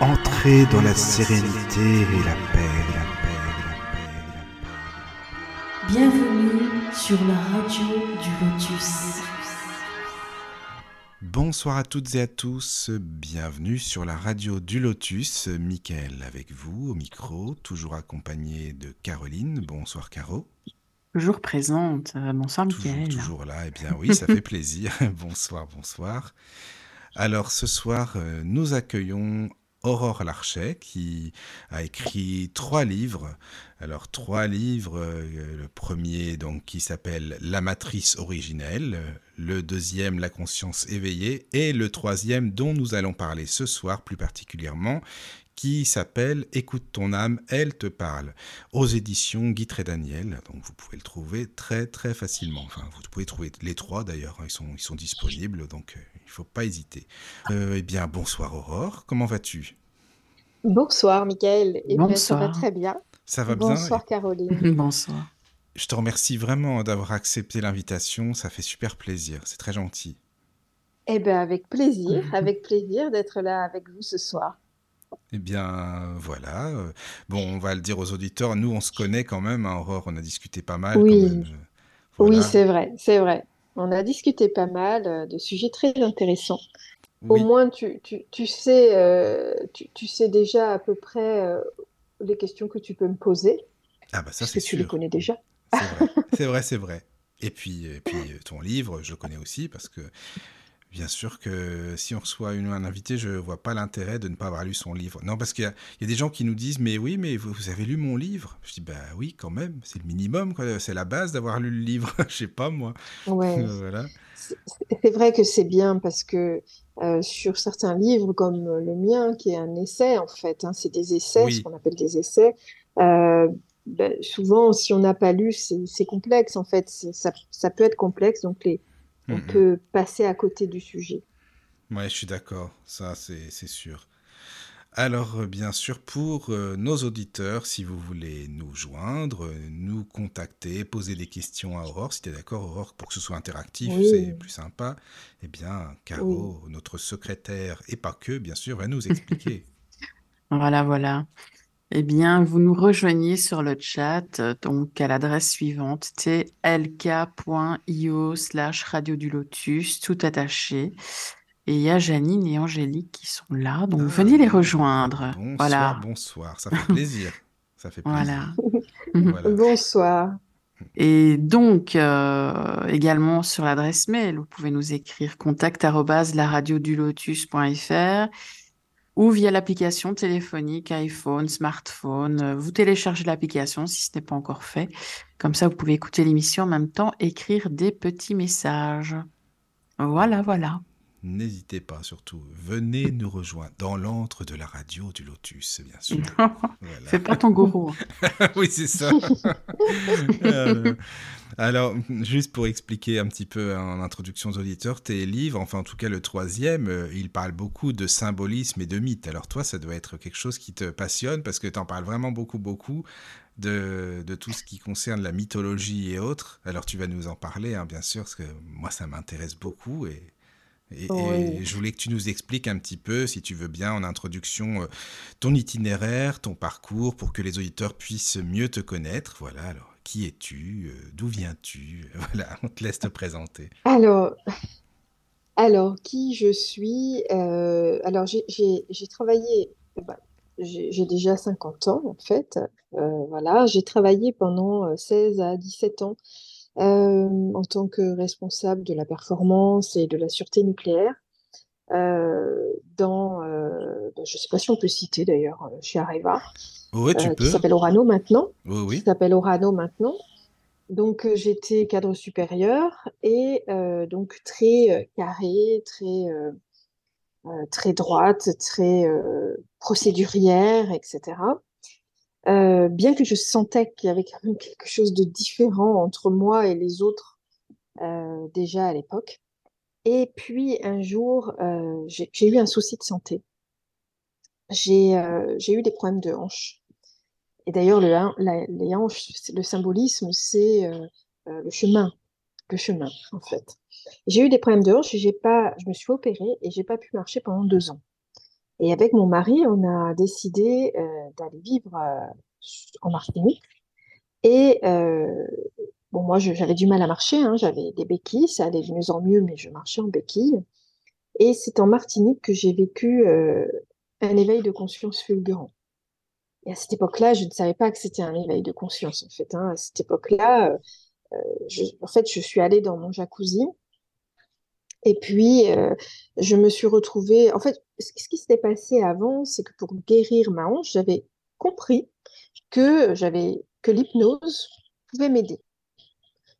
Entrez dans la sérénité et la paix, la paix, la paix, la paix. Bienvenue sur la radio du Lotus. Bonsoir à toutes et à tous, bienvenue sur la radio du Lotus. Mickaël avec vous au micro, toujours accompagné de Caroline. Bonsoir Caro. Toujours présente. Euh, bonsoir Toujours, Mickaël. toujours là, eh bien oui, ça fait plaisir. bonsoir, bonsoir. Alors ce soir, euh, nous accueillons Aurore Larchet qui a écrit trois livres. Alors trois livres, euh, le premier donc qui s'appelle La matrice originelle, le deuxième La conscience éveillée et le troisième dont nous allons parler ce soir plus particulièrement qui s'appelle Écoute ton âme, elle te parle, aux éditions Guy et Daniel. Donc vous pouvez le trouver très très facilement. Enfin, vous pouvez trouver les trois d'ailleurs, hein, ils sont, ils sont disponibles, donc euh, il ne faut pas hésiter. Euh, eh bien, bonsoir Aurore, comment vas-tu? Bonsoir, Michael. Eh bien, ça va Bonsoir. très bien. Ça va bien? Bonsoir, Caroline. Bonsoir. Je te remercie vraiment d'avoir accepté l'invitation, ça fait super plaisir, c'est très gentil. Eh bien, avec plaisir, avec plaisir d'être là avec vous ce soir. Eh bien, voilà. euh, Bon, on va le dire aux auditeurs, nous on se connaît quand même, hein, Aurore, on a discuté pas mal Oui. quand même. Oui, c'est vrai, c'est vrai. On a discuté pas mal euh, de sujets très intéressants. Au moins, tu, tu, tu sais, euh, tu, tu sais déjà à peu près euh, les questions que tu peux me poser, Ah bah ça parce c'est que tu les connais déjà. C'est vrai, c'est vrai. Et puis, et puis ton livre, je le connais aussi parce que bien sûr que si on reçoit une, un invité, je vois pas l'intérêt de ne pas avoir lu son livre. Non, parce qu'il y a, il y a des gens qui nous disent mais oui, mais vous, vous avez lu mon livre. Je dis bah oui, quand même, c'est le minimum. C'est la base d'avoir lu le livre. Je sais pas moi. Ouais, voilà. c'est vrai que c'est bien parce que euh, sur certains livres comme le mien, qui est un essai en fait, hein, c'est des essais, Oui. ce qu'on appelle des essais. euh, ben, souvent, si on n'a pas lu, c'est complexe en fait. Ça, ça peut être complexe, donc les, on Mhm. peut passer à côté du sujet. Ouais, je suis d'accord, ça c'est sûr. Alors, euh, bien sûr, pour euh, nos auditeurs, si vous voulez nous joindre, euh, nous contacter, poser des questions à Aurore, si tu es d'accord, Aurore, pour que ce soit interactif, Oui. c'est plus sympa, eh bien, Caro, notre secrétaire, et pas que, bien sûr, va nous expliquer. Voilà, voilà. Eh bien, vous nous rejoignez sur le chat, euh, donc à l'adresse suivante, tlk.io slash radio du lotus, tout attaché. Et il y a Janine et Angélique qui sont là, donc Ah, venez les rejoindre. Bonsoir, Voilà. bonsoir, ça fait plaisir. Ça fait plaisir. Voilà. Voilà. Bonsoir. Et donc, euh, également sur l'adresse mail, vous pouvez nous écrire contact laradiodulotus.fr ou via l'application téléphonique, iPhone, smartphone. Euh, Vous téléchargez l'application si ce n'est pas encore fait. Comme ça, vous pouvez écouter l'émission en même temps, écrire des petits messages. Voilà, voilà. N'hésitez pas, surtout, venez nous rejoindre dans l'antre de la radio du Lotus, bien sûr. Voilà. Fais pas ton gourou. hein. oui, c'est ça. Euh, alors, juste pour expliquer un petit peu en introduction aux auditeurs, tes livres, enfin en tout cas le troisième, euh, il parle beaucoup de symbolisme et de mythes. Alors toi, ça doit être quelque chose qui te passionne parce que tu en parles vraiment beaucoup, beaucoup de, de tout ce qui concerne la mythologie et autres. Alors tu vas nous en parler, hein, bien sûr, parce que moi, ça m'intéresse beaucoup et... Et, je voulais que tu nous expliques un petit peu, si tu veux bien, en introduction, euh, ton itinéraire, ton parcours, pour que les auditeurs puissent mieux te connaître. Voilà, alors, qui es-tu euh, D'où viens-tu Voilà, on te laisse te présenter. Alors, alors qui je suis? Euh, alors, j'ai travaillé, eh ben, j'ai déjà 50 ans en fait. Euh, voilà, j'ai travaillé pendant euh, 16 à 17 ans euh, en tant que responsable de la performance et de la sûreté nucléaire euh, dans, euh, ben, je ne sais pas si on peut citer d'ailleurs, chez Areva, Oui, tu euh, qui peux. s'appelle Orano maintenant Oui, qui oui. s'appelle Orano maintenant. Donc, j'étais cadre supérieur et donc très carré, très, très droite, très procédurière, etc. Euh, bien que je sentais qu'il y avait quand même quelque chose de différent entre moi et les autres euh, déjà à l'époque. Et puis un jour, euh, j'ai eu un souci de santé. J'ai euh, eu des problèmes de hanche. Et d'ailleurs, le, les hanches, le symbolisme, c'est euh, le chemin, le chemin, en fait. J'ai eu des problèmes de hanche et j'ai pas, je me suis opérée et j'ai pas pu marcher pendant deux ans. Et avec mon mari, on a décidé d'aller vivre en Martinique. Et bon, moi, j'avais du mal à marcher, hein, j'avais des béquilles, ça allait de mieux en mieux, mais je marchais en béquilles. Et c'est en Martinique que j'ai vécu un éveil de conscience fulgurant. Et à cette époque-là, je ne savais pas que c'était un éveil de conscience, en fait. Hein. À cette époque-là, en fait, je suis allée dans mon jacuzzi et puis, euh, je me suis retrouvée. En fait, ce qui s'était passé avant, c'est que pour guérir ma hanche, j'avais compris que j'avais que l'hypnose pouvait m'aider.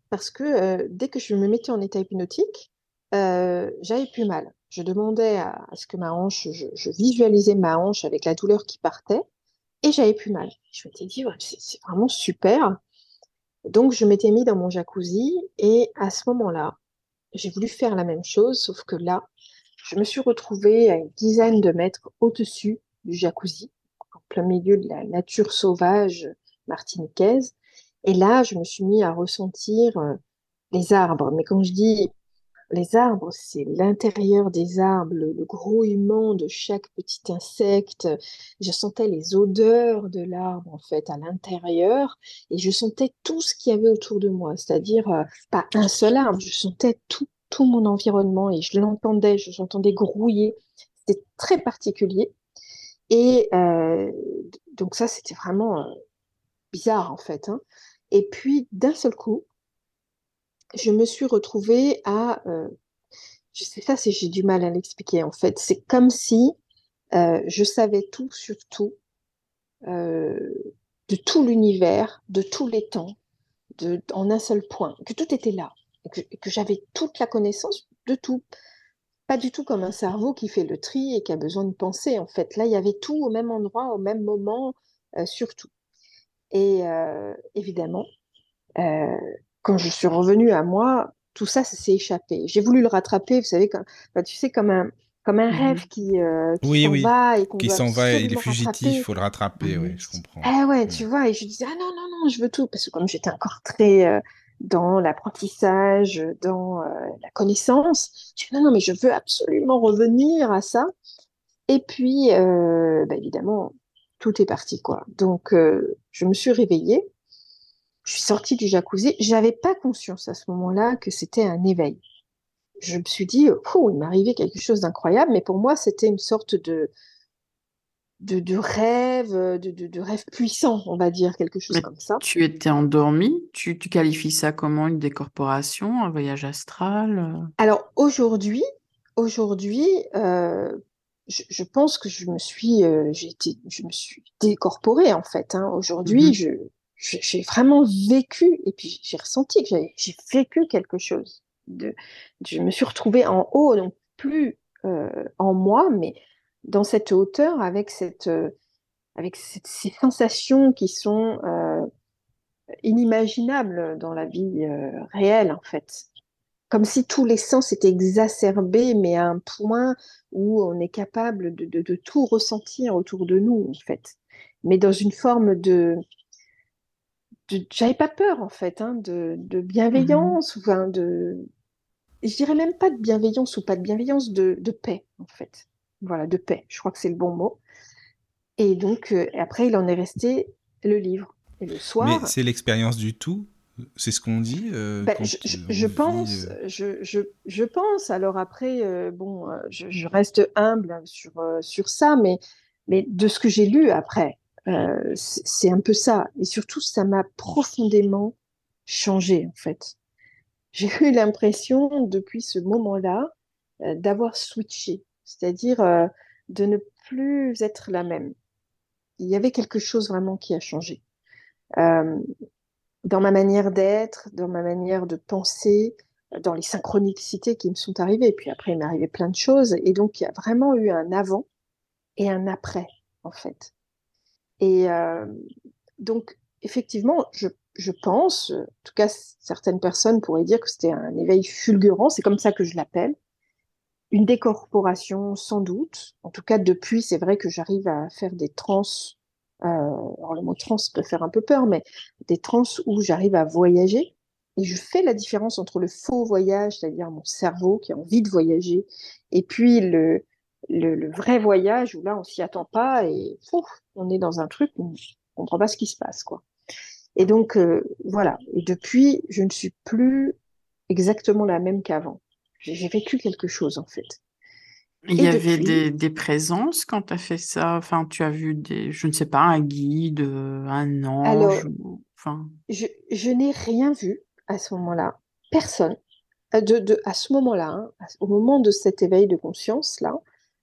Parce que euh, dès que je me mettais en état hypnotique, euh, j'avais plus mal. Je demandais à, ce que ma hanche, je, visualisais ma hanche avec la douleur qui partait, et j'avais plus mal. Je m'étais dit, c'est vraiment super. Donc, je m'étais mis dans mon jacuzzi, et à ce moment-là, j'ai voulu faire la même chose, sauf que là, je me suis retrouvée à une dizaine de mètres au-dessus du jacuzzi, en plein milieu de la nature sauvage martiniquaise. Et là, je me suis mis à ressentir euh, les arbres. Mais quand je dis les arbres, c'est l'intérieur des arbres, le, grouillement de chaque petit insecte. Je sentais les odeurs de l'arbre, en fait, à l'intérieur, et je sentais tout ce qu'il y avait autour de moi, c'est-à-dire euh, pas un seul arbre, je sentais tout, mon environnement, et je l'entendais, je l'entendais grouiller. C'était très particulier. Et euh, donc ça, c'était vraiment euh, bizarre, en fait. Hein. Et puis, d'un seul coup, je me suis retrouvée à, euh, je sais pas si j'ai du mal à l'expliquer en fait, c'est comme si euh, je savais tout sur tout, euh, de tout l'univers, de tous les temps, de, en un seul point, que tout était là, que, j'avais toute la connaissance de tout. Pas du tout comme un cerveau qui fait le tri et qui a besoin de penser. En fait, là, il y avait tout au même endroit, au même moment, sur tout. Et évidemment, quand je suis revenue à moi, tout ça, ça s'est échappé. J'ai voulu le rattraper, vous savez, comme, bah, tu sais, comme un, comme un mmh rêve qui, euh, qui s'en va et qu'on qui s'en va, il est fugitif, il faut le rattraper, oui, je comprends. Ah ouais, tu vois, et je disais ah non non non, je veux tout parce que comme j'étais encore très euh, dans l'apprentissage, dans euh, la connaissance, je dis non non mais je veux absolument revenir à ça. Et puis bah, évidemment tout est parti quoi. Donc je me suis réveillée je suis sortie du jacuzzi. J'avais pas conscience à ce moment-là que c'était un éveil. Je me suis dit, oh, il m'arrivait quelque chose d'incroyable, mais pour moi, c'était une sorte de, de, rêve, de, de, rêve puissant, on va dire, quelque chose comme ça. Tu étais endormie, tu, tu qualifies ça comment une décorporation, un voyage astral Alors aujourd'hui, aujourd'hui, euh, je, pense que je me suis, euh, j'ai été, je me suis décorporée en fait. Hein. Aujourd'hui, mmh je, j'ai vraiment vécu, et puis j'ai ressenti que j'ai vécu quelque chose. De, je me suis retrouvée en haut, donc plus euh, en moi, mais dans cette hauteur, avec, cette, euh, avec ces sensations qui sont euh, inimaginables dans la vie réelle, en fait. Comme si tous les sens étaient exacerbés, mais à un point où on est capable de, tout ressentir autour de nous, en fait. Mais dans une forme de, j'avais pas peur en fait hein, de, de, bienveillance, mmh. enfin de, je dirais même pas de bienveillance ou pas de bienveillance, de, de paix en fait. Voilà, de paix. Je crois que c'est le bon mot. Et donc euh, après, il en est resté le livre. Et le soir. Mais c'est l'expérience du tout. C'est ce qu'on dit. Euh, ben, je, je, pense, euh je, je, je, pense. Alors après, bon, je, reste humble sur sur ça, mais mais de ce que j'ai lu après, euh, c'est un peu ça. Et surtout, ça m'a profondément changé, en fait. J'ai eu l'impression, depuis ce moment-là, euh, d'avoir switché, c'est-à-dire euh, de ne plus être la même. Il y avait quelque chose vraiment qui a changé. dans ma manière d'être, dans ma manière de penser, dans les synchronicités qui me sont arrivées. Et puis après, il m'est arrivé plein de choses. Et donc, il y a vraiment eu un avant et un après, en fait. Et euh, donc, effectivement, je, je, pense, en tout cas, certaines personnes pourraient dire que c'était un éveil fulgurant, c'est comme ça que je l'appelle. Une décorporation, sans doute. En tout cas, depuis, c'est vrai que j'arrive à faire des trans. Euh, alors, le mot trans peut faire un peu peur, mais des trans où j'arrive à voyager. Et je fais la différence entre le faux voyage, c'est-à-dire mon cerveau qui a envie de voyager, et puis le, le, vrai voyage où là, on s'y attend pas et on est dans un truc où on ne comprend pas ce qui se passe, quoi. Et donc, euh, voilà. Et depuis, je ne suis plus exactement la même qu'avant. J'ai vécu quelque chose, en fait. Il y avait des, présences quand tu as fait ça? Enfin, tu as vu des, je ne sais pas, un guide, un ange, enfin. je, je n'ai rien vu à ce moment-là. Personne. Euh, de, à ce moment-là, hein, au moment de cet éveil de conscience-là,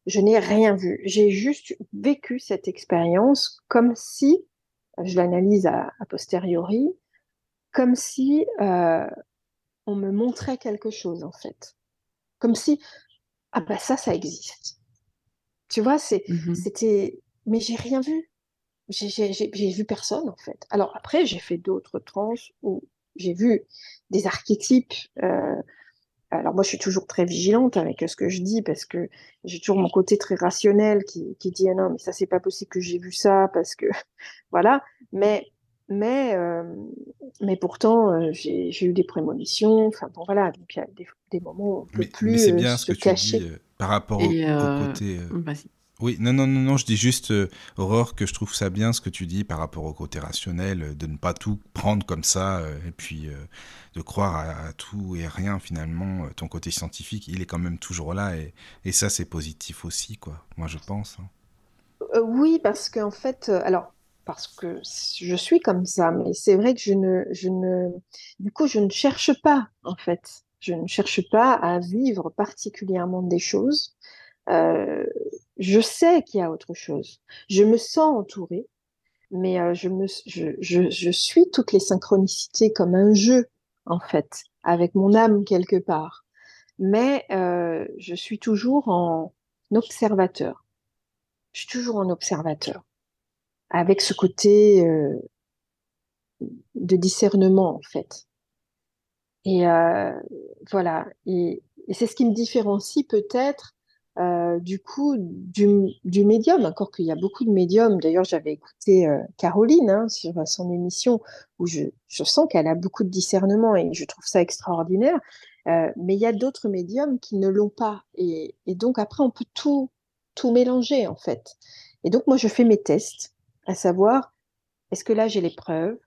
je n'ai rien vu. J'ai juste vécu cette expérience comme si, je l'analyse a, posteriori, comme si euh, on me montrait quelque chose en fait. Comme si, ah ben ça, ça existe. Tu vois, c'est, mmh c'était, mais j'ai rien vu. J'ai vu personne en fait. Alors après, j'ai fait d'autres trans où j'ai vu des archétypes. Euh, alors moi, je suis toujours très vigilante avec ce que je dis parce que j'ai toujours mon côté très rationnel qui, qui dit ah non mais ça c'est pas possible que j'ai vu ça parce que voilà. Mais mais euh, mais pourtant euh, j'ai eu des prémonitions. Enfin bon voilà donc il y a des, des moments où on peut mais, plus mais c'est bien ce que tu dis par rapport au, au, côté. Oui, non, non, non, je dis juste, euh, Aurore, que je trouve ça bien ce que tu dis par rapport au côté rationnel, euh, de ne pas tout prendre comme ça, euh, et puis de croire à, tout et rien finalement. ton côté scientifique, il est quand même toujours là, et, ça, c'est positif aussi, quoi, moi je pense. Hein. oui, parce qu'en fait, alors, parce que je suis comme ça, mais c'est vrai que je ne, je ne, du coup, je ne cherche pas, en fait. Je ne cherche pas à vivre particulièrement des choses. Je sais qu'il y a autre chose. Je me sens entourée, mais euh, je, me, je, je, je, suis toutes les synchronicités comme un jeu, en fait, avec mon âme quelque part. Mais euh, je suis toujours en observateur. Je suis toujours en observateur, avec ce côté euh, de discernement, en fait. Et euh, voilà. Et, et c'est ce qui me différencie peut-être euh, du coup du, médium, encore qu'il y a beaucoup de médiums. D'ailleurs, j'avais écouté euh, Caroline hein, sur son émission où je, sens qu'elle a beaucoup de discernement et je trouve ça extraordinaire. Euh, mais il y a d'autres médiums qui ne l'ont pas. Et, et, donc après, on peut tout, tout mélanger en fait. Et donc moi, je fais mes tests, à savoir, est-ce que là j'ai les preuves?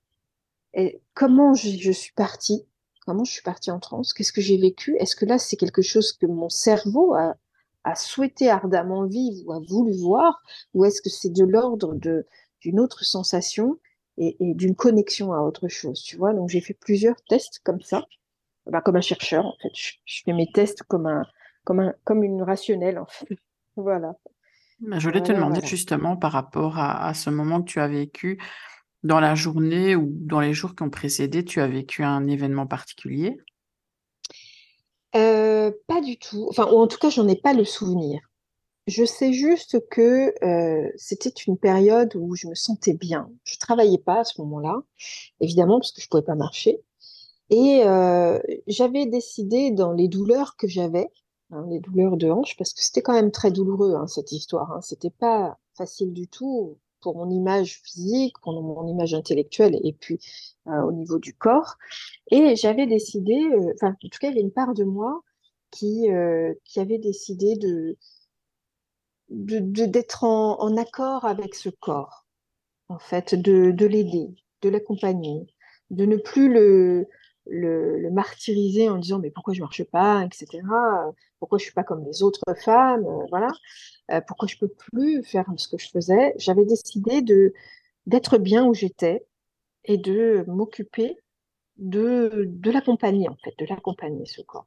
Et comment je, je suis partie? Comment je suis partie en transe? Qu'est-ce que j'ai vécu? Est-ce que là c'est quelque chose que mon cerveau a, a souhaité ardemment vivre ou a voulu voir, ou est-ce que c'est de l'ordre d'une autre sensation et, et d'une connexion à autre chose, tu vois? Donc j'ai fait plusieurs tests comme ça, bah, comme un chercheur en fait. Je, fais mes tests comme un comme un comme une rationnelle en fait. voilà. Bah, je voulais te demander justement par rapport à, à, ce moment que tu as vécu dans la journée ou dans les jours qui ont précédé, tu as vécu un événement particulier? Euh, pas du tout. Enfin, ou en tout cas, j'en ai pas le souvenir. Je sais juste que euh, c'était une période où je me sentais bien. Je travaillais pas à ce moment-là, évidemment, parce que je pouvais pas marcher. Et euh, j'avais décidé dans les douleurs que j'avais, hein, les douleurs de hanche, parce que c'était quand même très douloureux hein, cette histoire. Hein. C'était pas facile du tout pour mon image physique, pour mon image intellectuelle et puis euh, au niveau du corps. Et j'avais décidé, euh, enfin, en tout cas, il y avait une part de moi qui, euh, qui avait décidé de d'être en, en, accord avec ce corps, en fait, de, de l'aider, de l'accompagner, de ne plus le, le, martyriser en disant mais pourquoi je marche pas, etc. Pourquoi je suis pas comme les autres femmes, voilà. Euh, pourquoi je peux plus faire ce que je faisais. J'avais décidé de d'être bien où j'étais et de m'occuper de, de l'accompagner, en fait, de l'accompagner, ce corps.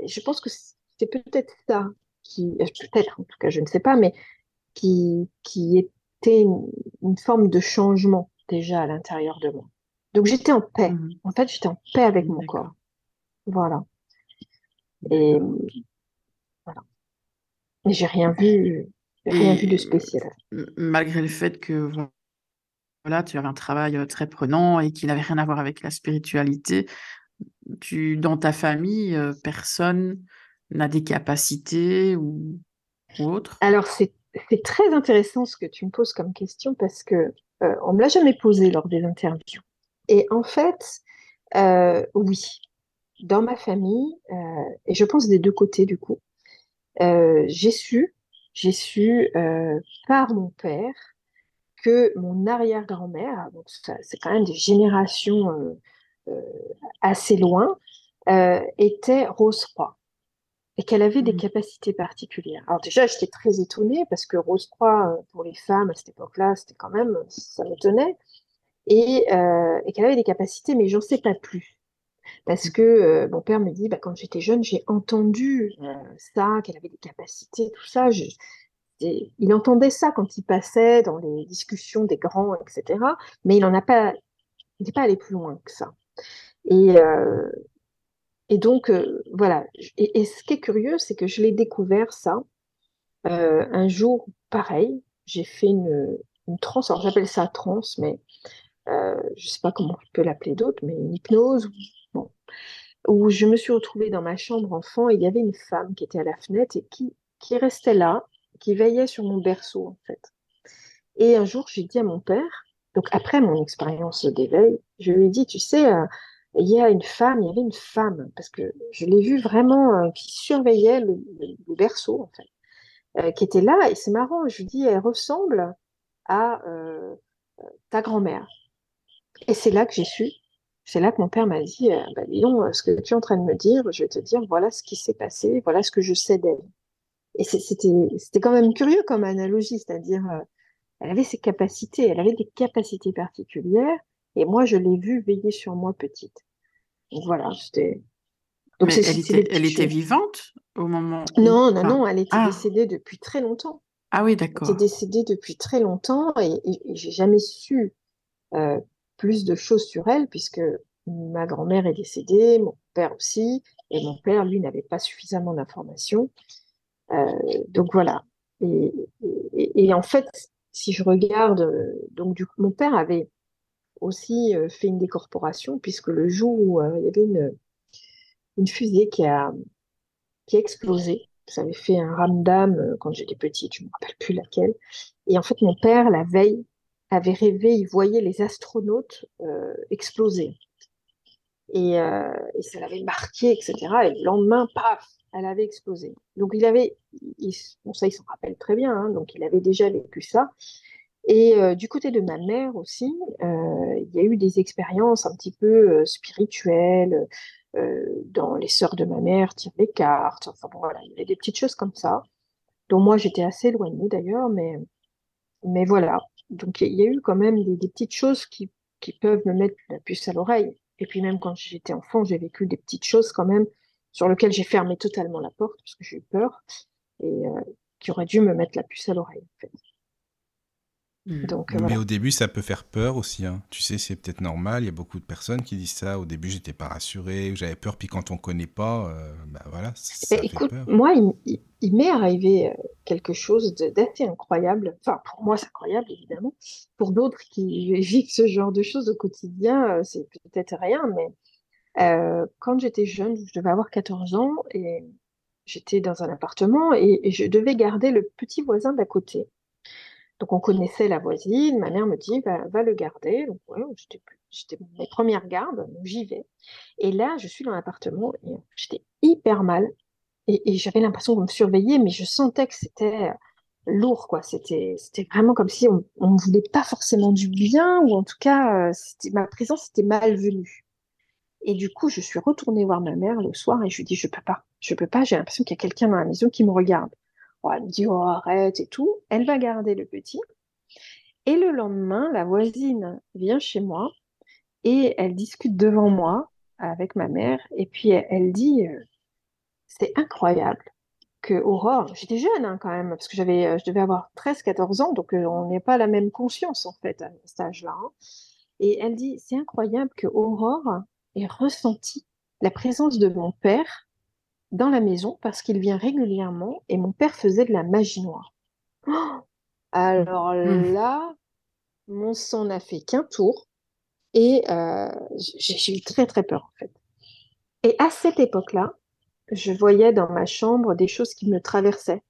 Et je pense que c'est peut-être ça qui, euh, peut-être, en tout cas, je ne sais pas, mais qui, qui était une, forme de changement déjà à l'intérieur de moi. Donc j'étais en paix. Mmh en fait, j'étais en paix avec mon corps. Voilà. Et voilà. Mais j'ai rien vu, rien vu de spécial. Malgré le fait que voilà, tu avais un travail euh, très prenant et qui n'avait rien à voir avec la spiritualité, tu, dans ta famille, euh, personne n'a des capacités ou, ou autre? Alors, c'est très intéressant ce que tu me poses comme question parce que euh, on me l'a jamais posé lors des interviews. Et en fait, euh, oui, dans ma famille, euh, et je pense des deux côtés du coup, euh, j'ai su j'ai su par mon père que mon arrière-grand-mère, donc c'est quand même des générations assez loin, était Rose-Croix et qu'elle avait des mmh. capacités particulières. Alors déjà, j'étais très étonnée parce que Rose-Croix, pour les femmes à cette époque-là, c'était quand même, ça m'étonnait, et, et qu'elle avait des capacités, mais j'en sais pas plus. Parce que euh, mon père me dit, bah, quand j'étais jeune, j'ai entendu euh, ça, qu'elle avait des capacités, tout ça. il entendait ça quand il passait dans les discussions des grands, etc. Mais il n'en a pas, il n'est pas allé plus loin que ça. Et, euh, et donc, voilà. Et, ce qui est curieux, c'est que je l'ai découvert ça un jour pareil. J'ai fait une, une transe, alors j'appelle ça transe, mais je ne sais pas comment on peut l'appeler d'autre, mais une hypnose où je me suis retrouvée dans ma chambre enfant et il y avait une femme qui était à la fenêtre et qui, qui restait là, qui veillait sur mon berceau en fait. Et un jour, j'ai dit à mon père, donc après mon expérience d'éveil, je lui ai dit, tu sais, euh, il y a une femme, il y avait une femme, parce que je l'ai vue vraiment euh, qui surveillait le, berceau en fait, euh, qui était là et c'est marrant, je lui dis, elle ressemble à ta grand-mère. Et c'est là que j'ai su c'est là que mon père m'a dit, euh, bah, euh, ce que tu es en train de me dire, je vais te dire, voilà ce qui s'est passé, voilà ce que je sais d'elle. Et c'était quand même curieux comme analogie, c'est-à-dire, euh, elle avait ses capacités, elle avait des capacités particulières, et moi, je l'ai vue veiller sur moi petite. Donc voilà, c'était... Mais elle, était, elle était, vivante au moment Non, non, non, elle était ah. décédée depuis très longtemps. Ah oui, d'accord. Elle était décédée depuis très longtemps et, et, j'ai jamais su plus de choses sur elle, puisque ma grand-mère est décédée, mon père aussi, et mon père, lui, n'avait pas suffisamment d'informations. Euh, donc voilà. Et, en fait, si je regarde, donc du coup, mon père avait aussi euh, fait une décorporation, puisque le jour où euh, il y avait une, une fusée qui a, qui a explosé, ça avait fait un ramdam quand j'étais petite, je ne me rappelle plus laquelle. Et en fait, mon père, la veille, avait rêvé, il voyait les astronautes euh, exploser. Et, euh, et, ça l'avait marqué, etc. Et le lendemain, paf, elle avait explosé. Donc il avait, bon ça il s'en rappelle très bien, hein, donc il avait déjà vécu ça. Et euh, du côté de ma mère aussi, il y a eu des expériences un petit peu spirituelles. dans les sœurs de ma mère, tirer les cartes. Enfin bon, voilà, il y avait des petites choses comme ça, dont moi j'étais assez éloignée d'ailleurs, mais mais voilà. Donc il y, a eu quand même des, petites choses qui, peuvent me mettre la puce à l'oreille. Et puis même quand j'étais enfant, j'ai vécu des petites choses quand même sur lesquelles j'ai fermé totalement la porte parce que j'ai eu peur et euh, qui auraient dû me mettre la puce à l'oreille. Donc, euh, Mais au début, ça peut faire peur aussi. Hein. Tu sais, c'est peut-être normal. Il y a beaucoup de personnes qui disent ça. Au début, j'étais pas rassurée, j'avais peur. Puis quand on connaît pas, euh, bah voilà, ça, fait écoute, peur. Moi, il, m'est arrivé euh, quelque chose d'assez incroyable. Enfin, pour moi, c'est incroyable, évidemment. Pour d'autres qui vivent ce genre de choses au quotidien, c'est peut-être rien. Mais quand j'étais jeune, je devais avoir 14 ans et j'étais dans un appartement et je devais garder le petit voisin d'à côté. Donc on connaissait la voisine, ma mère me dit bah, va le garder. Donc j'étais mes premières gardes, donc j'y vais. Et là, je suis dans l'appartement et j'étais hyper mal et, j'avais l'impression qu'on me surveillait, mais je sentais que c'était lourd, quoi. C'était vraiment comme si on ne voulait pas forcément du bien ou en tout cas c'était ma présence était malvenue. Et du coup, je suis retournée voir ma mère le soir et je lui dis je peux pas, je peux pas. J'ai l'impression qu'il y a quelqu'un dans la maison qui me regarde me dit arrête et tout. Elle va garder le petit. Et le lendemain, la voisine vient chez moi et elle discute devant moi avec ma mère. Et puis elle, dit euh, c'est incroyable que Aurore, j'étais jeune hein, quand même, parce que j'avais, euh, je devais avoir 13-14 ans, donc euh, on n'est pas la même conscience en fait à cet âge-là. Hein. Et elle dit c'est incroyable que Aurore ait ressenti la présence de mon père dans la maison parce qu'il vient régulièrement et mon père faisait de la magie noire. Oh Alors mmh. là, mon sang n'a fait qu'un tour et euh, j'ai eu très très peur en fait. Et à cette époque-là, je voyais dans ma chambre des choses qui me traversaient.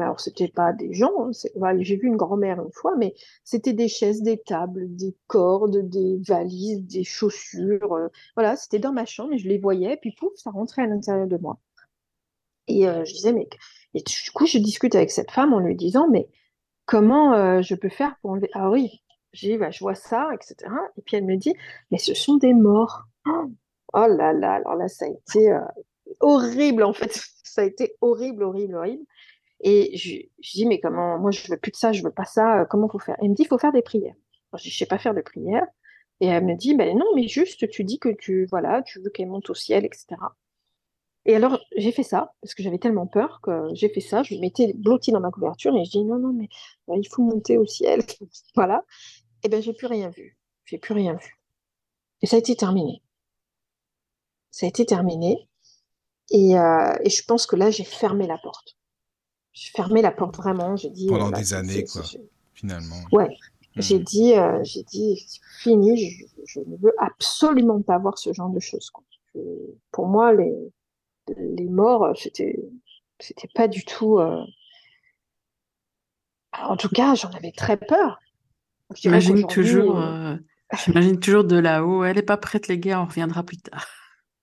Alors, c'était pas des gens, hein, j'ai vu une grand-mère une fois, mais c'était des chaises, des tables, des cordes, des valises, des chaussures. Euh, voilà, c'était dans ma chambre et je les voyais, puis pouf, ça rentrait à l'intérieur de moi. Et euh, je disais, mais Et du coup, je discute avec cette femme en lui disant, mais comment euh, je peux faire pour enlever... Ah oui, j'ai bah, je vois ça, etc. Et puis elle me dit, mais ce sont des morts. Oh là là, alors là, ça a été euh, horrible, en fait. Ça a été horrible, horrible, horrible. Et je, dis, mais comment, moi, je veux plus de ça, je veux pas ça, comment faut faire? Elle me dit, il faut faire des prières. je dis, je sais pas faire de prières. Et elle me dit, ben non, mais juste, tu dis que tu, voilà, tu veux qu'elle monte au ciel, etc. Et alors, j'ai fait ça, parce que j'avais tellement peur que j'ai fait ça. Je me mettais blottie dans ma couverture et je dis, non, non, mais euh, il faut monter au ciel. voilà. Et bien, j'ai plus rien vu. J'ai plus rien vu. Et ça a été terminé. Ça a été terminé. Et, euh, et je pense que là, j'ai fermé la porte. J'ai fermé la porte vraiment. J'ai dit. Pendant des années, quoi, finalement. Ouais. J'ai hmm. dit, euh, j'ai dit, fini, je, je, ne veux absolument pas voir ce genre de choses. Quoi. Je, pour moi, les, les morts, c'était, c'était pas du tout. Euh... En tout cas, j'en avais très peur. J'imagine toujours, euh, j'imagine toujours de là-haut. Elle est pas prête, les gars, on reviendra plus tard.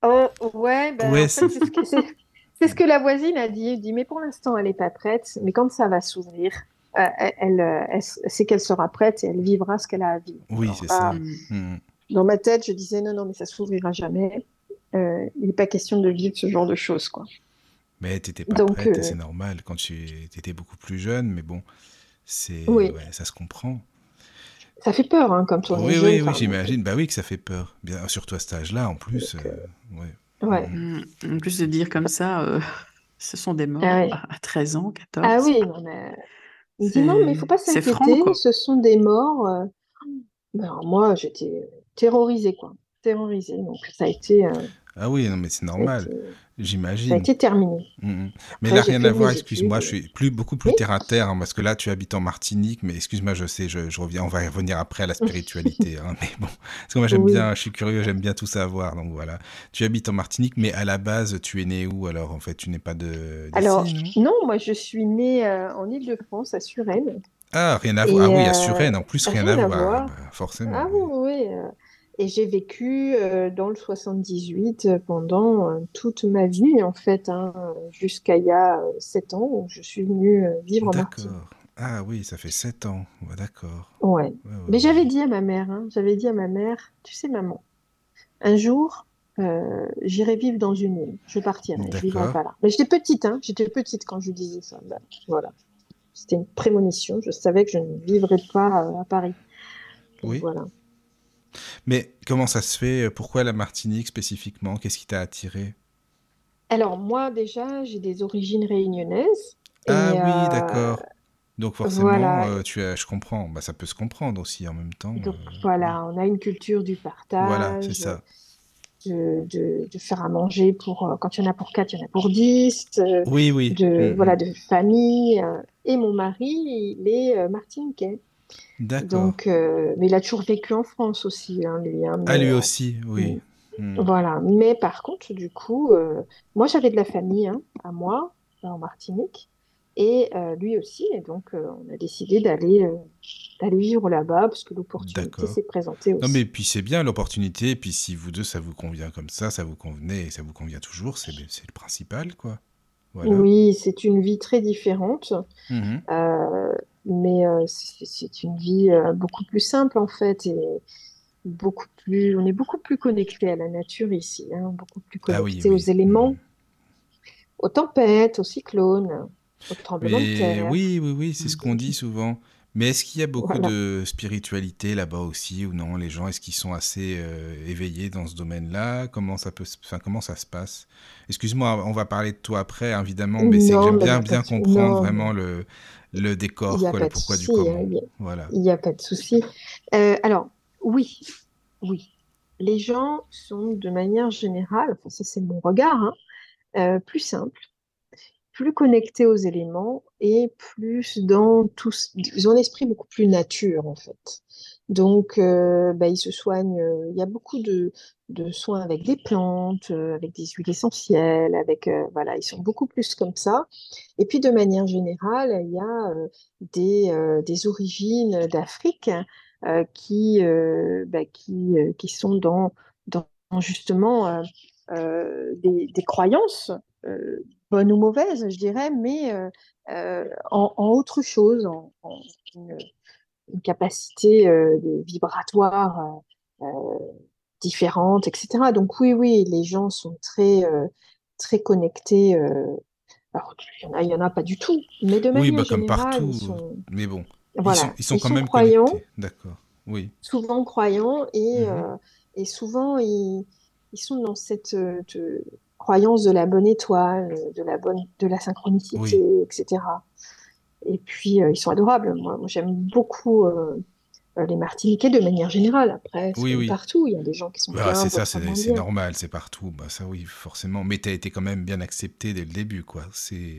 Oh, ouais, ben, ouais c'est ce, que, c'est, ce que la voisine a dit. Elle dit, mais pour l'instant, elle n'est pas prête. Mais quand ça va s'ouvrir, euh, elle, elle, c'est qu'elle sera prête et elle vivra ce qu'elle a à vivre. Oui, c'est ça. Hmm. Dans ma tête, je disais, non, non, mais ça s'ouvrira jamais. Euh, il n'est pas question de vivre ce genre de choses, quoi. Mais tu n'étais pas Donc, prête, euh, c'est normal, quand tu étais beaucoup plus jeune, mais bon, c'est ouais, ça se comprend. Ça fait peur, hein, comme toi. Oui, oui, oui, j'imagine. Bah oui que ça fait peur. Bien, surtout à cet âge-là, en plus. Euh, ouais. ouais. Mm. En plus de dire comme ça, ce sont des morts ah à 13 ans, 14. Ah oui, non, mais... Il dit non, mais il ne faut pas s'inquiéter, ce sont des morts. Ben, moi, j'étais terrorisée, quoi. Terrorisée. Donc, ça a été... Ah oui, non, mais c'est normal, j'imagine. Ça a été terminé. Mmh, mmh. Mais là, rien à voir, excuse-moi, je suis plus, beaucoup plus terre à terre, hein, parce que là, tu habites en Martinique, mais excuse-moi, je sais, je, reviens, on va y revenir après à la spiritualité, hein, mais bon, parce que moi, j'aime bien, je suis curieux, j'aime bien tout savoir, donc voilà. Tu habites en Martinique, mais à la base, tu es né où alors, en fait? Tu n'es pas de. Alors, non, moi, je suis née euh, en Ile-de-France, à Suresnes. Ah, rien à voir. ah oui, à euh, Suresnes, en plus, rien, à, voir. Bah, forcément. Ah oui, oui. Euh, et j'ai vécu euh, dans le 78 euh, pendant euh, toute ma vie, en fait, hein, jusqu'à il y a 7 ans où je suis venue vivre en Martinique. Ah oui, ça fait 7 ans. d'accord. Ouais. Mais j'avais dit à ma mère, hein, j'avais dit à ma mère, tu sais, maman, un jour, j'irai vivre dans une île. Je partirai, je vivrai pas là. Mais j'étais petite, hein, j'étais petite quand je disais ça. Ben, voilà. C'était une prémonition. Je savais que je ne vivrais pas à Paris. oui. Voilà. Mais comment ça se fait? Pourquoi la Martinique spécifiquement? Qu'est-ce qui t'a attiré? Alors moi déjà, j'ai des origines réunionnaises. Ah oui, euh, d'accord. Donc forcément, euh, tu as, je comprends. Bah, ça peut se comprendre aussi en même temps. Donc euh, voilà, on a une culture du partage. Voilà, c'est ça. De, de, faire à manger pour quand il y en a pour quatre, il y en a pour dix. oui, oui. De, mm, voilà, mm. de famille. et mon mari, il est martiniquais. Donc, euh, mais il a toujours vécu en France aussi, hein, lui. Hein, ah, lui euh, aussi, oui. Hmm. Voilà. Mais par contre, du coup, euh, moi, j'avais de la famille hein, à moi, en Martinique, et lui aussi. Et donc, on a décidé d'aller d'aller vivre là-bas parce que l'opportunité s'est présentée aussi. Non, mais puis c'est bien l'opportunité. Et puis si vous deux, ça vous convient comme ça, ça vous convenait et ça vous convient toujours, c'est le principal, quoi. Oui, c'est une vie très différente. Mmh mais euh, c'est une vie euh, beaucoup plus simple en fait et beaucoup plus, on est beaucoup plus connecté à la nature ici, hein, beaucoup plus ah connecté aux éléments, mmh. aux tempêtes, aux cyclones, aux tremblements de terre. Oui, oui, oui, c'est ce qu'on dit souvent. Mais est-ce qu'il y a beaucoup de spiritualité là-bas aussi ou non? Les gens, est-ce qu'ils sont assez euh, éveillés dans ce domaine-là? Comment ça peut, enfin, comment ça se passe? Excuse-moi, on va parler de toi après, évidemment, mais c'est que j'aime bien bien comprendre vraiment le, le décor, quoi, le pourquoi du comment. Hein, voilà. Il n'y a pas de souci. Euh, alors, oui, oui. Les gens sont de manière générale, enfin, ça c'est mon regard, hein, euh, plus simples, plus connectés aux éléments et plus dans tout. Ils ont un esprit beaucoup plus nature, en fait. Donc, euh, bah, ils se soignent. Il y a beaucoup de, soins avec des plantes, euh, avec des huiles essentielles, avec euh, voilà, ils sont beaucoup plus comme ça. Et puis de manière générale, il y a euh, des, origines d'Afrique qui, bah, qui, qui sont dans, justement des, croyances bonne ou mauvaise, je dirais, mais en, autre chose, en, capacité de vibratoire différente, etc. Donc oui, oui, les gens sont très, très connectés. alors, il y, en a, il y en a pas du tout, mais de manière oui, bah, comme partout. Ils sont... Mais bon, voilà, ils sont, quand même croyants. D'accord. Oui. Souvent croyants et, Mhm. et souvent ils, ils sont dans cette croyance de la bonne étoile, de la bonne, de la synchronicité, Oui. etc. Et puis ils sont adorables. Moi, moi, j'aime beaucoup les Martiniquais de manière générale. Après, c'est Oui, partout. Il y a des gens qui sont Bah, c'est ça, c'est normal, c'est partout. Bah, ça, oui, forcément. Mais tu as été quand même bien accepté dès le début, quoi.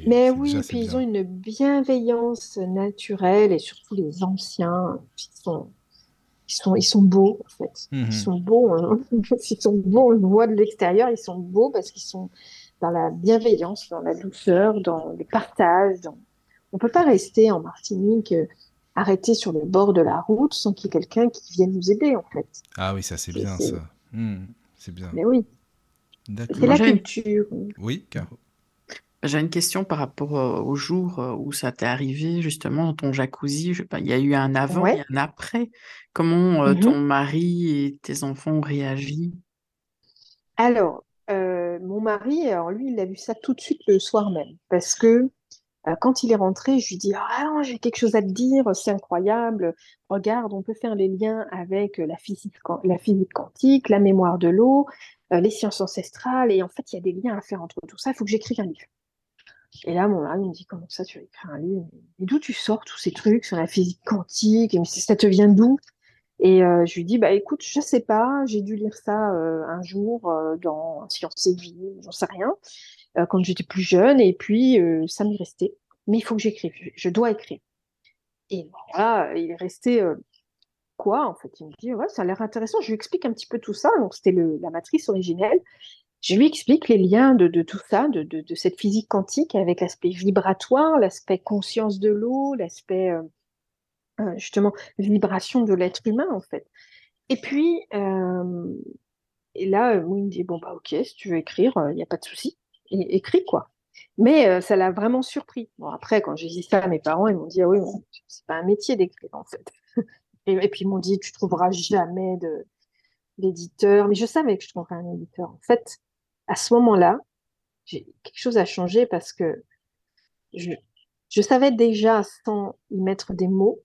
Mais oui, déjà, et c'est puis ils ont une bienveillance naturelle et surtout les anciens, ils sont, ils sont, ils sont beaux en fait. Ils Mhm. sont beaux, hein. Ils sont beaux, on le voit de l'extérieur, ils sont beaux parce qu'ils sont dans la bienveillance, dans la douceur, dans le partage. dans- On peut pas rester en Martinique euh, arrêté sur le bord de la route sans qu'il y ait quelqu'un qui vienne nous aider en fait. Ah oui, ça, c'est bien, ça. Mhm. C'est bien. Mais oui, c'est la culture. Oui, Caro. j'ai une question par rapport euh, au jour euh, où ça t'est arrivé, justement, dans ton jacuzzi. Je sais pas, il y a eu un avant et un après. Comment euh, Mhm. ton mari et tes enfants ont réagi? Alors, euh, mon mari, alors lui, il a vu ça tout de suite le soir même. Parce que euh, quand il est rentré, je lui dis, Ah j'ai quelque chose à te dire, c'est incroyable. Regarde, on peut faire les liens avec euh, la physique, quantique, la mémoire de l'eau, euh, les sciences ancestrales. Et en fait, il y a des liens à faire entre tout ça. Il faut que j'écrive un livre. Et là, mon mari me dit, comment ça, tu vas écrire un livre? Mais d'où tu sors tous ces trucs sur la physique quantique? Et ça te vient d'où? Et euh, je lui dis, bah écoute, je sais pas, j'ai dû lire ça euh, un jour euh, dans Sciences et Vie, j'en sais rien, euh, quand j'étais plus jeune, et puis euh, ça m'est resté. Mais il faut que j'écrive, je, dois écrire. Et voilà, il est resté euh, quoi en fait? Il me dit, ouais, ça a l'air intéressant, je lui explique un petit peu tout ça, donc c'était la matrice originelle. Je lui explique les liens de, tout ça, de, cette physique quantique avec l'aspect vibratoire, l'aspect conscience de l'eau, l'aspect justement vibration de l'être humain en fait. Et puis, et là, il me dit, bon, bah ok, si tu veux écrire, il n'y a pas de souci. Et, écris quoi. Mais euh, ça l'a vraiment surpris. Bon, après, quand j'ai dit ça à mes parents, ils m'ont dit, ah oui, c'est pas un métier d'écrire en fait. Et, puis ils m'ont dit, tu trouveras jamais d'éditeur. Mais je savais que je trouverais un éditeur. En fait, à ce moment-là, quelque chose a changé parce que je, je savais déjà, sans y mettre des mots,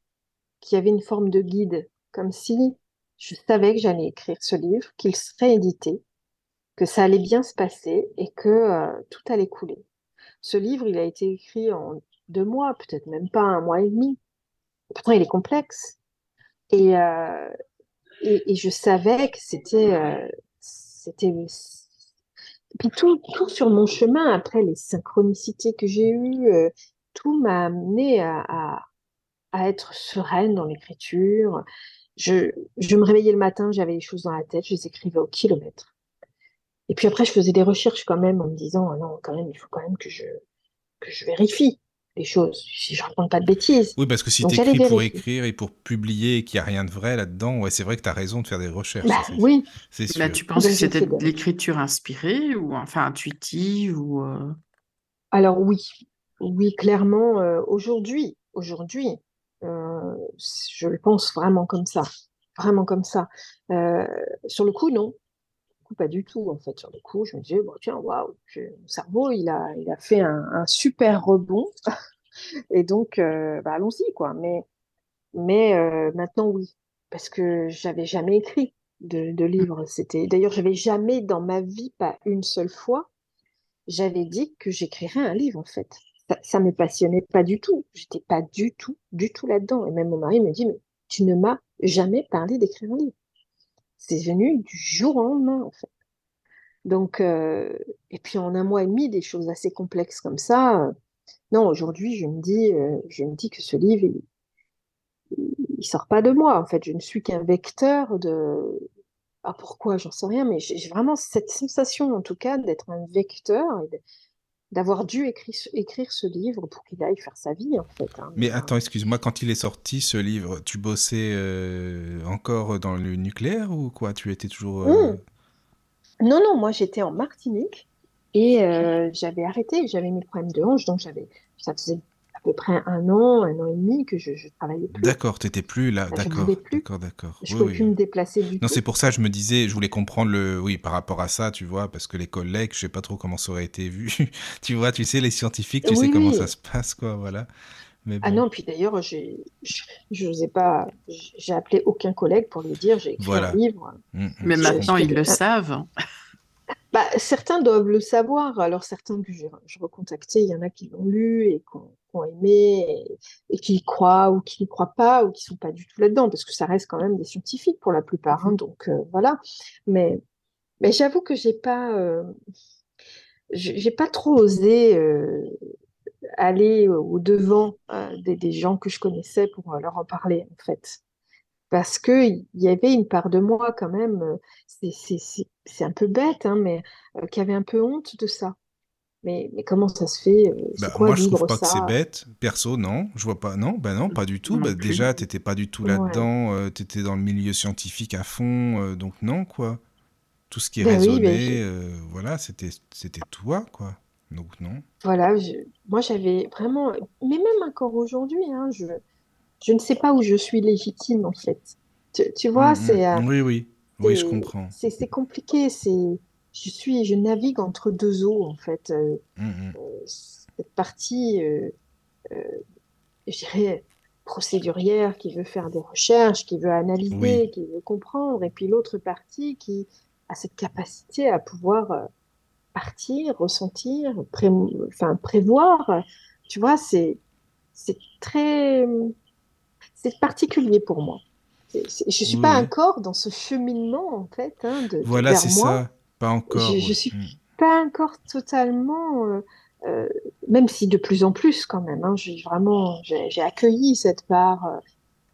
qu'il y avait une forme de guide, comme si je savais que j'allais écrire ce livre, qu'il serait édité, que ça allait bien se passer et que euh, tout allait couler. Ce livre, il a été écrit en deux mois, peut-être même pas un mois et demi. Pourtant, il est complexe. Et, euh, et, je savais que c'était, euh. Puis tout, tout sur mon chemin, après les synchronicités que j'ai eues, euh, tout m'a amené à, à, à être sereine dans l'écriture. Je, je me réveillais le matin, j'avais les choses dans la tête, je les écrivais au kilomètre. Et puis après, je faisais des recherches quand même en me disant, ah non, quand même, il faut quand même que je, que je vérifie les choses, si je raconte pas de bêtises. Oui, parce que si Donc tu écris pour vérifier. écrire et pour publier et qu'il n'y a rien de vrai là-dedans, ouais, c'est vrai que tu as raison de faire des recherches, Bah ça, oui, c'est Là, sûr. tu penses donc que c'était de l'écriture inspirée ou enfin intuitive ou euh, Alors oui, oui, clairement, euh, aujourd'hui, aujourd'hui, euh, je le pense vraiment comme ça, vraiment comme ça. Euh, sur le coup, non. Coup, pas du tout, en fait. Sur le coup, je me disais, bon, tiens, waouh, mon cerveau, il a, il a fait un, un super rebond. Et donc, euh, bah, allons-y, quoi. Mais, mais euh, maintenant, oui. Parce que j'avais jamais écrit de, de livre. C'était, d'ailleurs, j'avais jamais dans ma vie, pas une seule fois, j'avais dit que j'écrirais un livre, en fait. Ça, ça me passionnait pas du tout. J'étais pas du tout, du tout là-dedans. Et même mon mari me dit, mais tu ne m'as jamais parlé d'écrire un livre. C'est venu du jour au lendemain, en fait. Donc, euh, et puis en un mois et demi, des choses assez complexes comme ça. euh, non, aujourd'hui, je me dis, euh, je me dis que ce livre, il, il sort pas de moi. En fait, je ne suis qu'un vecteur de. Ah, pourquoi? J'en sais rien, mais j'ai vraiment cette sensation, en tout cas, d'être un vecteur d'avoir dû écrire, écrire ce livre pour qu'il aille faire sa vie, en fait. hein. Mais Mais, euh, attends, excuse-moi, quand il est sorti ce livre, tu bossais euh, encore dans le nucléaire ou quoi? Tu étais toujours. euh, hum, Non, non, moi, j'étais en Martinique. Et euh, j'avais arrêté, j'avais mes problèmes de hanche, donc j'avais, ça faisait peu près un an, un an et demi que je, je travaillais plus. D'accord, t'étais plus là, je d'accord, pouvais plus. d'accord, d'accord. Je Oui, pouvais oui. plus me déplacer du Non, tout. c'est pour ça que je me disais, je voulais comprendre le, oui, par rapport à ça, tu vois, parce que les collègues, je sais pas trop comment ça aurait été vu. tu vois, tu sais, les scientifiques, tu sais Oui, comment ça se passe, quoi, voilà. Mais Ah non, puis d'ailleurs, j'ai, n'osais pas, j'ai appelé aucun collègue pour lui dire j'ai écrit Voilà. un livre. hum, hum, Mais maintenant, ils le savent. Bah, certains doivent le savoir, alors certains que j'ai je recontacté, il y en a qui l'ont lu et qui ont, qui ont aimé et, et qui y croient ou qui n'y croient pas ou qui sont pas du tout là-dedans, parce que ça reste quand même des scientifiques pour la plupart, hein, donc euh, voilà. Mais, mais j'avoue que j'ai pas, euh, j'ai pas trop osé euh, aller au devant des, des gens que je connaissais pour leur en parler, en fait. Parce que il y avait une part de moi quand même, c'est un peu bête, hein, mais euh, qui avait un peu honte de ça. Mais, mais comment ça se fait? euh, C'est Bah, quoi moi, je trouve pas que c'est bête. Perso, non. Je vois pas. Non, bah non, pas du tout. Bah, déjà, t'étais pas du tout Ouais. là-dedans. euh, t'étais dans le milieu scientifique à fond. euh, donc, non, quoi. Tout ce qui Ben oui, ben résonnait, je- euh, voilà, c'était, c'était toi, quoi. Donc, non. Voilà, je- moi j'avais vraiment, mais même encore aujourd'hui, hein, je, je ne sais pas où je suis légitime en fait. Tu, tu vois, Hum, c'est euh, hum. Oui, oui. Oui, je c'est- comprends. c'est c'est compliqué. C'est, je suis, je navigue entre deux eaux en fait. Euh, hum. cette partie, euh, euh, je dirais, procédurière qui veut faire des recherches, qui veut analyser, Oui. qui veut comprendre, et puis l'autre partie qui a cette capacité à pouvoir partir, ressentir, pré- enfin, prévoir. Tu vois, c'est, c'est très, c'est particulier pour moi. C'est- c'est- je suis pas Ouais. encore dans ce cheminement, en fait, hein, de, Voilà, c'est ça. Pas encore. je, ouais. suis Hum. pas encore totalement, euh, euh, même si de plus en plus quand même, hein, j'ai vraiment, j'ai accueilli cette part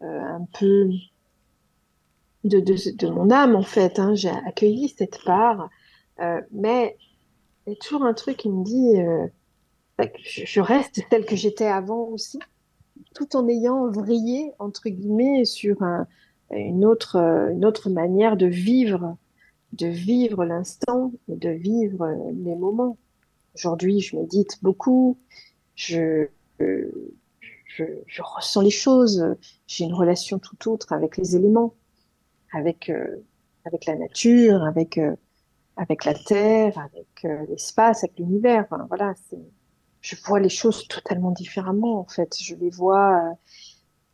euh, un peu de, de, de mon âme en fait, hein, j'ai accueilli cette part, mais il y a toujours un truc qui me dit, bah, je, je reste telle que j'étais avant aussi, tout en ayant vrillé entre guillemets sur un- une autre, une autre manière de vivre de vivre l'instant et de vivre les moments. Aujourd'hui, je médite beaucoup, je, je, je ressens les choses, j'ai une relation tout autre avec les éléments, avec, euh, avec la nature, avec, euh, avec la terre, avec euh, l'espace, avec l'univers. Enfin, voilà, je vois les choses totalement différemment, en fait. Je les vois,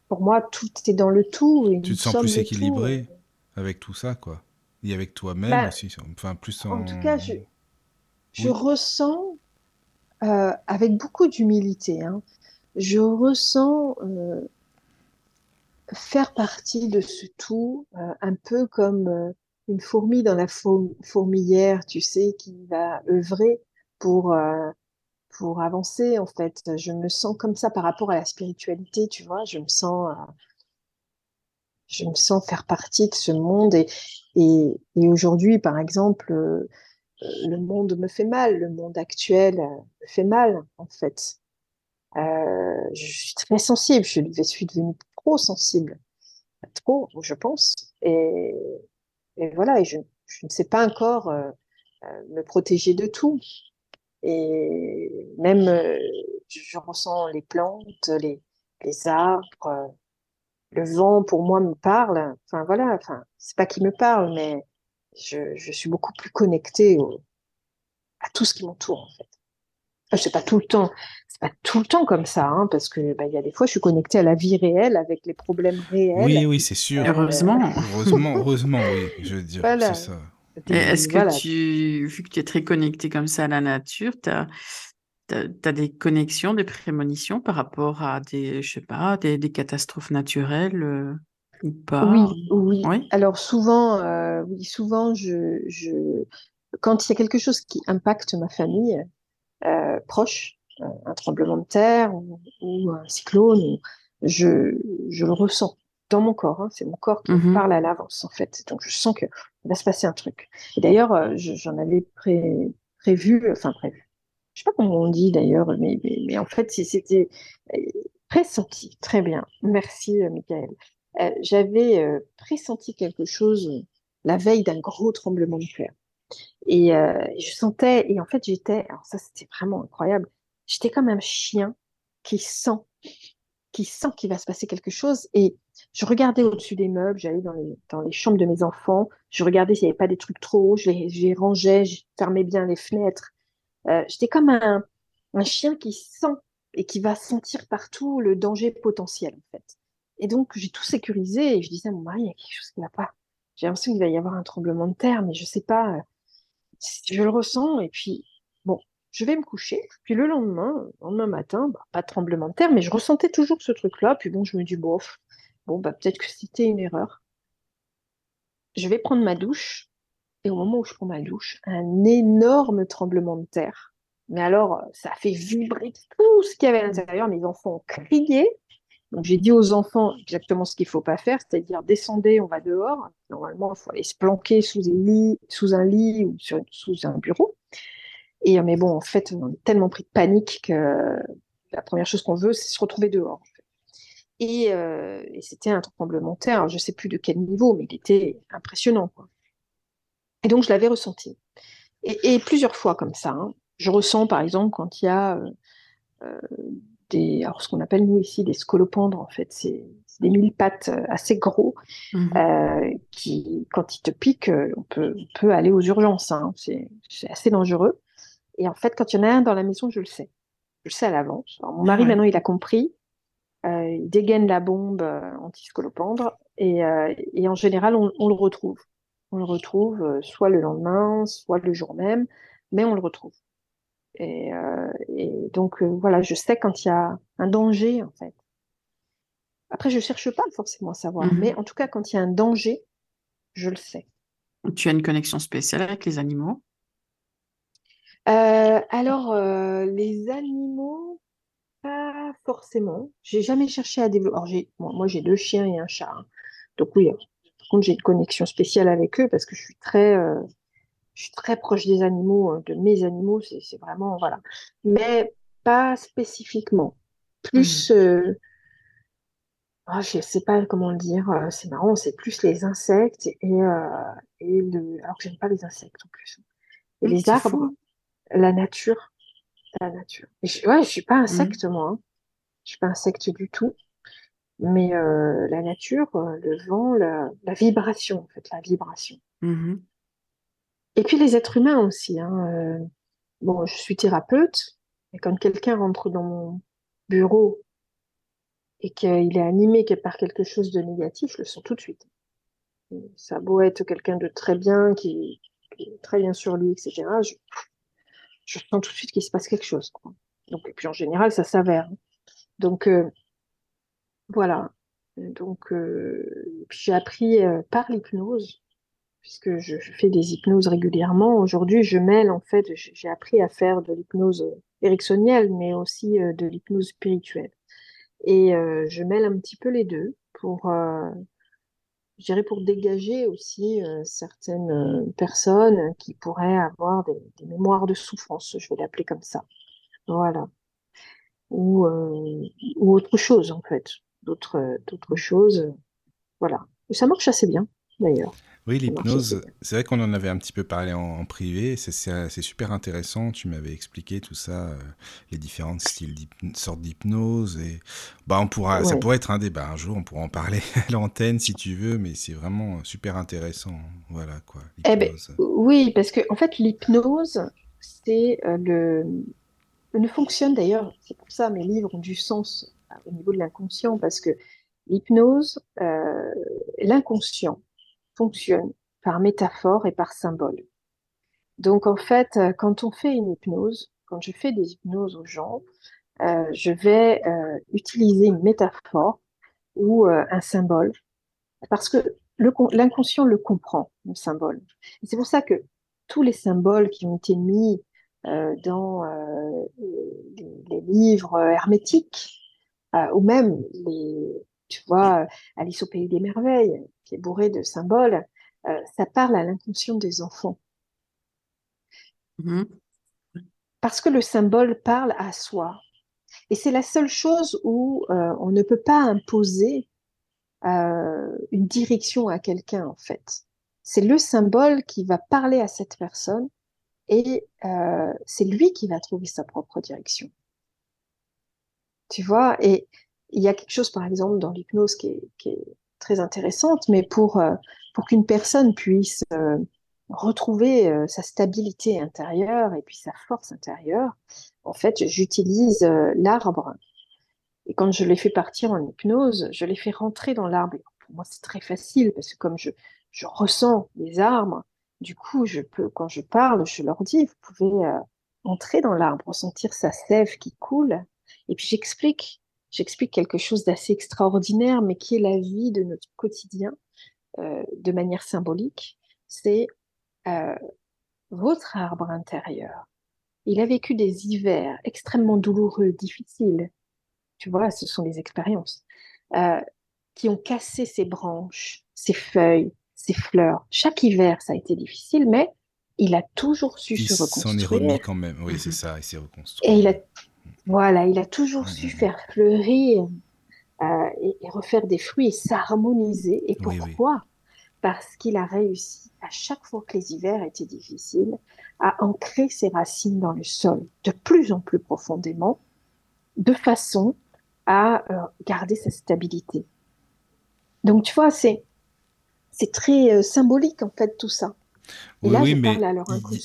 pour moi, tout est dans le tout et Tu te sens plus tout. équilibré avec tout ça, quoi. Et avec toi-même Bah, aussi. Enfin, plus en. En tout cas, je, ressens, euh, avec beaucoup d'humilité, hein, je ressens euh, faire partie de ce tout, euh, un peu comme une fourmi dans la four- fourmilière, tu sais, qui va œuvrer pour, pour avancer, en fait. Je me sens comme ça par rapport à la spiritualité, tu vois, je me sens, je me sens faire partie de ce monde et, et, et aujourd'hui, par exemple, euh, le monde me fait mal, le monde actuel euh, me fait mal, en fait. Euh, je suis très sensible, je suis devenue trop sensible, trop, je pense. Et, et voilà, et je, je ne sais pas encore euh, euh, me protéger de tout. Et même, euh, je, ressens les plantes, les, les arbres, euh, le vent pour moi me parle. Enfin voilà, enfin, c'est pas qu'il me parle, mais je, je suis beaucoup plus connectée au- à tout ce qui m'entoure, en fait. Enfin, c'est pas tout le temps, c'est pas tout le temps comme ça, hein, parce que bah, il y a des fois, je suis connectée à la vie réelle, avec les problèmes réels. Oui, oui, c'est sûr. Euh, Heureusement. Heureusement, heureusement, oui, je veux dire, Voilà. c'est ça. Et est-ce que Voilà. tu, vu que tu es très connecté comme ça à la nature, tu as, des connexions, des prémonitions par rapport à des, je sais pas, des, des catastrophes naturelles euh, ou pas? Oui, oui. Oui. Alors souvent, euh, oui, souvent, je, je, quand il y a quelque chose qui impacte ma famille euh, proche, un tremblement de terre ou, ou un cyclone, je, je le ressens dans mon corps. hein. C'est mon corps qui me Mhm. parle à l'avance, en fait. Donc je sens que il va se passer un truc. Et d'ailleurs, je- j'en avais pré- prévu, enfin prévu. Je sais pas comment on dit d'ailleurs, mais, en fait, c'était euh, pressenti. Très bien. Merci, euh, Michael. Euh, j'avais pressenti quelque chose la veille d'un gros tremblement de terre. Et je sentais, et en fait, j'étais, alors ça, c'était vraiment incroyable, j'étais comme un chien qui sent, qui sent qu'il va se passer quelque chose. Et je regardais au-dessus des meubles, j'allais dans les, dans les chambres de mes enfants, je regardais s'il n'y avait pas des trucs trop hauts, je les, je les rangeais, je fermais bien les fenêtres. Euh, j'étais comme un, chien qui sent et qui va sentir partout le danger potentiel, en fait. Et donc, j'ai tout sécurisé et je disais à mon mari, il y a quelque chose qui ne va pas. J'ai l'impression qu'il va y avoir un tremblement de terre, mais je ne sais pas. Je le ressens et puis, bon, je vais me coucher. Puis le lendemain, le lendemain matin, bah, pas de tremblement de terre, mais je ressentais toujours ce truc-là. Puis bon, je me dis, bof, bon, bah, peut-être que c'était une erreur. Je vais prendre ma douche. Et au moment où je prends ma douche, un énorme tremblement de terre. Mais alors, ça a fait vibrer tout ce qu'il y avait à l'intérieur. Mes enfants ont crié. Donc, j'ai dit aux enfants exactement ce qu'il ne faut pas faire, c'est-à-dire descendez, on va dehors. Normalement, il faut aller se planquer sous un lit, sous un ou sous un bureau. Et, mais bon, en fait, on est tellement pris de panique que la première chose qu'on veut, c'est se retrouver dehors. Et, euh, et c'était un tremblement de terre. Je ne sais plus de quel niveau, mais il était impressionnant. Et donc, je l'avais ressenti. Et, et, plusieurs fois comme ça. Hein. Je ressens, par exemple, quand il y a euh, euh, des, alors ce qu'on appelle nous ici des scolopendres, en fait, c'est des mille pattes assez gros euh, qui, quand ils te piquent, on peut, on peut aller aux urgences. Hein. C'est assez dangereux. Et en fait, quand il y en a un dans la maison, je le sais. Je le sais à l'avance. Mon mari, Ouais. maintenant, il a compris. Euh, il dégaine la bombe euh, anti-scolopendre. Et, euh, et en général, on, on le retrouve. On le retrouve euh, soit le lendemain, soit le jour même, mais on le retrouve. Et, euh, et donc, euh, voilà, je sais quand il y a un danger, en fait. Après, je cherche pas forcément à savoir, Mhm. mais en tout cas, quand il y a un danger, je le sais. Tu as une connexion spéciale avec les animaux? Euh, alors, les animaux, pas forcément. J'ai jamais cherché à développer. Alors, moi, moi, j'ai deux chiens et un chat. hein. Donc oui, par contre, j'ai une connexion spéciale avec eux parce que je suis très, euh, je suis très proche des animaux, hein, de mes animaux. C'est, vraiment, voilà. Mais pas spécifiquement. Plus, euh, ah, je sais pas comment le dire. euh, c'est marrant, c'est plus les insectes et, euh, et le. Alors que j'aime pas les insectes en plus. Et Mmh, les arbres, fou. la nature. la nature. Et je, ouais, je suis pas Mhm. insecte, moi. hein. Je suis pas insecte du tout. Mais euh, la nature, euh, le vent, la, la vibration, en fait, la vibration. Mhm. Et puis les êtres humains aussi. Hein. euh, bon, je suis thérapeute, et quand quelqu'un rentre dans mon bureau et qu'il est animé par quelque chose de négatif, je le sens tout de suite. Ça a beau être quelqu'un de très bien, qui, qui est très bien sur lui, etc. Je, je sens tout de suite qu'il se passe quelque chose. quoi. Donc, et puis en général, ça s'avère. hein. Donc, euh, Voilà. Donc, euh, j'ai appris euh, par l'hypnose, puisque je, fais des hypnoses régulièrement. Aujourd'hui, je mêle, en fait, j'ai appris à faire de l'hypnose euh, ericksonienne, mais aussi de l'hypnose spirituelle. Et je mêle un petit peu les deux pour, pour dégager aussi certaines personnes qui pourraient avoir des, mémoires de souffrance, je vais l'appeler comme ça. Voilà. Ou autre chose, en fait. D'autres, d'autres choses. Voilà. Et ça marche assez bien, d'ailleurs. Oui, l'hypnose, c'est vrai qu'on en avait un petit peu parlé en, en privé, c'est- super intéressant, tu m'avais expliqué tout ça, euh, les différents styles, sortes d'hypnose, et bah on pourra, ça pourrait être un débat un jour, on pourra en parler à l'antenne si tu veux, mais c'est vraiment super intéressant, voilà quoi, Eh ben, oui, parce que en fait, l'hypnose, c'est euh, le, ne fonctionne d'ailleurs, c'est pour ça mes livres ont du sens au niveau de l'inconscient, parce que l'hypnose, euh, l'inconscient fonctionne par métaphore et par symbole. Donc en fait, euh, quand on fait une hypnose, quand je fais des hypnoses aux gens, euh, je vais utiliser une métaphore ou un symbole, parce que l'inconscient le comprend, le symbole. C'est pour ça que tous les symboles qui ont été mis dans les livres hermétiques, euh, ou même les, tu vois, Alice au pays des merveilles, qui est bourré de symboles, euh, ça parle à l'inconscient des enfants. Mhm. Parce que le symbole parle à soi. Et c'est la seule chose où euh, on ne peut pas imposer euh, une direction à quelqu'un, en fait. c'est le symbole qui va parler à cette personne et c'est lui qui va trouver sa propre direction. Tu vois, et il y a quelque chose, par exemple, dans l'hypnose qui est, qui est, très intéressante, mais pour, euh, pour qu'une personne puisse euh, retrouver euh, sa stabilité intérieure et puis sa force intérieure, en fait, j'utilise l'arbre. Et quand je l'ai fait partir en hypnose, je l'ai fait rentrer dans l'arbre. Pour moi, c'est très facile parce que comme je, je ressens les arbres, du coup, je peux, quand je parle, je leur dis, vous pouvez entrer dans l'arbre, ressentir sa sève qui coule. Et puis j'explique, j'explique quelque chose d'assez extraordinaire, mais qui est la vie de notre quotidien euh, de manière symbolique. C'est euh, votre arbre intérieur. Il a vécu des hivers extrêmement douloureux, difficiles. Tu vois, ce sont des expériences euh, qui ont cassé ses branches, ses feuilles, ses fleurs. Chaque hiver, ça a été difficile, mais il a toujours su il se reconstruire. s'en est remis quand même. Oui, c'est ça, il s'est reconstruit. Et il a, voilà, il a toujours su faire fleurir euh, et, et, refaire des fruits et s'harmoniser. Et Oui, pourquoi? Oui. Parce qu'il a réussi, à chaque fois que les hivers étaient difficiles, à ancrer ses racines dans le sol de plus en plus profondément, de façon à euh, garder sa stabilité. Donc, tu vois, c'est c'est très euh, symbolique, en fait, tout ça. Oui, là, oui, je mais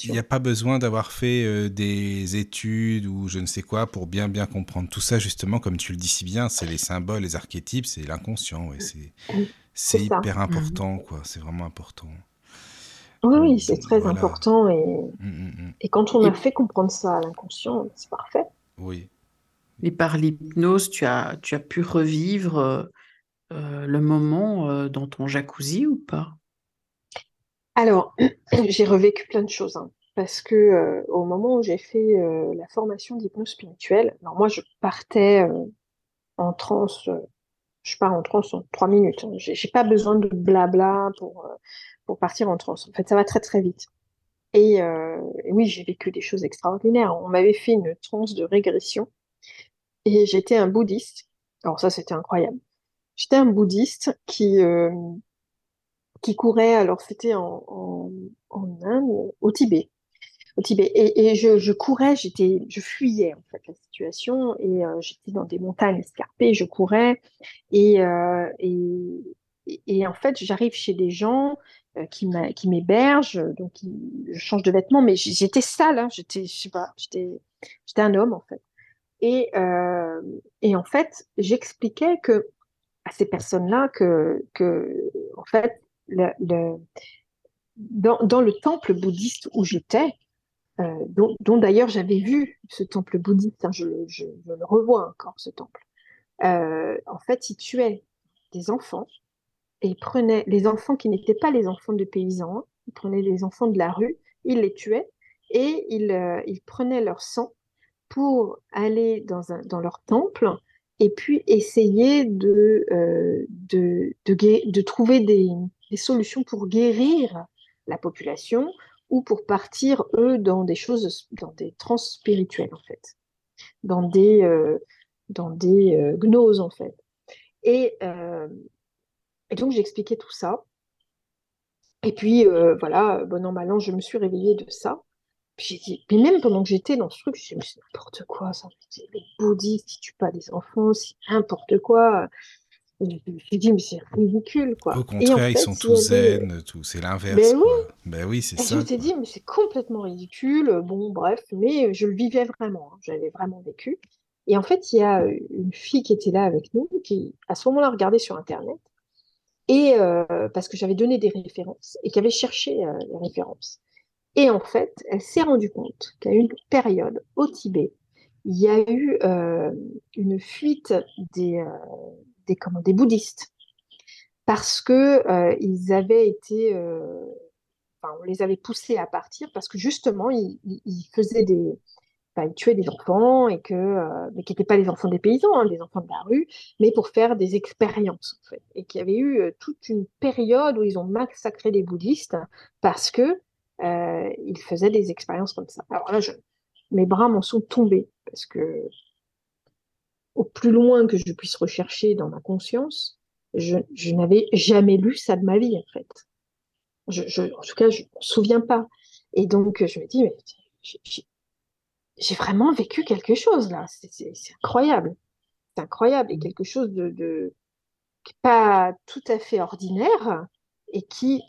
il n'y a pas besoin d'avoir fait euh, des études ou je ne sais quoi pour bien bien comprendre tout ça. Justement, comme tu le dis si bien, c'est les symboles, les archétypes, c'est l'inconscient. Ouais, c'est c'est C'est ça. hyper important, quoi. C'est vraiment important. Oui, oui, c'est très voilà. important. Et, Mm, mm, mm. et quand on Et- a fait comprendre ça à l'inconscient, c'est parfait. Oui. Et par l'hypnose, tu as, tu as pu revivre euh, euh, le moment euh, dans ton jacuzzi ou pas? Alors, j'ai revécu plein de choses, hein, parce que euh, au moment où j'ai fait euh, la formation d'hypnose spirituelle, alors moi je partais euh, en transe, je pars en transe en trois minutes. hein. J'ai pas besoin de blabla pour pour partir en transe. En fait, ça va très très vite. Et, et oui, j'ai vécu des choses extraordinaires. On m'avait fait une transe de régression et j'étais un bouddhiste. Alors ça, c'était incroyable. J'étais un bouddhiste qui qui courait, alors c'était en, en, Inde, au Tibet. Au Tibet. Et, et je, je courais, j'étais, je fuyais en fait la situation et euh, j'étais dans des montagnes escarpées, je courais et, euh, et, et- et en fait j'arrive chez des gens euh, qui qui m'hébergent, donc ils- je change de vêtements, mais j'étais sale, hein, j'étais, je sais pas, j'étais, j'étais un homme en fait. Et, euh, et en fait j'expliquais que à ces personnes-là que, que en fait dans, le temple bouddhiste où j'étais, euh, dont, d'ailleurs j'avais vu ce temple bouddhiste, hein, je, le- revois encore ce temple, euh, en fait, ils tuaient des enfants et ils prenaient les enfants qui n'étaient pas les enfants de paysans, hein, ils prenaient les enfants de la rue, ils les tuaient et ils, euh, ils prenaient leur sang pour aller dans, leur temple et puis essayer de, euh, trouver des, des solutions pour guérir la population ou pour partir, eux, dans des choses, dans des trans spirituelles, en fait, dans des, euh, dans des euh, gnoses, en fait. Et, euh, et donc, j'expliquais tout ça. Et puis, euh, voilà, bon an, mal an, je me suis réveillée de ça. Puis dit, même pendant que j'étais dans ce truc, je me suis dit, c'est n'importe quoi, ça. Les bouddhistes, ils tuent pas des enfants, c'est n'importe quoi. Je me suis dit, mais c'est ridicule, quoi. Au en contraire, ils sont tous avait- zen, tout. C'est l'inverse, Ben oui. Ben oui, c'est je ça. me suis quoi. dit, mais c'est complètement ridicule. Bon, bref, mais je le vivais vraiment. hein, J'avais vraiment vécu. Et en fait, il y a une fille qui était là avec nous, qui à ce moment-là regardait sur Internet, et euh, parce que j'avais donné des références, et qui avait cherché euh, les références. Et en fait, elle s'est rendue compte qu'à une période au Tibet, il y a eu euh, une fuite des, euh, des, comment, des bouddhistes parce que euh, ils avaient été, euh, enfin, on les avait poussés à partir parce que justement, ils, faisaient des, enfin, ils tuaient des enfants et que, euh, mais qui n'étaient pas les enfants des paysans, hein, des enfants de la rue, mais pour faire des expériences en fait, et qu'il y avait eu toute une période où ils ont massacré des bouddhistes parce que ils faisaient des expériences comme ça. Alors là, je, mes bras m'en sont tombés parce que au plus loin que je puisse rechercher dans ma conscience, je, je n'avais jamais lu ça de ma vie, en fait. je, en tout cas, je ne me souviens pas. Et donc, je me dis, mais j'ai vraiment vécu quelque chose là. C'est incroyable. C'est incroyable. Et quelque chose de, de pas tout à fait ordinaire et qui,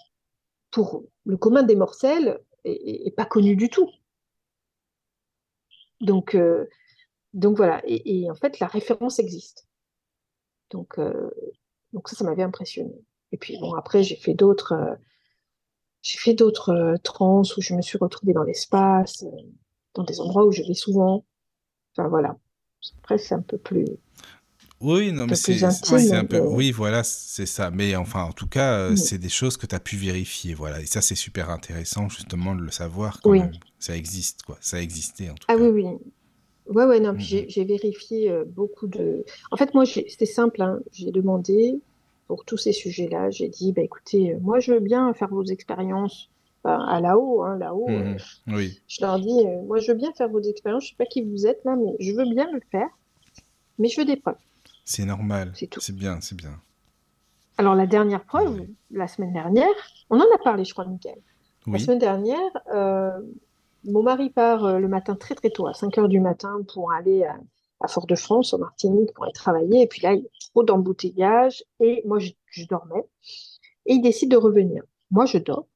pour le commun des mortels, est, pas connu du tout. Donc, euh, donc voilà. Et, en fait, la référence existe. Donc, euh, donc ça, ça m'avait impressionné. Et puis bon, après, j'ai fait d'autres, euh, j'ai fait d'autres trans où je me suis retrouvée dans l'espace, dans des endroits où je vais souvent. Enfin voilà. Après, c'est un peu plus. Oui, non, mais c'est un peu. Oui, voilà, c'est ça. Mais enfin, en tout cas, euh, mm. c'est des choses que tu as pu vérifier. Voilà. Et ça, c'est super intéressant, justement, de le savoir quand même. Ça existe, quoi. Ça a existé, en tout ah, cas. Ah oui, oui. Ouais, ouais, non. Puis j'ai vérifié euh, beaucoup de. En fait, moi, c'était simple. Hein. J'ai demandé pour tous ces sujets-là. J'ai dit, bah, écoutez, euh, moi, je veux bien faire vos expériences à là-haut, hein, là-haut. Mm, oui. Je leur dis, moi, je veux bien faire vos expériences. Je sais pas qui vous êtes là, mais je veux bien le faire. Mais je veux des preuves. C'est normal. C'est bien, c'est bien. Alors, la dernière preuve, la semaine dernière, on en a parlé, je crois, Michael. La semaine dernière, euh, mon mari part euh, le matin très très tôt, à 5 heures du matin, pour aller à, Fort-de-France, au Martinique, pour aller travailler. Et puis là, il y a trop d'embouteillages. Et moi, je, dormais. Et il décide de revenir. Moi, je dors.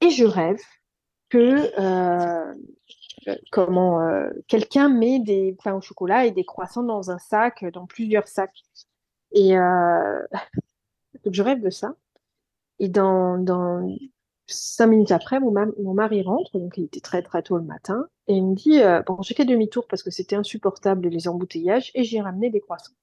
Et je rêve que euh, euh, comment quelqu'un met des pains au chocolat et des croissants dans un sac, dans plusieurs sacs. Et euh, je rêve de ça. Et dans, dans cinq minutes après, mon, mon, mari rentre, donc il était très très tôt le matin, et il me dit bon, j'ai fait demi-tour parce que c'était insupportable les embouteillages, et j'ai ramené des croissants.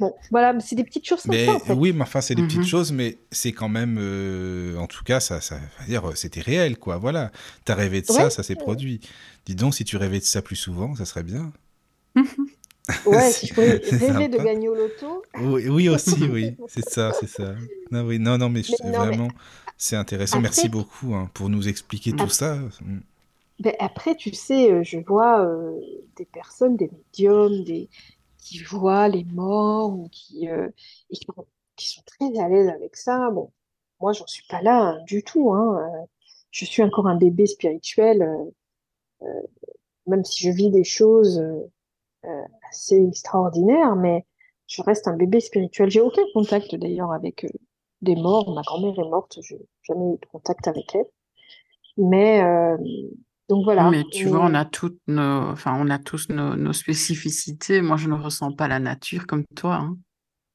Bon, voilà, c'est des petites choses mais, ça, en fait. Oui, mais enfin, c'est des petites mhm. choses, mais c'est quand même, euh, en tout cas, ça, ça veut dire, euh, c'était réel, quoi. Voilà, t'as rêvé de ça, ça s'est produit. Dis donc, si tu rêvais de ça plus souvent, ça serait bien. ouais, si je pouvais rêver de gagner au loto. Oui, aussi, oui, c'est ça, c'est ça. Non, oui, non, non, mais, vraiment, c'est intéressant. Merci beaucoup hein, pour nous expliquer tout ça. Ben, après, tu sais, euh, je vois des personnes, des médiums, des qui voient les morts ou qui, euh, qui, sont très à l'aise avec ça. Bon, moi, j'en suis pas là hein, du tout. Hein. Euh, je suis encore un bébé spirituel, euh, même si je vis des choses assez extraordinaires, mais je reste un bébé spirituel. J'ai aucun contact d'ailleurs avec des morts. Ma grand-mère est morte, je n'ai jamais eu de contact avec elle. Mais donc voilà. Mais tu vois, on a toutes nos, enfin, on a tous nos, spécificités. Moi, je ne ressens pas la nature comme toi, hein,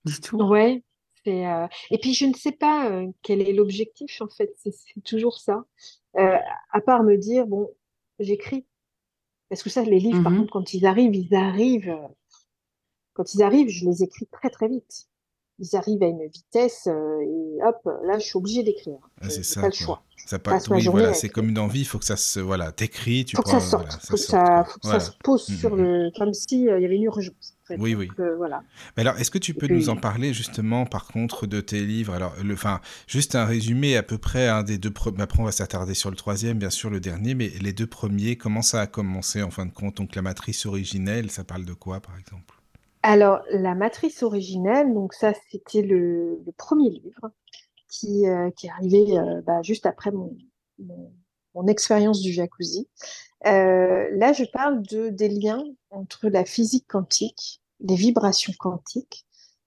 du tout. Ouais. Euh, et puis je ne sais pas euh, quel est l'objectif en fait. C'est toujours ça. Euh, à part me dire bon, j'écris. Parce que ça, les livres, par mmh contre, quand ils arrivent, ils arrivent. Quand ils arrivent, je les écris très très vite ils arrivent à une vitesse et hop, là, je suis obligée d'écrire. Ah, c'est ça. Pas le choix. Ça oui, voilà, c'est comme une envie, il faut que ça se. Voilà, t'écris, tu faut Que ça sorte. faut, que ça, faut que ça se pose mm, sur mm, le. Mm. Comme s'il il y avait une urgence. Oui, oui. Euh, voilà. Mais alors, est-ce que tu peux nous en parler justement, par contre, de tes livres? Alors, le, enfin, juste un résumé à peu près, un des deux. premiers. Après, on va s'attarder sur le troisième, bien sûr, le dernier, mais les deux premiers, comment ça a commencé en fin de compte? Donc, la matrice originelle, ça parle de quoi, par exemple? Alors, la matrice originelle, donc ça, c'était le, premier livre qui, euh, est arrivé euh, bah, juste après mon, expérience du jacuzzi. Euh, là, je parle de, des liens entre la physique quantique, les vibrations quantiques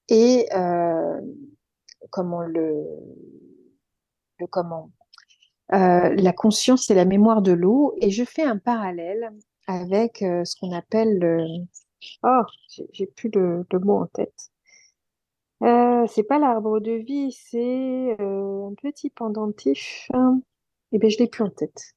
et comment la conscience et la mémoire de l'eau. Et je fais un parallèle avec ce qu'on appelle le, oh, j'ai plus le, le mot en tête. Euh, c'est pas l'arbre de vie, c'est euh, un petit pendentif. Eh bien, je l'ai plus en tête.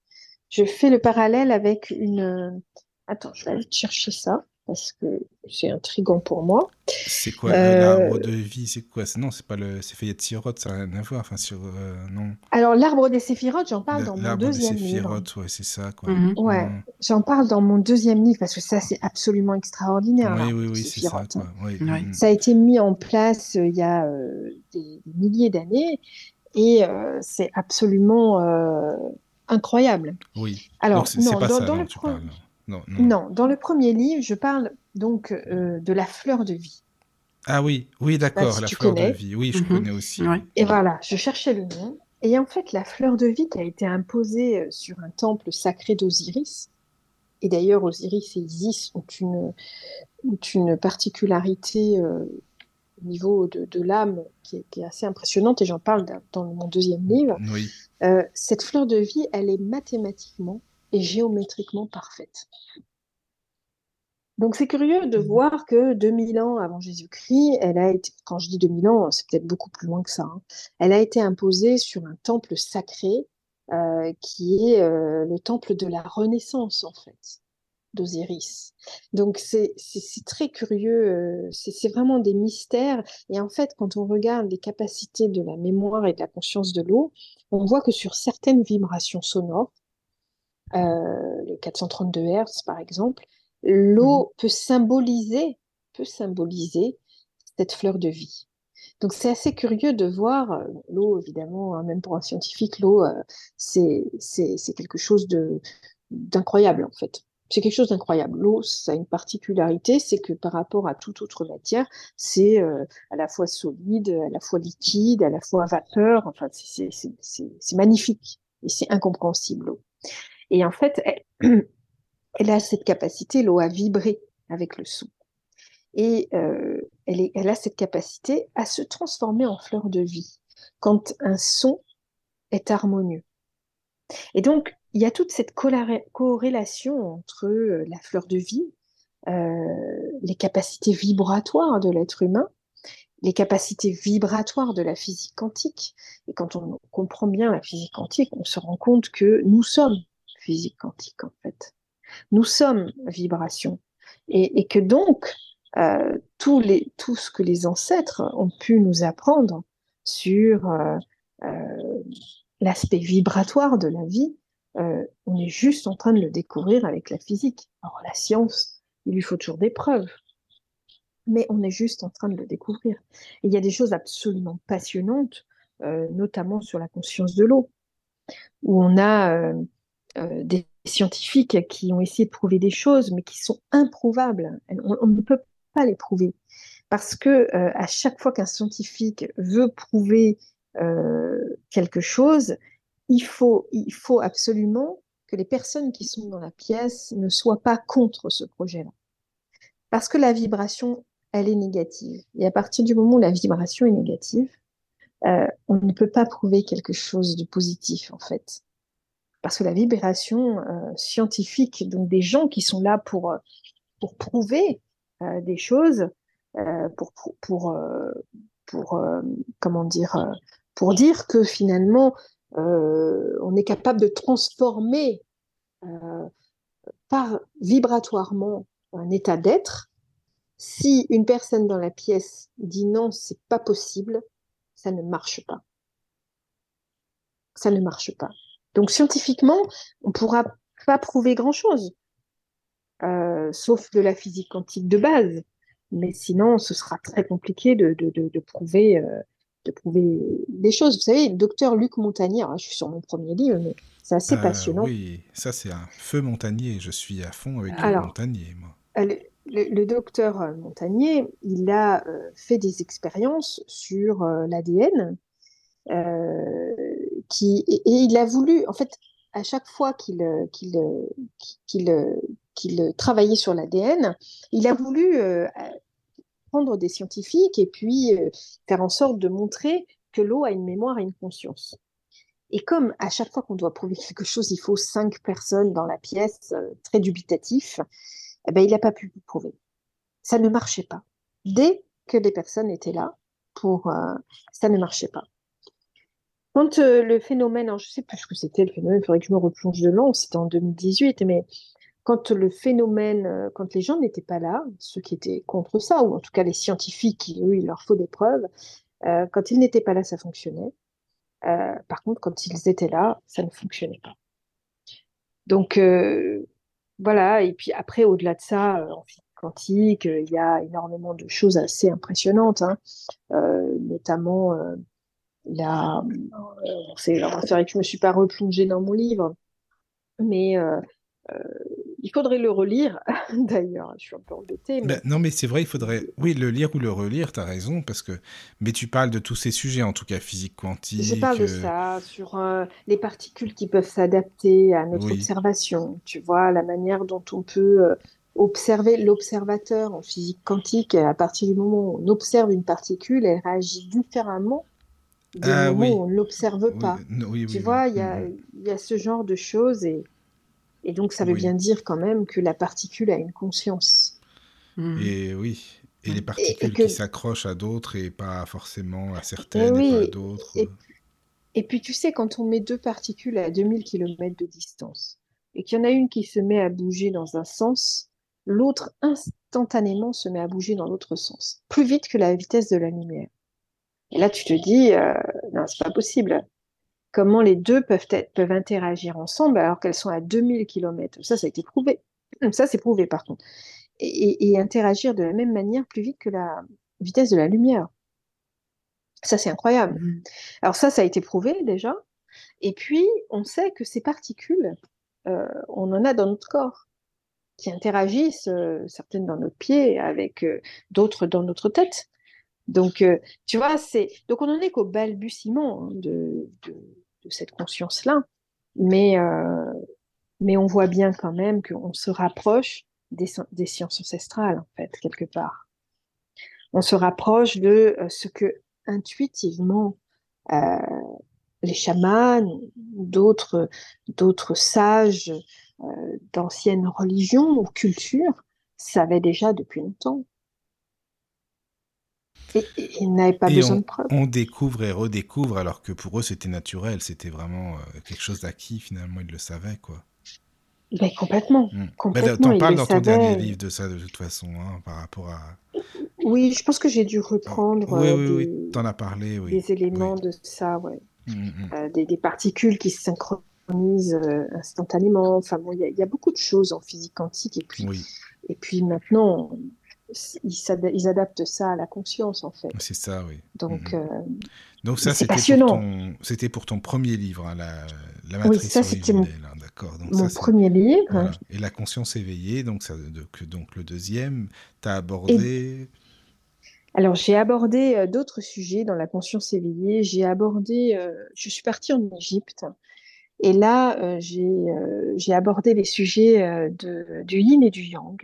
Je fais le parallèle avec une. Attends, je vais aller chercher ça parce que c'est intriguant pour moi. C'est quoi euh, l'arbre de vie C'est quoi? Non, c'est pas le. C'est Fayette Sirotte, ça n'a rien à voir. Enfin, sur euh, non. Alors l'arbre des séphirotes, j'en parle dans mon deuxième livre. L'arbre des ouais, c'est ça, quoi. Mhm. Ouais, j'en parle dans mon deuxième livre parce que ça, c'est absolument extraordinaire. Oui, oui, oui, c'est ça. Quoi. Oui. Mhm. Ça a été mis en place euh, il y a des, milliers d'années et c'est absolument incroyable. Oui. Alors, c'est pas dans, ça dans le tu parles. Non, dans le premier livre, je parle donc euh, de la fleur de vie. Ah oui, oui, d'accord, la fleur de vie. Oui, je mhm. connais aussi. Et voilà, je cherchais le nom. Et en fait, la fleur de vie qui a été imposée euh, sur un temple sacré d'Osiris, et d'ailleurs Osiris et Isis ont une, ont une particularité euh, au niveau de, de l'âme qui, est- qui est assez impressionnante, et j'en parle dans dans mon deuxième livre. Oui. Euh, cette fleur de vie, elle est mathématiquement et géométriquement parfaite. Donc c'est curieux de Mhm. voir que 2000 ans avant Jésus-Christ, elle a été, quand je dis 2000 ans, c'est peut-être beaucoup plus loin que ça, hein, elle a été imposée sur un temple sacré euh, qui est euh, le temple de la Renaissance en fait, d'Osiris. Donc c'est très curieux, euh, c'est vraiment des mystères. Et en fait, quand on regarde les capacités de la mémoire et de la conscience de l'eau, on voit que sur certaines vibrations sonores, le 432 Hz par exemple, l'eau peut symboliser, peut symboliser cette fleur de vie. Donc c'est assez curieux de voir euh, l'eau, évidemment, hein, même pour un scientifique, l'eau, euh, c'est quelque chose de d'incroyable en fait. C'est quelque chose d'incroyable. L'eau, ça a une particularité, c'est que par rapport à toute autre matière, c'est euh, à la fois solide, à la fois liquide, à la fois vapeur. Enfin, c'est magnifique et c'est incompréhensible l'eau. Et en fait, elle, a cette capacité, l'eau, à vibrer avec le son. Et euh, elle, a cette capacité à se transformer en fleur de vie quand un son est harmonieux. Et donc, il y a toute cette corrélation entre euh, la fleur de vie, euh, les capacités vibratoires de l'être humain, les capacités vibratoires de la physique quantique. Et quand on comprend bien la physique quantique, on se rend compte que nous sommes physique quantique, en fait. Nous sommes vibration. Et, que donc, euh, tous les, tout ce que les ancêtres ont pu nous apprendre sur euh, euh, l'aspect vibratoire de la vie, euh, on est juste en train de le découvrir avec la physique. Alors la science, il lui faut toujours des preuves, mais on est juste en train de le découvrir. Il y a des choses absolument passionnantes, notamment sur la conscience de l'eau, où on a des scientifiques qui ont essayé de prouver des choses, mais qui sont improuvables. On, ne peut pas les prouver. Parce que euh, à chaque fois qu'un scientifique veut prouver euh, quelque chose, il faut, absolument que les personnes qui sont dans la pièce ne soient pas contre ce projet-là. Parce que la vibration, elle est négative. Et à partir du moment où la vibration est négative, euh, on ne peut pas prouver quelque chose de positif, en fait. Parce que la vibration euh, scientifique, donc des gens qui sont là pour, euh, pour prouver euh, des choses, pour, pour, pour, pour comment dire, pour dire que finalement, on est capable de transformer par vibratoirement un état d'être. Si une personne dans la pièce dit non, c'est pas possible, ça ne marche pas. Ça ne marche pas. Donc scientifiquement, on pourra pas prouver grand-chose, euh, sauf de la physique quantique de base. Mais sinon, ce sera très compliqué de, de, de, de prouver, euh, de prouver des choses. Vous savez, le docteur Luc Montagnier, je suis sur mon premier livre, mais c'est assez Euh, passionnant. oui, ça c'est un feu Montagnier. Je suis à fond avec Alors, le Montagnier, moi. Le, le- le docteur Montagnier, il a fait des expériences sur l'ADN euh, et, il a voulu, en fait, à chaque fois qu'il euh, euh, euh, travaillait sur l'ADN, il a voulu prendre des scientifiques et puis faire en sorte de montrer que l'eau a une mémoire et une conscience. Et comme à chaque fois qu'on doit prouver quelque chose, il faut cinq personnes dans la pièce, très dubitatif, eh ben, il n'a pas pu prouver. Ça ne marchait pas. Dès que les personnes étaient là, pour, ça ne marchait pas. Quand euh, le phénomène, alors je sais plus ce que c'était le phénomène, il faudrait que je me replonge dedans, c'était en 2018, mais quand le phénomène, euh, quand les gens n'étaient pas là, ceux qui étaient contre ça, ou en tout cas les scientifiques, qui, eux, il leur faut des preuves, euh, quand ils n'étaient pas là, ça fonctionnait. Par contre, quand ils étaient là, ça ne fonctionnait pas. Donc, voilà, et puis après, au-delà de ça, en physique quantique, il y a énormément de choses assez impressionnantes, hein, notamment la... c'est alors, c'est vrai que je ne me suis pas replongée dans mon livre, mais euh, euh, il faudrait le relire, d'ailleurs, je suis un peu embêtée. Ben, non, mais c'est vrai, il faudrait, oui, le lire ou le relire, tu as raison, parce que, mais tu parles de tous ces sujets, en tout cas physique quantique. Je parle de euh, ça, sur euh, les particules qui peuvent s'adapter à notre Oui. observation, tu vois, la manière dont on peut observer l'observateur en physique quantique, à partir du moment où on observe une particule, elle réagit différemment Ah, oui. où on ne l'observe pas. oui, Tu oui, vois, oui. il y a, il y a ce genre de choses et, et donc ça veut Oui. bien dire quand même que la particule a une conscience. Mm. Et oui, et les Et, et particules que, qui s'accrochent à d'autres et pas forcément à et certaines et pas à d'autres. et, et puis tu sais, quand on met deux particules à 2000 km de distance et qu'il y en a une qui se met à bouger dans un sens, l'autre instantanément se met à bouger dans l'autre sens, plus vite que la vitesse de la lumière. Et là, tu te dis, euh, non, c'est pas possible. Comment les deux peuvent, être, peuvent interagir ensemble alors qu'elles sont à 2000 km? Ça, ça a été prouvé. Ça, c'est prouvé par contre. Et, et- et interagir de la même manière plus vite que la vitesse de la lumière. Ça, c'est incroyable. Mm. Alors ça, ça a été prouvé déjà. Et puis, on sait que ces particules, euh, on en a dans notre corps, qui interagissent, euh, certaines dans notre pied, avec euh, d'autres dans notre tête. Donc, euh, tu vois, c'est donc on en est qu'au balbutiement hein, de, cette conscience-là, mais euh, mais on voit bien quand même qu'on se rapproche des, des sciences ancestrales en fait quelque part. On se rapproche de euh, ce que intuitivement euh, les chamans d'autres d'autres sages d'anciennes religions ou cultures savaient déjà depuis longtemps. Et, et ils n'avaient pas Et besoin on, de preuves. on découvre et redécouvre alors que pour eux c'était naturel, c'était vraiment euh, quelque chose d'acquis finalement, ils le savaient quoi. Ben, complètement, Mm. Ben, complètement, T'en parles le dans ton dernier livre de ça de toute façon, hein, par rapport à... Oui, je pense que j'ai dû reprendre Oui, euh, oui, oui, des, t'en as parlé, oui. des éléments Oui. de ça, ouais. Mm, mm, Euh, des, des particules qui se synchronisent euh, instantanément. Enfin bon, il y, y a beaucoup de choses en physique quantique. Et puis, Oui, et puis maintenant, ils, adaptent ça à la conscience, en fait. c'est ça, oui. Donc, Mhm. euh, Donc ça, c'était pour passionnant. ton, c'était pour ton premier livre, hein, la, la Oui, matrice ça, c'était mon, hein, d'accord. Mon ça, premier livre. voilà. Et la conscience éveillée, donc ça, donc, le deuxième, t'as Et abordé. alors, j'ai abordé euh, d'autres sujets dans la conscience éveillée. J'ai abordé, euh, je suis partie en Égypte. Et là, j'ai abordé les sujets de, du yin et du yang.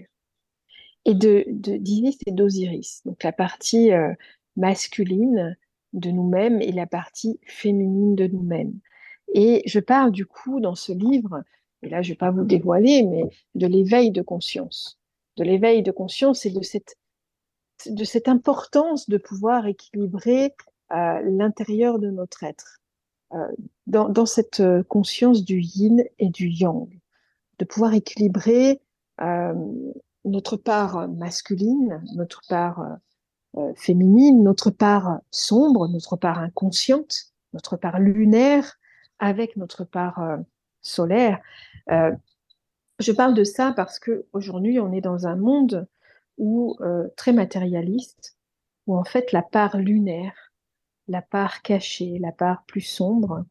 Et de, d'Isis et d'Osiris. Donc la partie euh, masculine de nous-mêmes et la partie féminine de nous-mêmes. Et je parle du coup dans ce livre, et là je ne vais pas vous dévoiler, mais de l'éveil de conscience. De l'éveil de conscience et de cette, de cette importance de pouvoir équilibrer euh, l'intérieur de notre être, euh, dans, dans cette euh, conscience du yin et du yang, de pouvoir équilibrer euh, notre part masculine, notre part euh, féminine, notre part sombre, notre part inconsciente, notre part lunaire, avec notre part euh, solaire. Euh, je parle de ça parce que aujourd'hui on est dans un monde où euh, très matérialiste, où en fait la part lunaire, la part cachée, la part plus sombre,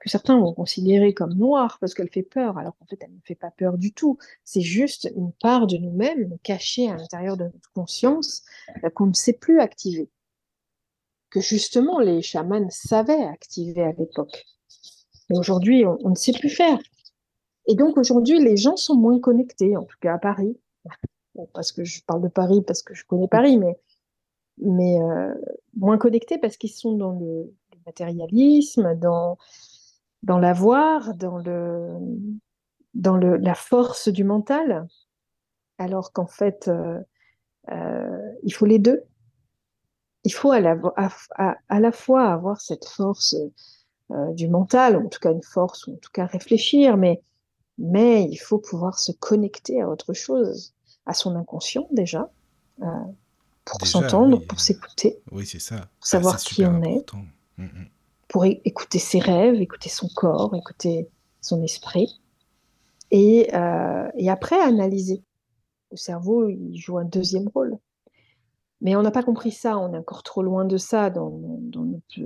que certains vont considérer comme noire parce qu'elle fait peur, alors qu'en fait elle ne fait pas peur du tout. C'est juste une part de nous-mêmes cachée à l'intérieur de notre conscience euh, qu'on ne sait plus activer, que justement les chamans savaient activer à l'époque. Mais aujourd'hui, on, ne sait plus faire. Et donc aujourd'hui, les gens sont moins connectés, en tout cas à Paris. Parce que je parle de Paris, parce que je connais Paris, mais, mais euh, moins connectés parce qu'ils sont dans le, matérialisme, dans, dans l'avoir, dans, le, dans le, la force du mental, alors qu'en fait, euh, euh, il faut les deux. Il faut à la, à, à, à la fois avoir cette force du mental, en tout cas une force, ou en tout cas réfléchir, mais mais il faut pouvoir se connecter à autre chose, à son inconscient déjà, pour s'entendre, oui. pour s'écouter, Oui, c'est ça. pour savoir qui on est. Mm, mm. pour écouter ses rêves, écouter son corps, écouter son esprit, et, euh, et après analyser. Le cerveau, il joue un deuxième rôle. Mais on n'a pas compris ça, on est encore trop loin de ça dans, dans notre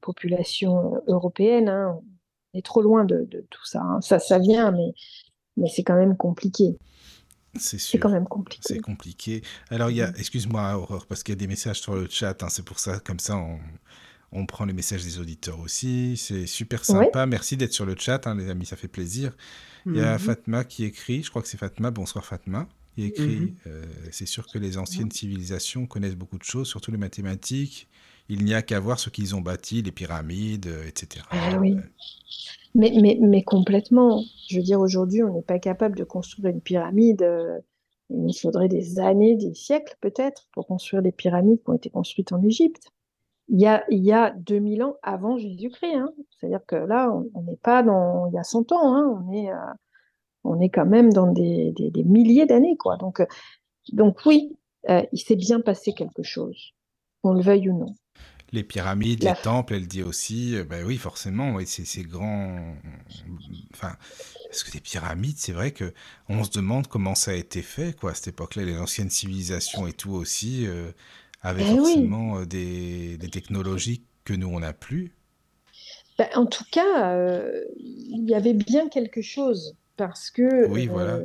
population européenne. hein. On est trop loin de, de tout ça. hein. Ça, ça vient, mais, mais c'est quand même compliqué. C'est C'est quand même compliqué. C'est compliqué. Alors, il y a, excuse-moi, Aurore, parce qu'il y a des messages sur le chat. hein, c'est pour ça, comme ça, on, on prend les messages des auditeurs aussi. C'est super sympa. Merci d'être sur le chat, hein, les amis, ça fait plaisir. Il y a Mhm. Fatma qui écrit, je crois que c'est Fatma, bonsoir Fatma, qui écrit Mhm. euh, C'est sûr que les anciennes civilisations connaissent beaucoup de choses, surtout les mathématiques. Il n'y a qu'à voir ce qu'ils ont bâti, les pyramides, euh, etc. Ah. Mais, complètement. Je veux dire, aujourd'hui, on n'est pas capable de construire une pyramide. euh, il nous faudrait des années, des siècles peut-être, pour construire les pyramides qui ont été construites en Égypte. Il y a, il y a 2000 ans avant Jésus-Christ. hein. C'est-à-dire que là, on n'est pas dans il y a 100 ans. hein. On est, euh, on est quand même dans des, des, milliers d'années. quoi. Donc, donc oui, il s'est bien passé quelque chose, qu'on le veuille ou non. Les pyramides, La- les temples, elle dit aussi, euh, ben oui, forcément, oui, c'est ces grands. Enfin, parce que des pyramides, c'est vrai que on se demande comment ça a été fait, quoi, à cette époque-là. Les anciennes civilisations et tout aussi euh, avaient Eh forcément euh, des, des technologies que nous, on n'a plus. Ben, en tout cas, euh, il y avait bien quelque chose parce que Oui, voilà.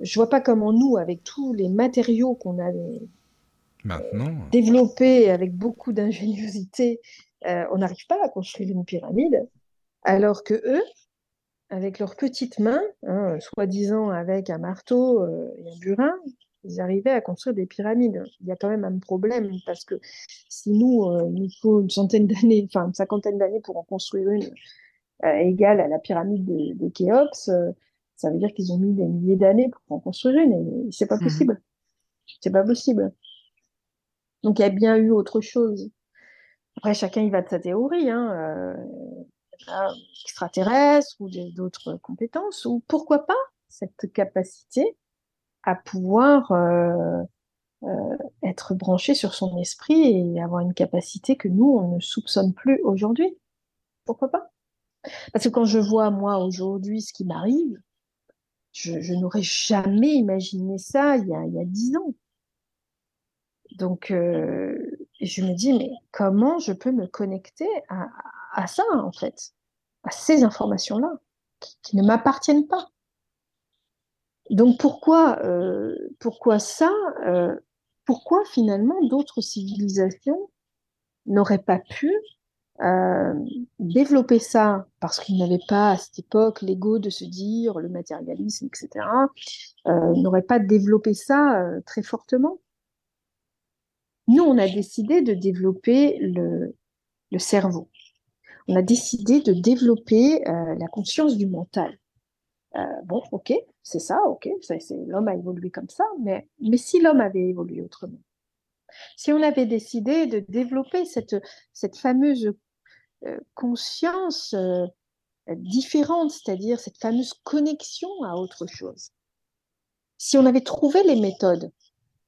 je vois pas comment nous, avec tous les matériaux qu'on a Maintenant, développés avec beaucoup d'ingéniosité, euh, on n'arrive pas à construire une pyramide, alors que eux, avec leurs petites mains, hein, soi-disant avec un marteau euh, et un burin, ils arrivaient à construire des pyramides. Il y a quand même un problème parce que si nous, euh, il nous faut une centaine d'années, enfin une cinquantaine d'années pour en construire une euh, égale à la pyramide de, de Khéops, euh, ça veut dire qu'ils ont mis des milliers d'années pour en construire une et c'est pas Mhm. possible. C'est pas possible. Donc il y a bien eu autre chose. Après, chacun il va de sa théorie, hein, euh, y extraterrestres ou d'autres compétences, ou pourquoi pas cette capacité à pouvoir euh, euh, être branché sur son esprit et avoir une capacité que nous, on ne soupçonne plus aujourd'hui. Pourquoi pas? Parce que quand je vois, moi, aujourd'hui, ce qui m'arrive, je, n'aurais jamais imaginé ça y il y a dix ans. Donc, euh, je me dis, mais comment je peux me connecter à, à ça, en fait, à ces informations-là, qui, qui ne m'appartiennent pas. Donc, pourquoi, euh, pourquoi ça euh, Pourquoi finalement d'autres civilisations n'auraient pas pu euh, développer ça? Parce qu'ils n'avaient pas à cette époque l'ego de se dire le matérialisme, etc. Euh, n'auraient pas développé ça euh, très fortement. Nous, on a décidé de développer le, cerveau. On a décidé de développer euh, la conscience du mental. Euh, bon, ok, c'est ça, ok, l'homme a évolué comme ça, mais, mais si l'homme avait évolué autrement, si on avait décidé de développer cette, cette fameuse euh, conscience différente, c'est-à-dire cette fameuse connexion à autre chose, si on avait trouvé les méthodes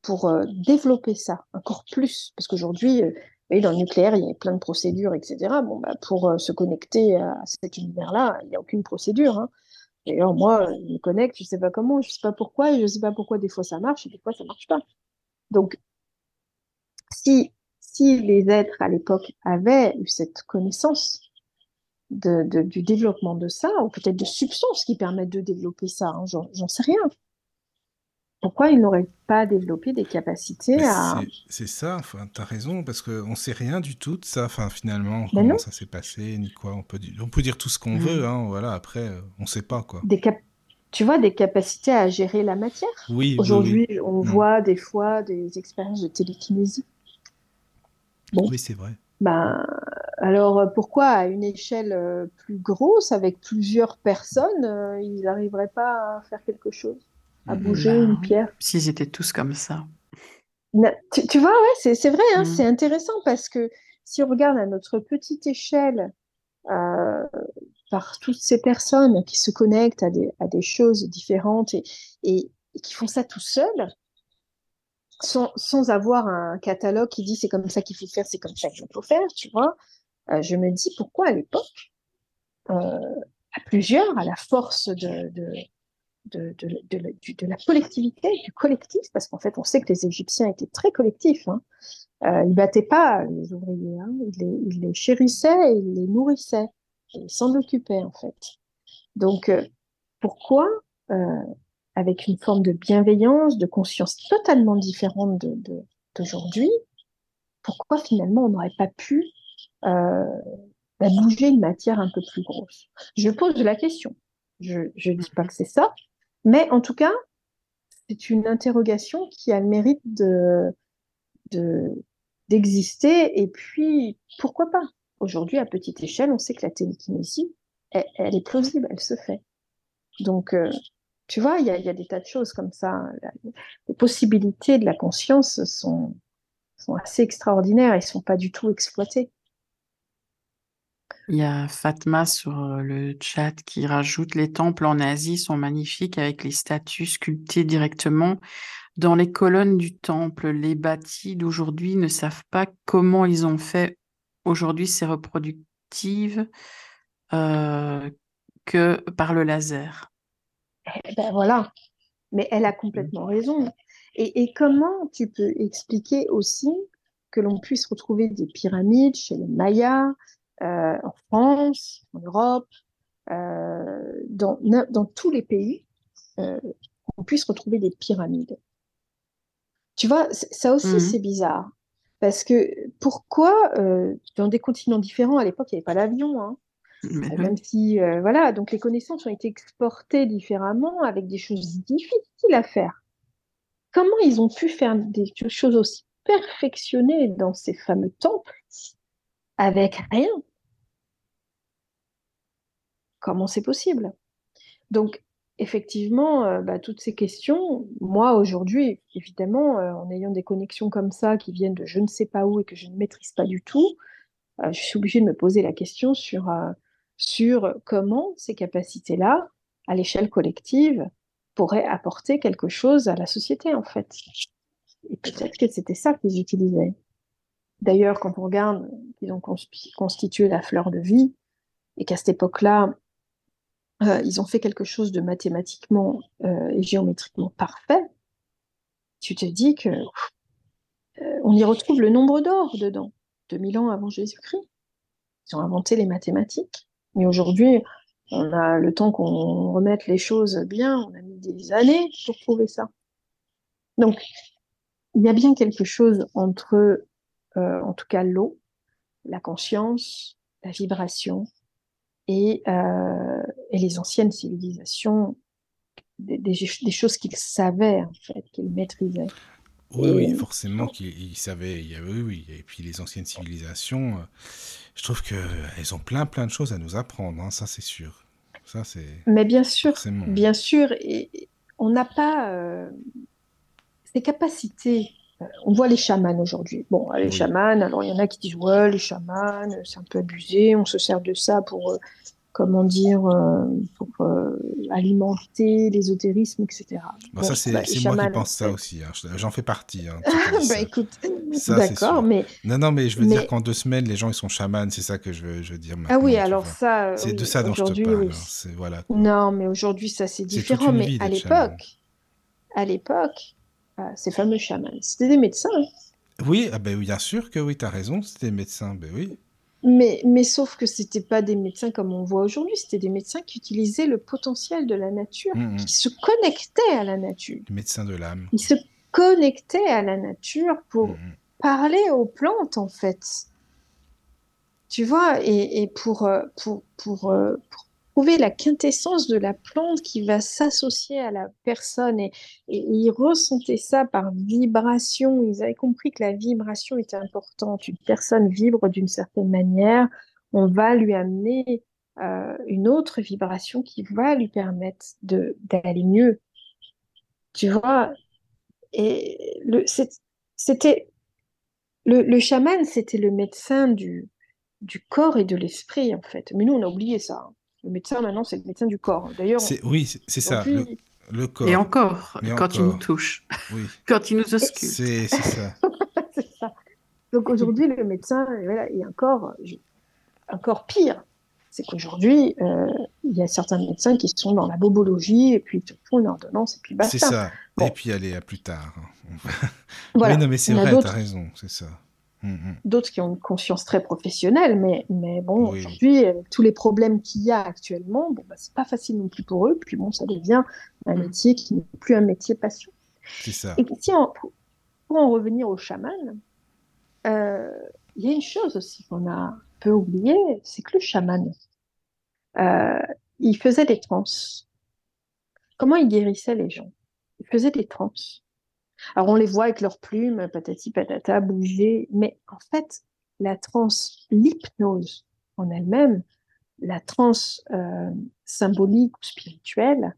pour euh, développer ça encore plus, parce qu'aujourd'hui, euh, oui, dans le nucléaire, il y a plein de procédures, etc. Bon, bah, pour euh, se connecter à cet univers-là, il n'y a aucune procédure. Hein. D'ailleurs, moi, je me connecte, je ne sais pas comment, je ne sais pas pourquoi, et je ne sais pas pourquoi des fois ça marche et des fois ça ne marche pas. Donc, si, si les êtres à l'époque avaient eu cette connaissance de, du développement de ça, ou peut-être de substances qui permettent de développer ça, hein, j'en sais rien. Pourquoi ils n'auraient pas développé des capacités à... c'est- ça, enfin, t'as raison, parce qu'on sait rien du tout de ça, enfin, finalement, Ben comment non. ça s'est passé, ni quoi. On peut, di- on peut dire tout ce qu'on Mhm. veut, hein, voilà, après, euh, on sait pas, quoi. des cap- tu vois, des capacités à gérer la matière? Oui, oui, oui. Aujourd'hui, on Mm. voit des fois des expériences de télékinésie. Bon, Oui, c'est vrai. ben, alors pourquoi à une échelle euh, plus grosse, avec plusieurs personnes, euh, ils n'arriveraient pas à faire quelque chose, à Mhm. bouger une pierre? S'ils étaient tous comme ça. Na- Tu, tu vois, ouais, c'est, c'est vrai, hein, Mm. c'est intéressant parce que si on regarde à notre petite échelle, euh, par toutes ces personnes qui se connectent à des, à des choses différentes et, et, et qui font ça tout seuls, sans, sans avoir un catalogue qui dit c'est comme ça qu'il faut faire, c'est comme ça qu'il faut faire, tu vois, euh, je me dis pourquoi à l'époque, euh, à plusieurs, à la force de, de, de, de, de, la- collectivité, du collectif, parce qu'en fait, on sait que les Égyptiens étaient très collectifs. Hein. Euh, ils battaient pas les ouvriers, hein. Ils, les, ils les chérissaient, ils les nourrissaient, ils s'en occupaient en fait. Donc, euh, pourquoi euh, avec une forme de bienveillance, de conscience totalement différente d'aujourd'hui, pourquoi finalement on n'aurait pas pu euh, bouger une matière un peu plus grosse? Je pose la question. Je ne dis pas que c'est ça, mais en tout cas, c'est une interrogation qui a le mérite de d'exister. et puis, pourquoi pas? Aujourd'hui, à petite échelle, on sait que la télékinésie, elle, est plausible, elle se fait. Donc, euh, tu vois, il y a, des tas de choses comme ça. Les possibilités de la conscience sont, sont assez extraordinaires et ne sont pas du tout exploitées. Il y a Fatma sur le chat qui rajoute les temples en Asie sont magnifiques avec les statues sculptées directement dans les colonnes du temple. Les bâtis d'aujourd'hui ne savent pas comment ils ont fait aujourd'hui ces reproductives euh, que par le laser. Eh ben voilà, mais elle a complètement raison. Et, comment tu peux expliquer aussi que l'on puisse retrouver des pyramides chez les Mayas, euh, en France, en Europe, euh, dans, dans, tous les pays, on puisse retrouver des pyramides. Tu vois, ça aussi, mmh c'est bizarre. Parce que pourquoi, dans des continents différents, à l'époque, il n'y avait pas d'avion, hein, même si, euh, voilà, donc les connaissances ont été exportées différemment avec des choses difficiles à faire. Comment ils ont pu faire des choses aussi perfectionnées dans ces fameux temples? Avec rien Comment c'est possible? Donc, effectivement, euh, bah, toutes ces questions, moi aujourd'hui, évidemment, euh, en ayant des connexions comme ça qui viennent de je ne sais pas où et que je ne maîtrise pas du tout, je suis obligée de me poser la question sur sur comment ces capacités-là, à l'échelle collective, pourraient apporter quelque chose à la société, en fait. Et peut-être que c'était ça qu'ils utilisaient. D'ailleurs, quand on regarde qu'ils ont constitué la fleur de vie, et qu'à cette époque-là, euh, ils ont fait quelque chose de mathématiquement euh, et géométriquement parfait, tu te dis que euh, on y retrouve le nombre d'or dedans, 2000 ans avant Jésus-Christ. Ils ont inventé les mathématiques. Mais aujourd'hui, on a le temps qu'on remette les choses bien, on a mis des années pour trouver ça. Donc, il y a bien quelque chose entre, euh, en tout cas, l'eau, la conscience, la vibration et, euh, et les anciennes civilisations, des, des, choses qu'ils savaient, en fait, qu'ils maîtrisaient. Oui, oui, forcément qu'ils savaient. Oui, oui. Et puis les anciennes civilisations, euh, je trouve qu'elles ont plein, plein de choses à nous apprendre, hein, ça c'est sûr. Ça, c'est... Mais bien sûr, bien sûr. Et on n'a pas ces capacités. Euh, on voit les chamans aujourd'hui. Bon, les chamans, alors il y en a qui disent ouais, les chamans, c'est un peu abusé, on se sert de ça pour comment dire, euh, pour euh, alimenter l'ésotérisme, etc. Bon, ça, c'est bah, moi qui pense ça aussi. Hein. J'en fais partie. Hein, bah, écoute, d'accord, mais... Non, non, mais je veux dire qu'en deux semaines, les gens, ils sont chamans, c'est ça que je veux, je veux dire Ah oui, alors ça... C'est de ça dont je te parle. Voilà, non, mais aujourd'hui, ça, c'est différent. Mais à l'époque, à l'époque, euh, ces fameux chamans, c'était des médecins. Oui, ah ben, bien sûr que oui, tu as raison, c'était des médecins, ben oui. Mais, mais sauf que c'était pas des médecins comme on voit aujourd'hui, c'était des médecins qui utilisaient le potentiel de la nature, mmh, mmh. qui se connectaient à la nature. Les médecins de l'âme. Ils se connectaient à la nature pour mmh, parler aux plantes, en fait. Tu vois, et, et pour, euh, pour, pour, euh, pour trouver la quintessence de la plante qui va s'associer à la personne. Et, ils ressentaient ça par vibration. Ils avaient compris que la vibration était importante. Une personne vibre d'une certaine manière, on va lui amener euh, une autre vibration qui va lui permettre d'aller mieux. Tu vois? Et c'était le, le chaman, c'était le médecin du, du corps et de l'esprit, en fait. Mais nous, on a oublié ça. Le médecin, maintenant, c'est le médecin du corps. D'ailleurs. Oui, c'est ça. Le, corps. Et encore, quand il nous touche. Oui. quand il nous ausculte. C'est ça. c'est ça. Donc aujourd'hui, le médecin, voilà, il y a encore, encore pire. C'est qu'aujourd'hui, euh, il y a certains médecins qui sont dans la bobologie et puis ils te font une ordonnance et puis basta. C'est ça. Et puis allez, à plus tard. voilà. Oui, non, mais c'est vrai, tu as raison, c'est ça. Mm, mm. d'autres qui ont une conscience très professionnelle, mais, mais bon, Oui. aujourd'hui, avec tous les problèmes qu'il y a actuellement, bon, bah, c'est pas facile non plus pour eux, puis bon, ça devient un Mm. métier qui n'est plus un métier passion. C'est ça. Et si on- pour, pour en revenir au chaman, euh, il y a une chose aussi qu'on a un peu oubliée, c'est que le chaman, euh, il faisait des transes. Comment il guérissait les gens? Il faisait des transes. Alors on les voit avec leurs plumes, patati patata, bouger, mais en fait, la transe, l'hypnose en elle-même, la transe euh, symbolique ou spirituelle,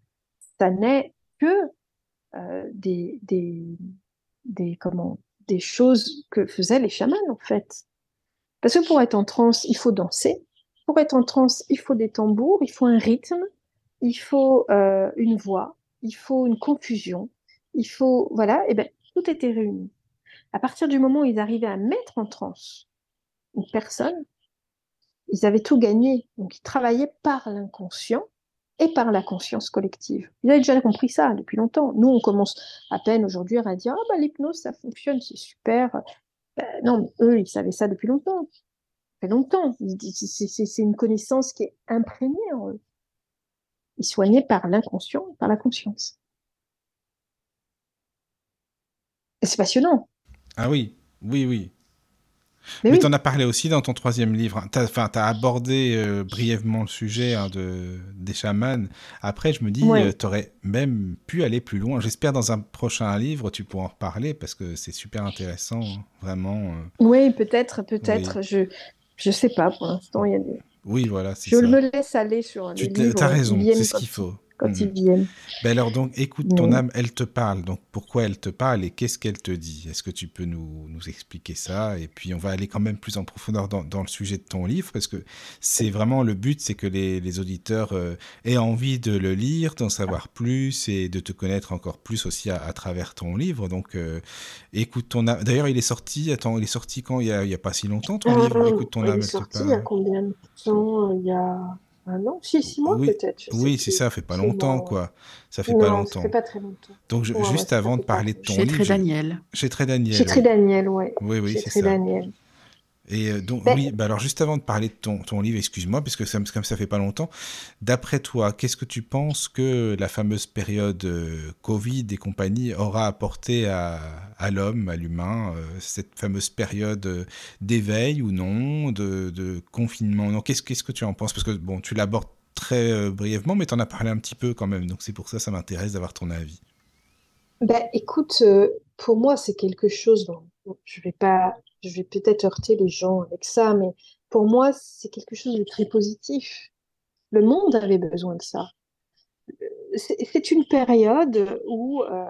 ça n'est que euh, des, des, des, comment, des choses que faisaient les chamans, en fait. Parce que pour être en transe, il faut danser. Pour être en transe, il faut des tambours, il faut un rythme, il faut euh, une voix, il faut une confusion, il faut, voilà, et ben, tout était réuni. À partir du moment où ils arrivaient à mettre en transe une personne, ils avaient tout gagné. Donc, ils travaillaient par l'inconscient et par la conscience collective. Ils avaient déjà compris ça depuis longtemps. Nous, on commence à peine aujourd'hui à dire, ah bah, l'hypnose, ça fonctionne, c'est super. Ben, non, mais eux, ils savaient ça depuis longtemps. Fait longtemps. C'est une connaissance qui est imprégnée en eux. Ils soignaient par l'inconscient, par la conscience. Et c'est passionnant. Ah oui, oui, oui. Mais, Mais oui. tu en as parlé aussi dans ton troisième livre. Tu as, abordé euh, brièvement le sujet hein, de, des chamans. Après, je me dis, Ouais. tu aurais même pu aller plus loin. J'espère dans un prochain livre, tu pourras en reparler parce que c'est super intéressant, hein, vraiment. euh. Oui, peut-être, peut-être. Je je sais pas pour l'instant. Des... Oui, voilà, Je ça. me laisse aller sur Tu te- livres t'as qui raison, c'est ce qu'il faut. Quand Mm. ils viennent. Ben alors donc, écoute, ton âme, elle te parle. Donc, pourquoi elle te parle et qu'est-ce qu'elle te dit? Est-ce que tu peux nous, nous expliquer ça? Et puis, on va aller quand même plus en profondeur dans, dans le sujet de ton livre, parce que c'est vraiment le but, c'est que les, les auditeurs euh, aient envie de le lire, d'en savoir plus et de te connaître encore plus aussi à, à travers ton livre. Donc, euh, écoute ton âme. D'ailleurs, il est sorti. Attends, il est sorti quand? Il y a, il y a pas si longtemps ton livre? Euh, Écoute ton il âme, est sorti il y a combien de temps? Il y a un an Six, six mois Oui, peut-être. Oui, c'est ça. Ça fait pas Six longtemps, mois, ouais. quoi. Ça fait non, pas ça longtemps. fait pas très longtemps. Donc, je- Ouais, ouais, juste ça avant de parler de ton Chez livre, Très je- Daniel. chez Très Daniel. Chez oui. Très Daniel, ouais. Oui, oui, Chez c'est Très ça. Daniel. Et euh, donc, Ben- oui, bah alors juste avant de parler de ton, ton livre, excuse-moi, parce que ça, me- comme ça fait pas longtemps, d'après toi, qu'est-ce que tu penses que la fameuse période euh, Covid et compagnie aura apporté à, l'homme, à l'humain, euh, cette fameuse période d'éveil ou non, de, de confinement? Non Qu'est-ce qu'est-ce que tu en penses? Parce que bon, tu l'abordes très euh, brièvement, mais tu en as parlé un petit peu quand même, donc c'est pour ça ça m'intéresse d'avoir ton avis. Ben, écoute, pour moi, c'est quelque chose dont je vais pas, je vais peut-être heurter les gens avec ça, mais pour moi, c'est quelque chose de très positif. Le monde avait besoin de ça. C'est c'est une période où euh,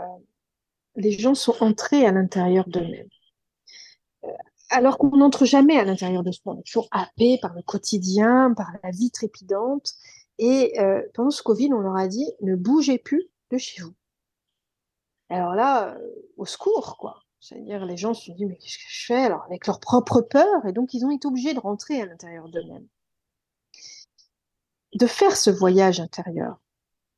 les gens sont entrés à l'intérieur d'eux-mêmes. Euh, alors qu'on n'entre jamais à l'intérieur de soi. On est toujours happé par le quotidien, par la vie trépidante. Et euh, pendant ce Covid, on leur a dit, ne bougez plus de chez vous. Alors là, euh, au secours, quoi. C'est-à-dire, les gens se sont dit, mais qu'est-ce que je fais? Alors, avec leur propre peur, et donc ils ont été obligés de rentrer à l'intérieur d'eux-mêmes. De faire ce voyage intérieur.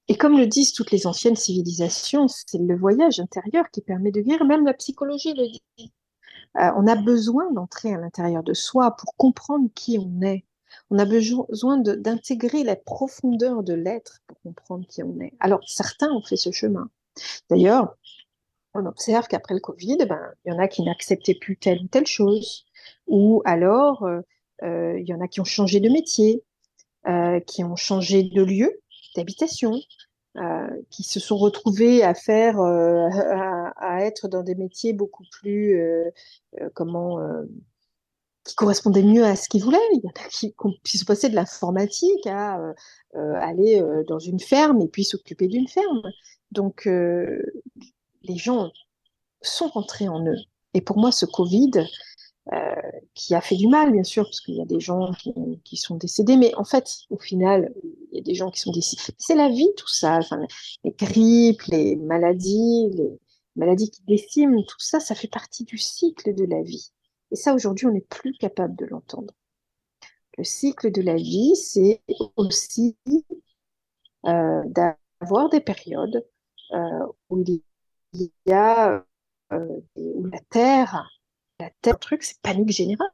Et comme le disent toutes les anciennes civilisations, c'est le voyage intérieur qui permet de guérir, même la psychologie le dit. Euh, on a besoin d'entrer à l'intérieur de soi pour comprendre qui on est. On a besoin d'intégrer la profondeur de l'être pour comprendre qui on est. Alors, certains ont fait ce chemin. D'ailleurs, on observe qu'après le Covid, ben, il y en a qui n'acceptaient plus telle ou telle chose, ou alors euh, euh, il y en a qui ont changé de métier, euh, qui ont changé de lieu d'habitation, qui se sont retrouvés à faire, à, être dans des métiers beaucoup plus, comment, qui correspondaient mieux à ce qu'ils voulaient. Il y en a qui, qui sont passés de l'informatique à aller dans une ferme et puis s'occuper d'une ferme. Donc, les gens sont rentrés en eux. Et pour moi, ce Covid, euh, qui a fait du mal, bien sûr, parce qu'il y a des gens qui, sont décédés, mais en fait, au final, il y a des gens qui sont décédés. C'est la vie, tout ça. Les grippes, les maladies, les maladies qui déciment, tout ça, ça fait partie du cycle de la vie. Et ça, aujourd'hui, on n'est plus capable de l'entendre. Le cycle de la vie, c'est aussi euh, d'avoir des périodes euh, où il y a euh, où la terre la Terre, un truc, c'est panique générale.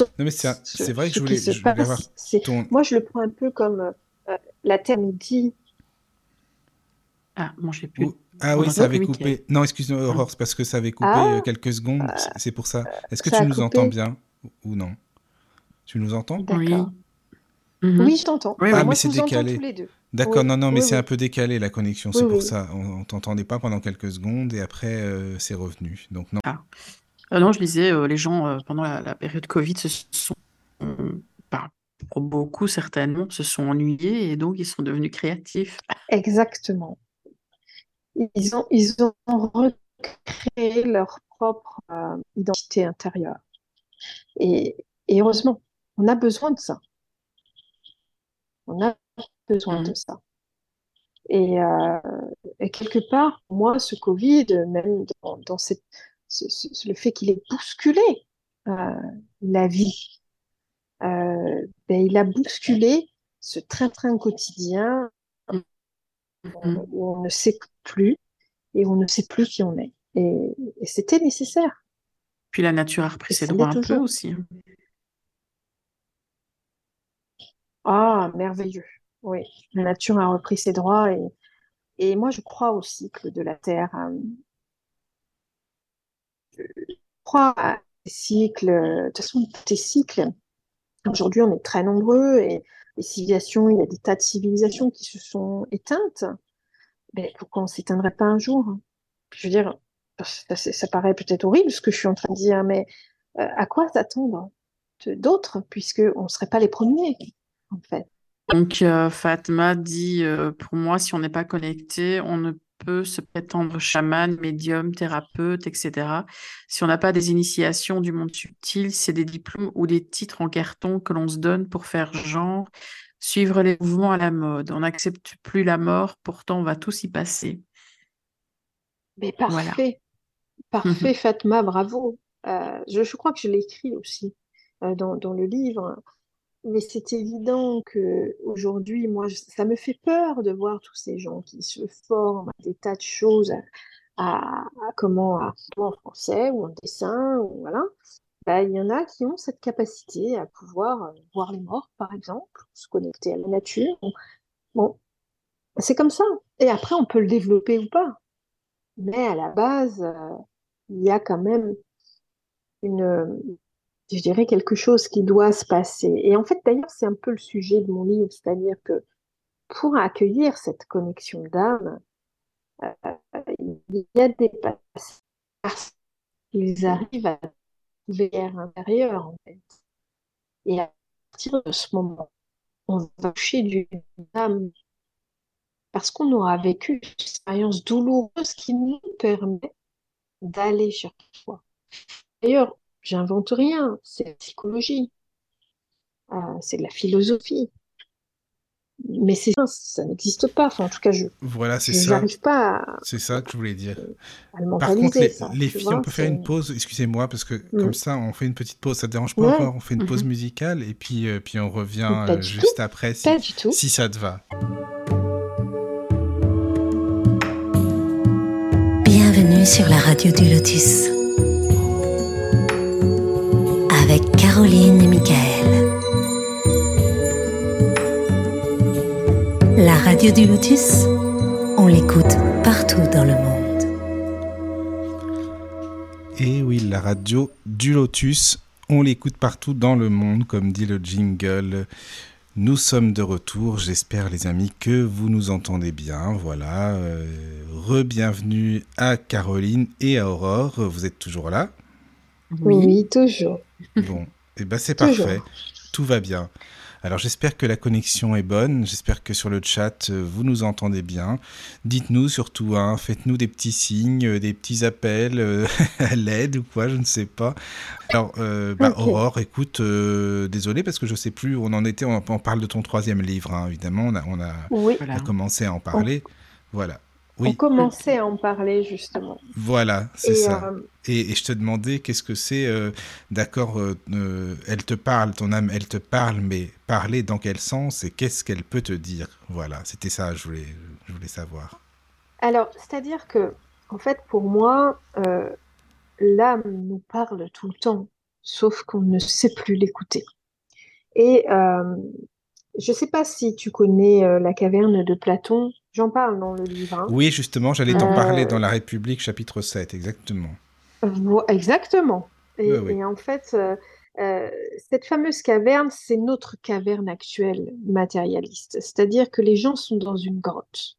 Non, mais c'est vrai que je voulais, je voulais avoir ton... Moi, je le prends un peu comme euh, la Terre nous dit. Ah, moi, j'ai plus. Ah oui, ça avait coupé. Non, excuse-moi, Aurore, c'est parce que ça avait coupé ah, euh, quelques secondes. C'est pour ça. Est-ce que tu nous entends bien ou non? Tu nous entends? Oui. Mhm. Oui, je t'entends. ah, mais c'est décalé. D'accord, non, non, mais c'est un peu décalé la connexion, c'est pour ça. On, ne t'entendait pas pendant quelques secondes et après c'est revenu. Donc non. Ah. non, je disais, les gens pendant la, période Covid se sont, pour beaucoup certainement, se sont ennuyés et donc ils sont devenus créatifs. Exactement. Ils ont, ils ont recréé leur propre euh, identité intérieure. Et, heureusement, on a besoin de ça. On a besoin mmh. de ça. Et, euh, et, quelque part, moi, ce Covid, même dans, cette, le fait qu'il ait bousculé euh, la vie euh, ben, il a bousculé ce train-train quotidien mm-hmm. où on ne sait plus et on ne sait plus qui on est. Et, c'était nécessaire. Puis la nature a repris ses droits un peu aussi. Hein. Ah, merveilleux. Oui, la nature a repris ses droits et, et moi je crois au cycle de la Terre. Hein. Je crois à ces cycles, de toute façon, ces cycles, Aujourd'hui, on est très nombreux et les civilisations, il y a des tas de civilisations qui se sont éteintes. Mais pourquoi on s'éteindrait pas un jour? Je veux dire, ça, paraît peut-être horrible ce que je suis en train de dire, mais euh, à quoi s'attendre d'autres, puisque on ne serait pas les premiers, en fait? Donc, euh, Fatma dit, euh, pour moi, si on n'est pas connecté, on ne peut se prétendre chaman, médium, thérapeute, etc. Si on n'a pas des initiations du monde subtil, c'est des diplômes ou des titres en carton que l'on se donne pour faire genre, suivre les mouvements à la mode. On n'accepte plus la mort, pourtant on va tous y passer. Mais parfait, parfait Fatma, bravo. Euh, je, crois que je l'ai écrit aussi euh, dans, dans, le livre mais c'est évident que aujourd'hui, moi, ça me fait peur de voir tous ces gens qui se forment à des tas de choses, à, comment, à, en français ou en dessin, ou voilà. Bah, il y en a qui ont cette capacité à pouvoir euh, voir les morts, par exemple, se connecter à la nature. Bon, c'est comme ça. Et après, on peut le développer ou pas. Mais à la base, euh, il y a quand même une, je dirais, quelque chose qui doit se passer. Et en fait, d'ailleurs, c'est un peu le sujet de mon livre, c'est-à-dire que pour accueillir cette connexion d'âme, euh, il y a des passages qu'ils arrivent à trouver intérieur, en fait. Et à partir de ce moment, on va toucher du âme parce qu'on aura vécu une expérience douloureuse qui nous permet d'aller chercher soi. D'ailleurs, J'invente rien, c'est la psychologie, euh, c'est de la philosophie. Mais c'est ça n'existe pas. Enfin, en tout cas, je. Voilà, c'est ça. J'arrive pas. C'est ça que je voulais dire. Par contre, les, filles, on peut faire une pause. Excusez-moi, parce que mm. comme ça, on fait une petite pause. Ça te dérange pas encore On fait une pause mm-hmm. musicale et puis, euh, puis on revient euh, juste après, si, si ça te va. Bienvenue sur la radio du Lotus. Avec Caroline et Michael. La radio du Lotus, on l'écoute partout dans le monde. Et oui, la radio du Lotus, on l'écoute partout dans le monde, comme dit le jingle. Nous sommes de retour, j'espère les amis que vous nous entendez bien. Voilà, euh, re-bienvenue à Caroline et à Aurore, vous êtes toujours là? Oui, toujours. Bon, et eh ben c'est parfait. Tout va bien. Alors j'espère que la connexion est bonne, j'espère que sur le chat euh, vous nous entendez bien. Dites-nous surtout, hein, faites-nous des petits signes, euh, des petits appels euh, à l'aide ou quoi, je ne sais pas. Alors bah, Aurore, écoute, désolé parce que je ne sais plus où on en était, on, parle de ton troisième livre, hein, évidemment, on a, on a, commencé à en parler. Voilà. On commençait à en parler justement. Voilà, c'est ça. Euh, et, je te demandais qu'est-ce que c'est, euh, d'accord, euh, elle te parle, ton âme, elle te parle, mais parler dans quel sens et qu'est-ce qu'elle peut te dire? Voilà, c'était ça, je voulais, je voulais savoir. Alors, c'est-à-dire que En fait, pour moi, l'âme nous parle tout le temps, sauf qu'on ne sait plus l'écouter. Et je ne sais pas si tu connais la caverne de Platon. J'en parle dans le livre. hein. Oui, justement, j'allais t'en Euh, parler dans La République, chapitre 7, exactement. Vo- Exactement. Et, Oui, oui. et en fait, euh, euh, cette fameuse caverne, c'est notre caverne actuelle matérialiste. C'est-à-dire que les gens sont dans une grotte.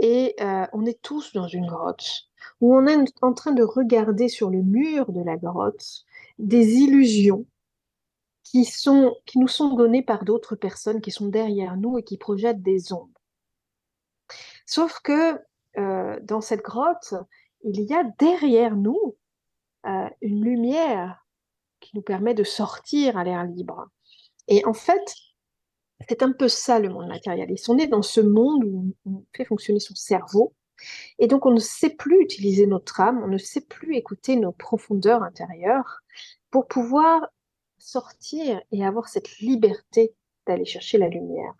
Et euh, on est tous dans une grotte, où on est en train de regarder sur le mur de la grotte des illusions qui sont, qui nous sont données par d'autres personnes qui sont derrière nous et qui projettent des ombres. Sauf que euh, dans cette grotte, il y a derrière nous euh, une lumière qui nous permet de sortir à l'air libre. Et en fait, c'est un peu ça le monde matérialiste. On est dans ce monde où on fait fonctionner son cerveau et donc on ne sait plus utiliser notre âme, on ne sait plus écouter nos profondeurs intérieures pour pouvoir sortir et avoir cette liberté d'aller chercher la lumière.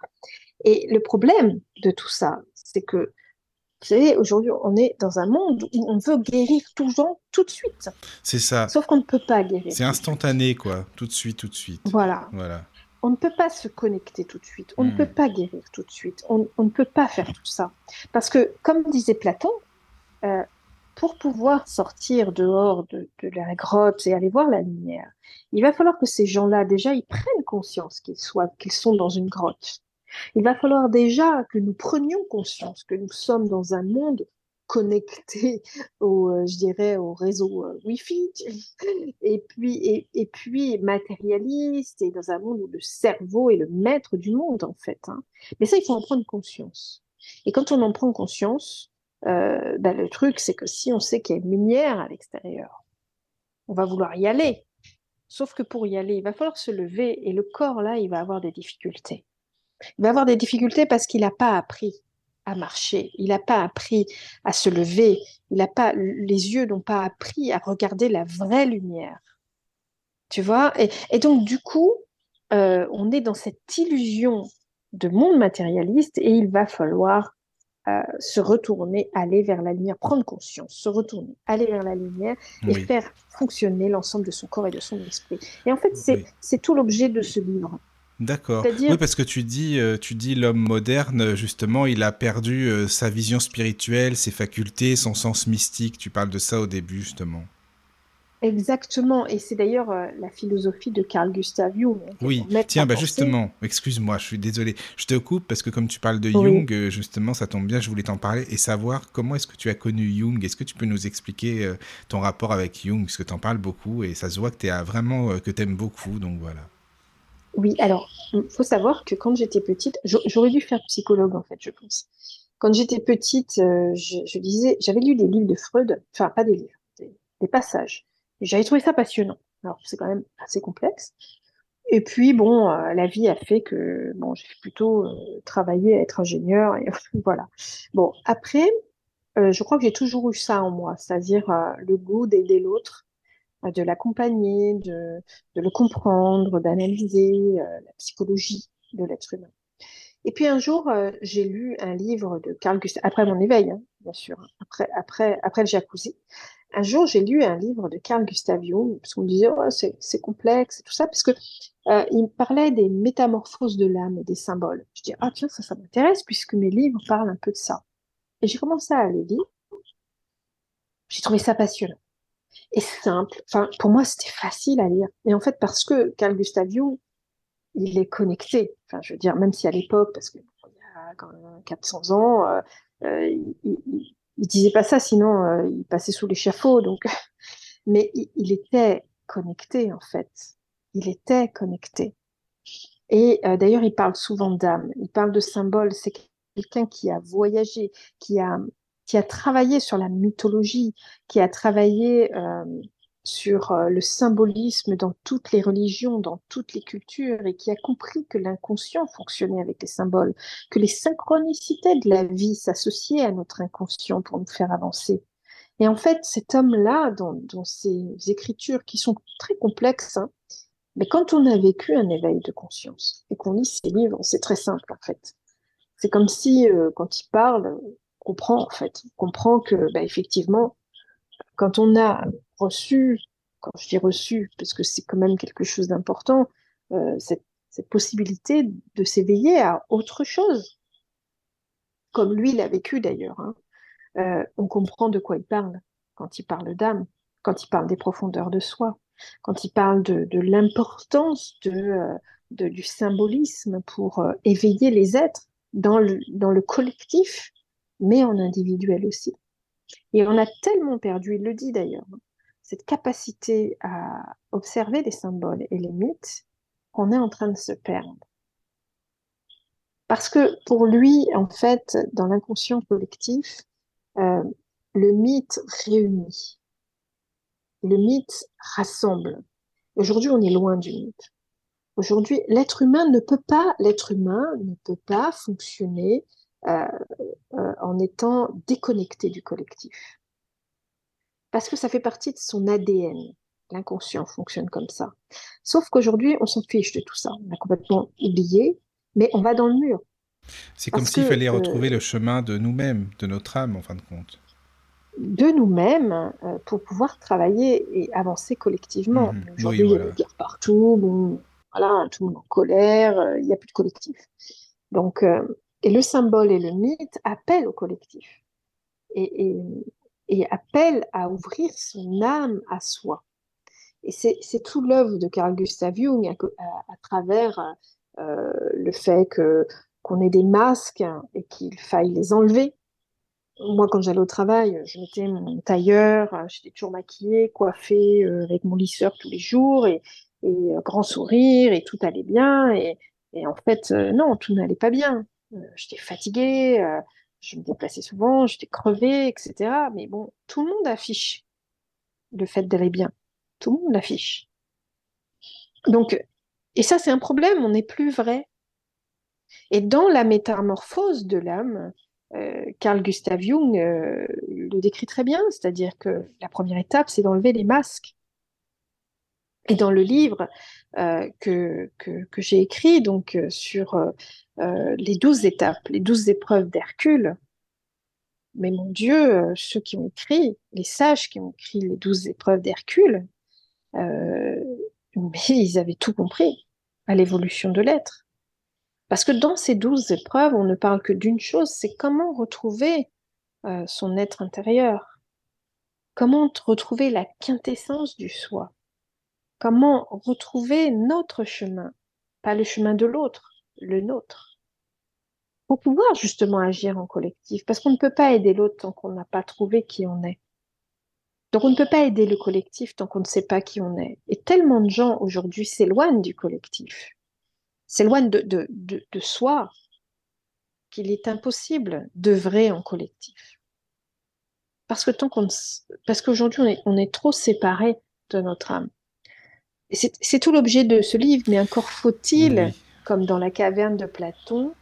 Et le problème de tout ça, c'est que, vous savez, aujourd'hui, on est dans un monde où on veut guérir tout le temps, tout de suite. C'est ça. Sauf qu'on ne peut pas guérir. C'est instantané, quoi. Tout de suite, tout de suite. Voilà. Voilà. On ne peut pas se connecter tout de suite. On ne Hmm. peut pas guérir tout de suite. On, on ne peut pas faire tout ça. Parce que, comme disait Platon, euh, pour pouvoir sortir dehors de, de la grotte et aller voir la lumière, il va falloir que ces gens-là, déjà, ils prennent conscience qu'ils soient, qu'ils sont dans une grotte. Il va falloir déjà que nous prenions conscience que nous sommes dans un monde connecté au, euh, je dirais, au réseau euh, Wi-Fi, et puis, et, puis matérialiste, et dans un monde où le cerveau est le maître du monde, en fait. hein. Mais ça, il faut en prendre conscience. Et quand on en prend conscience, euh, ben, le truc, c'est que si on sait qu'il y a une lumière à l'extérieur, on va vouloir y aller. Sauf que pour y aller, il va falloir se lever, et le corps, là, il va avoir des difficultés. Il va avoir des difficultés parce qu'il n'a pas appris à marcher, il n'a pas appris à se lever, il a pas, les yeux n'ont pas appris à regarder la vraie lumière. Tu vois? Et, et donc, du coup, euh, on est dans cette illusion de monde matérialiste et il va falloir euh, se retourner, aller vers la lumière, prendre conscience, se retourner, aller vers la lumière et Oui. faire fonctionner l'ensemble de son corps et de son esprit. Et en fait, c'est Oui. c'est tout l'objet de ce livre. D'accord. Oui, parce que tu dis, euh, tu dis l'homme moderne, justement, il a perdu euh, sa vision spirituelle, ses facultés, son sens mystique. Tu parles de ça au début, justement. Exactement, et c'est d'ailleurs euh, la philosophie de Carl Gustav Jung. hein, Oui, tiens, bah justement, excuse-moi, je suis désolé. Je te coupe parce que comme tu parles de Oui. Jung, justement, ça tombe bien, je voulais t'en parler et savoir comment est-ce que tu as connu Jung. Est-ce que tu peux nous expliquer euh, ton rapport avec Jung? Parce que tu en parles beaucoup et ça se voit que tu vraiment, euh, que tu aimes beaucoup, donc voilà. Oui, alors, il faut savoir que quand j'étais petite, j'a- j'aurais dû faire psychologue en fait, je pense. Quand j'étais petite, euh, je, lisais, j'avais lu des livres de Freud, enfin pas des livres, des, des passages. J'avais trouvé ça passionnant. Alors c'est quand même assez complexe. Et puis bon, euh, la vie a fait que bon, j'ai plutôt euh, travaillé à être ingénieur et voilà. Bon, après, je crois que j'ai toujours eu ça en moi, c'est-à-dire le goût d'aider l'autre, de l'accompagner, de, le comprendre, d'analyser euh, la psychologie de l'être humain. Et puis un jour, euh, j'ai lu un livre de Carl Gustav, après mon éveil, hein, bien sûr, hein, après, après, après le jacuzzi. Un jour, j'ai lu un livre de Carl Gustav Jung, parce qu'on me disait, oh, c'est, complexe tout ça, parce que euh, il me parlait des métamorphoses de l'âme et des symboles. Je dis, ah tiens, ça, ça m'intéresse, puisque mes livres parlent un peu de ça. Et j'ai commencé à le lire. J'ai trouvé ça passionnant et simple. Enfin, pour moi, c'était facile à lire. Et en fait, parce que Carl Gustav Jung, il est connecté. Enfin, je veux dire, même si à l'époque, parce qu'il y a quand même 400 ans, euh, euh, il, il, disait pas ça, sinon euh, il passait sous l'échafaud. Donc, mais il, il était connecté en fait. Il était connecté. Et d'ailleurs, il parle souvent d'âme. Il parle de symboles. C'est quelqu'un qui a voyagé, qui a qui a travaillé sur la mythologie, qui a travaillé euh, sur euh, le symbolisme dans toutes les religions, dans toutes les cultures, et qui a compris que l'inconscient fonctionnait avec les symboles, que les synchronicités de la vie s'associaient à notre inconscient pour nous faire avancer. Et en fait, cet homme-là, dans, dans ses écritures qui sont très complexes, hein, mais quand on a vécu un éveil de conscience et qu'on lit ses livres, c'est très simple en fait. C'est comme si, euh, quand il parle, comprend en fait. On comprend que, bah, effectivement, quand on a reçu, quand je dis reçu, parce que c'est quand même quelque chose d'important, euh, cette, possibilité de s'éveiller à autre chose, comme lui l'a vécu d'ailleurs. hein. Euh, on comprend de quoi il parle quand il parle d'âme, quand il parle des profondeurs de soi, quand il parle de, l'importance euh, de- du symbolisme pour éveiller les êtres dans le, dans le collectif, mais en individuel aussi. Et on a tellement perdu, il le dit d'ailleurs, cette capacité à observer les symboles et les mythes qu'on est en train de se perdre. Parce que pour lui, en fait, dans l'inconscient collectif, euh, le mythe réunit, le mythe rassemble. Aujourd'hui, on est loin du mythe. Aujourd'hui, l'être humain ne peut pas, l'être humain ne peut pas fonctionner euh, euh, en étant déconnecté du collectif. Parce que ça fait partie de son ADN. L'inconscient fonctionne comme ça. Sauf qu'aujourd'hui, on s'en fiche de tout ça. On a complètement oublié, mais on va dans le mur. C'est comme s'il fallait euh, retrouver le chemin de nous-mêmes, de notre âme, en fin de compte. de nous-mêmes euh, pour pouvoir travailler et avancer collectivement. Mhm. Aujourd'hui, Oui, il y a voilà. des guerres partout, bon, voilà, tout le monde en colère, il n'y a plus de collectif. Donc, et le symbole et le mythe appellent au collectif et, appellent à ouvrir son âme à soi. Et c'est tout l'œuvre de Carl Gustav Jung à, travers euh, le fait que qu'on ait des masques et qu'il faille les enlever. Moi, quand j'allais au travail, je mettais mon tailleur, j'étais toujours maquillée, coiffée euh, avec mon lisseur tous les jours et, euh, grand sourire et tout allait bien. Et, en fait, non, tout n'allait pas bien. Euh, j'étais fatiguée, euh, je me déplaçais souvent, j'étais crevée, etc. Mais bon, tout le monde affiche le fait d'aller bien. Tout le monde l'affiche. Donc, et ça, c'est un problème, on n'est plus vrai. Et dans la métamorphose de l'âme, euh, Carl Gustav Jung le décrit très bien, c'est-à-dire que la première étape, c'est d'enlever les masques. Et dans le livre que, que, que j'ai écrit donc sur les douze étapes, les douze épreuves d'Hercule, mais mon Dieu, euh, ceux qui ont écrit, les sages qui ont écrit les douze épreuves d'Hercule, euh, ils avaient tout compris à l'évolution de l'être. Parce que dans ces douze épreuves, on ne parle que d'une chose, c'est comment retrouver euh, son être intérieur, comment retrouver la quintessence du soi, comment retrouver notre chemin, pas le chemin de l'autre, le nôtre, pour pouvoir justement agir en collectif, parce qu'on ne peut pas aider l'autre tant qu'on n'a pas trouvé qui on est. Donc on ne peut pas aider le collectif tant qu'on ne sait pas qui on est. Et tellement de gens aujourd'hui s'éloignent du collectif, s'éloignent de, de, soi, qu'il est impossible d'œuvrer en collectif. Parce que tant qu'on parce qu'aujourd'hui on est, on est trop séparés de notre âme. C'est tout l'objet de ce livre, mais encore faut-il. Comme dans la caverne de Platon,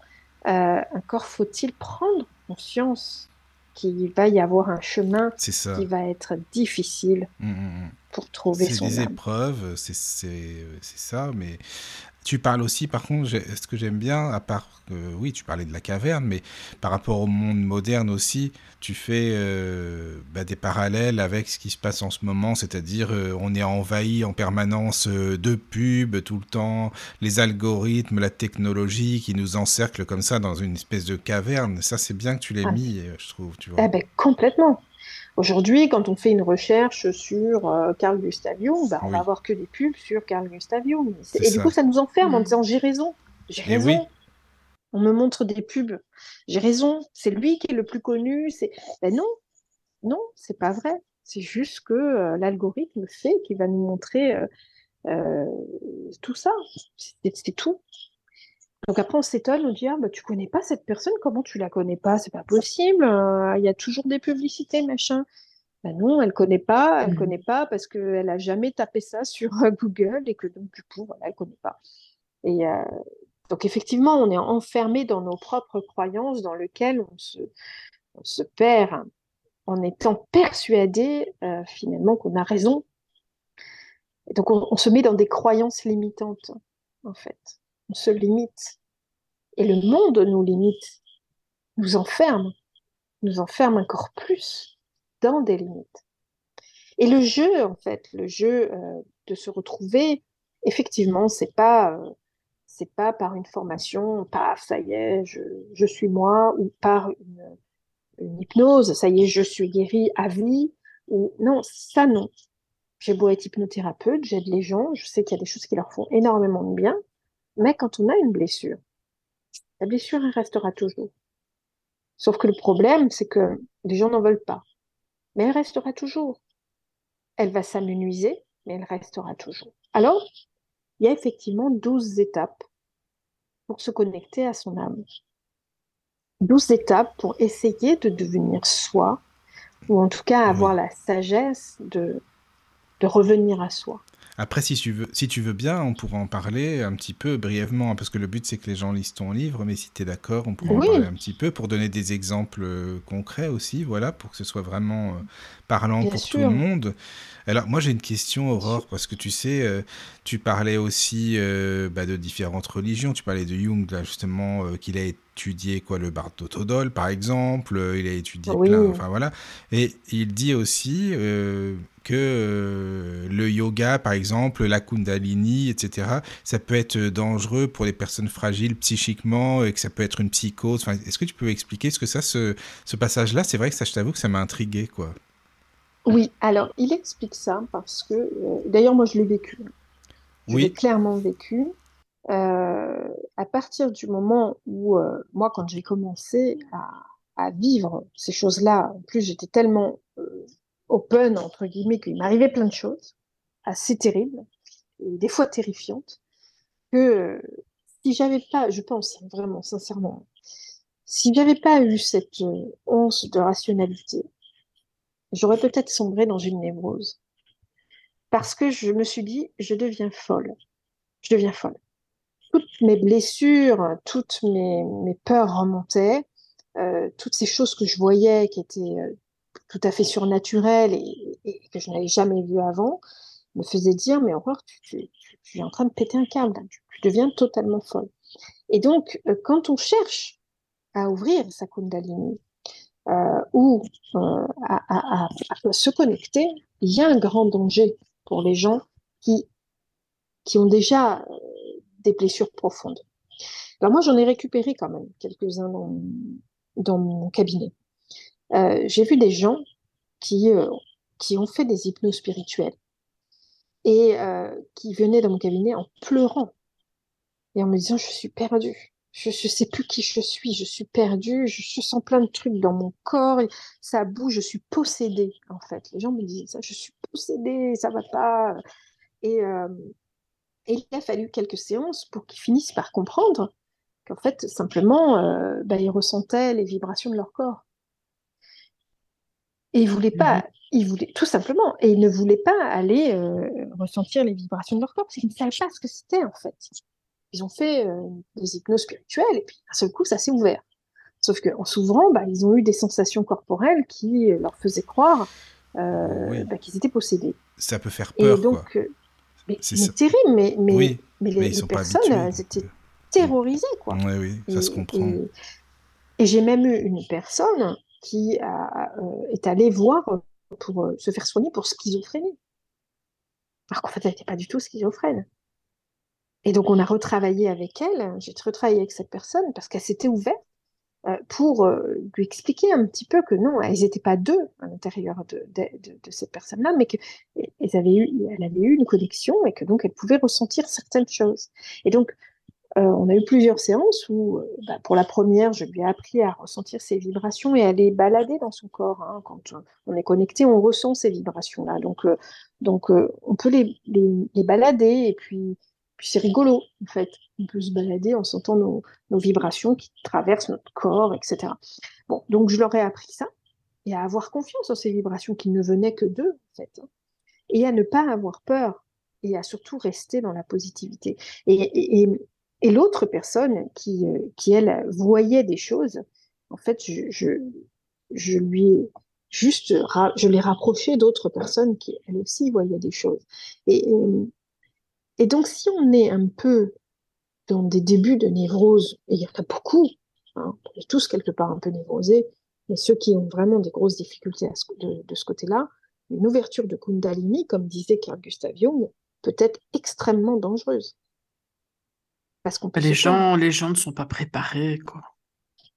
euh, encore faut-il prendre conscience qu'il va y avoir un chemin C'est qui va être difficile Mm, mm, mm. pour trouver C'est son des âme? épreuves, c'est c'est- c'est ça, mais tu parles aussi, par contre, ce que j'aime bien, à part oui, tu parlais de la caverne, mais par rapport au monde moderne aussi, tu fais euh, bah, des parallèles avec ce qui se passe en ce moment, c'est-à-dire euh, on est envahi en permanence euh, de pubs tout le temps, les algorithmes, la technologie qui nous encerclent comme ça dans une espèce de caverne. Ça, c'est bien que tu l'aies Ah. mis, euh, je trouve, tu vois. Eh ben, complètement. Aujourd'hui, quand on fait une recherche sur euh, Carl Gustav Jung, bah, on Oui. va avoir que des pubs sur Carl Gustav Jung. C'est Et du coup, ça nous enferme en Mm. disant j'ai raison, j'ai Eh raison. oui. On me montre des pubs, j'ai raison, c'est lui qui est le plus connu. C'est ben non, non, c'est pas vrai. C'est juste que euh, l'algorithme fait qu'il va nous montrer euh, euh, tout ça. C'est tout. Donc après, on s'étonne, on dit ah bah tu connais pas cette personne, comment tu la connais pas? C'est pas possible. euh, Il y a toujours des publicités, machin. Ben non, elle connaît pas, elle Mhm. connaît pas parce qu'elle a jamais tapé ça sur euh, Google et que donc du coup, voilà, elle connaît pas. Et euh, donc effectivement, on est enfermé dans nos propres croyances dans lesquelles on se, on se perd en étant persuadé euh, finalement qu'on a raison. Et donc on, on se met dans des croyances limitantes, en fait. On se limite. Et le monde nous limite, nous enferme, nous enferme encore plus dans des limites. Et le jeu, en fait, le jeu euh, de se retrouver, effectivement, c'est pas euh, c'est pas par une formation, paf, ça y est, je, suis moi, ou par une, hypnose, ça y est, je suis guéri à vie, non, ça non. J'ai beau être hypnothérapeute, j'aide les gens, je sais qu'il y a des choses qui leur font énormément de bien, mais quand on a une blessure, la blessure, elle restera toujours. Sauf que le problème, c'est que les gens n'en veulent pas. Mais elle restera toujours. Elle va s'amenuiser, mais elle restera toujours. Alors, il y a effectivement 12 étapes pour se connecter à son âme. 12 étapes pour essayer de devenir soi, ou en tout cas avoir la sagesse de, de revenir à soi. Après, si tu, veux, si tu veux bien, on pourra en parler un petit peu brièvement, hein, parce que le but c'est que les gens lisent ton livre, mais si tu es d'accord, on pourra en parler un petit peu pour donner des exemples euh, concrets aussi, voilà, pour que ce soit vraiment euh, parlant pour tout le monde. Alors, moi j'ai une question, Aurore, parce que tu sais, euh, tu parlais aussi bah, de différentes religions, tu parlais de Jung, là, justement, qu'il a étudié quoi, le Bartotodol, par exemple, il a étudié plein, enfin voilà, et il dit aussi que euh, le yoga, par exemple, la kundalini, etc., ça peut être dangereux pour les personnes fragiles psychiquement et que ça peut être une psychose. Est-ce que tu peux expliquer ce que ça, ce, ce passage-là? C'est vrai que ça, je t'avoue que ça m'a intrigué, quoi. Oui, alors il explique ça parce que, euh, d'ailleurs, moi je l'ai vécu. Je l'ai clairement vécu. Euh, à partir du moment où, moi, quand j'ai commencé à, à, vivre ces choses-là, en plus j'étais tellement open, entre guillemets, qu'il m'arrivait plein de choses assez terribles, et des fois terrifiantes, que euh, si j'avais pas, je pense vraiment, sincèrement, si j'avais pas eu cette euh, once de rationalité, j'aurais peut-être sombré dans une névrose. Parce que je me suis dit, je deviens folle. Je deviens folle. Toutes mes blessures, toutes mes, mes peurs remontaient, euh, toutes ces choses que je voyais qui étaient euh, tout à fait surnaturel et, que je n'avais jamais vu avant, me faisait dire, mais encore, tu, es en train de péter un câble, tu, deviens totalement folle. Et donc, euh, quand on cherche à ouvrir sa Kundalini ou euh, à, se connecter, il y a un grand danger pour les gens qui, qui ont déjà des blessures profondes. Alors moi, j'en ai récupéré quand même quelques-uns dans, mon cabinet. Euh, j'ai vu des gens qui, euh, qui ont fait des hypnos spirituelles et euh, qui venaient dans mon cabinet en pleurant et en me disant je suis perdue. Je ne sais plus qui je suis, je suis perdue, je, sens plein de trucs dans mon corps, ça bouge, je suis possédée en fait. Les gens me disent ça, je suis possédée, ça va pas. Et, et il a fallu quelques séances pour qu'ils finissent par comprendre qu'en fait, simplement, bah, ils ressentaient les vibrations de leur corps. Et ils voulaient pas, mhm. ils voulaient tout simplement, et ils ne voulaient pas aller euh, ressentir les vibrations de leur corps parce qu'ils ne savaient pas ce que c'était en fait. Ils ont fait euh, des hypnoses spirituelles et puis d'un seul coup ça s'est ouvert. Sauf qu'en s'ouvrant, bah, ils ont eu des sensations corporelles qui leur faisaient croire euh, bah, qu'ils étaient possédés. Ça peut faire peur. Et donc, c'est terrible, mais, mais, mais les, personnes, elles étaient terrorisées. Quoi. Oui, oui, ça se comprend. et j'ai même eu une personne qui euh, est allée voir pour euh, se faire soigner pour schizophrénie. Alors qu'en fait, elle n'était pas du tout schizophrène. Et donc, on a retravaillé avec elle, j'ai retravaillé avec cette personne parce qu'elle s'était ouverte pour lui expliquer un petit peu que non, elles n'étaient pas deux à l'intérieur de, cette personne-là, mais qu'elle avait eu, avait eu une connexion et que donc elle pouvait ressentir certaines choses. Et donc, euh, on a eu plusieurs séances où, euh, bah, pour la première, je lui ai appris à ressentir ses vibrations et à les balader dans son corps. Hein. Quand on est connecté, on ressent ces vibrations-là. Donc, euh, donc on peut les, les, balader et puis, c'est rigolo, en fait. On peut se balader en sentant nos, vibrations qui traversent notre corps, etc. Bon, donc je leur ai appris ça et à avoir confiance en ces vibrations qui ne venaient que d'eux, en fait. Hein. Et à ne pas avoir peur et à surtout rester dans la positivité. et, et l'autre personne qui, euh, qui, elle, voyait des choses, en fait, je, je, lui juste, je l'ai rapproché d'autres personnes qui, elles aussi, voyaient des choses. Et, et donc, si on est un peu dans des débuts de névrose, et il y en a beaucoup, hein, on est tous quelque part un peu névrosés, Mais ceux qui ont vraiment des grosses difficultés de, ce côté-là, une ouverture de Kundalini, comme disait Carl Gustav Jung, peut être extrêmement dangereuse. Parce qu'on les gens, les gens ne sont pas préparés, quoi.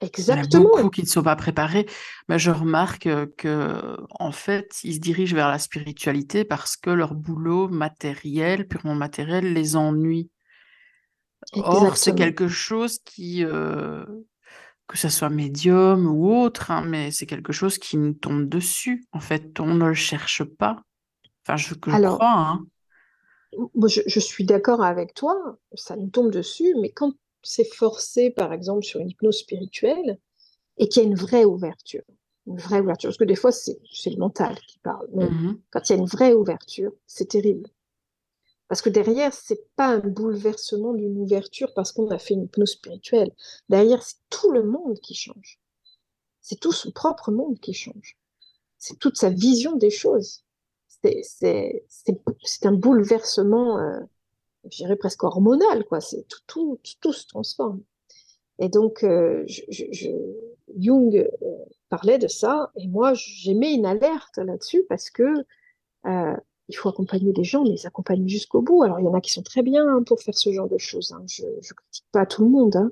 Exactement. Il y a beaucoup qui ne sont pas préparés. Mais je remarque que, en fait, ils se dirigent vers la spiritualité parce que leur boulot matériel, purement matériel, les ennuie. Or, c'est quelque chose qui, euh, que ce soit médium ou autre, hein, mais c'est quelque chose qui nous tombe dessus. En fait, on ne le cherche pas. Enfin, je, je Alors, crois. Hein. je, je, suis d'accord avec toi, ça nous tombe dessus, mais quand forcé, par exemple, sur une hypnose spirituelle, et qu'il y a une vraie ouverture, une vraie ouverture, parce que des fois, c'est le mental qui parle, mais mmh quand il y a une vraie ouverture, c'est terrible. Parce que derrière, c'est pas un bouleversement d'une ouverture parce qu'on a fait une hypnose spirituelle. Derrière, c'est tout le monde qui change. C'est tout son propre monde qui change. C'est toute sa vision des choses. C'est un bouleversement, euh, je dirais presque hormonal, quoi. C'est tout, tout, tout, se transforme. Et donc, euh, Jung euh, parlait de ça, et moi, j'aimais une alerte là-dessus parce que il faut accompagner les gens, mais les accompagner jusqu'au bout. Alors, il y en a qui sont très bien hein, pour faire ce genre de choses. Hein. Je ne critique pas tout le monde, hein.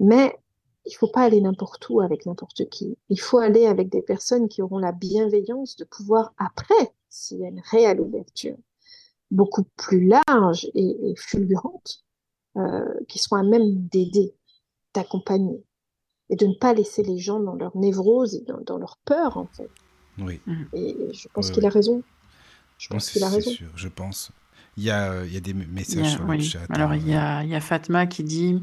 mais il faut pas aller n'importe où avec n'importe qui. Il faut aller avec des personnes qui auront la bienveillance de pouvoir, après, s'il y a une réelle ouverture, beaucoup plus large et, fulgurante, euh, qui seront à même d'aider, d'accompagner, et de ne pas laisser les gens dans leur névrose et dans, leur peur, en fait. Oui. Et je pense qu'il a raison. Je pense que c'est sûr, je pense. Il y a, il y a des messages sur le chat. Alors, il y, a, il y a Fatma qui dit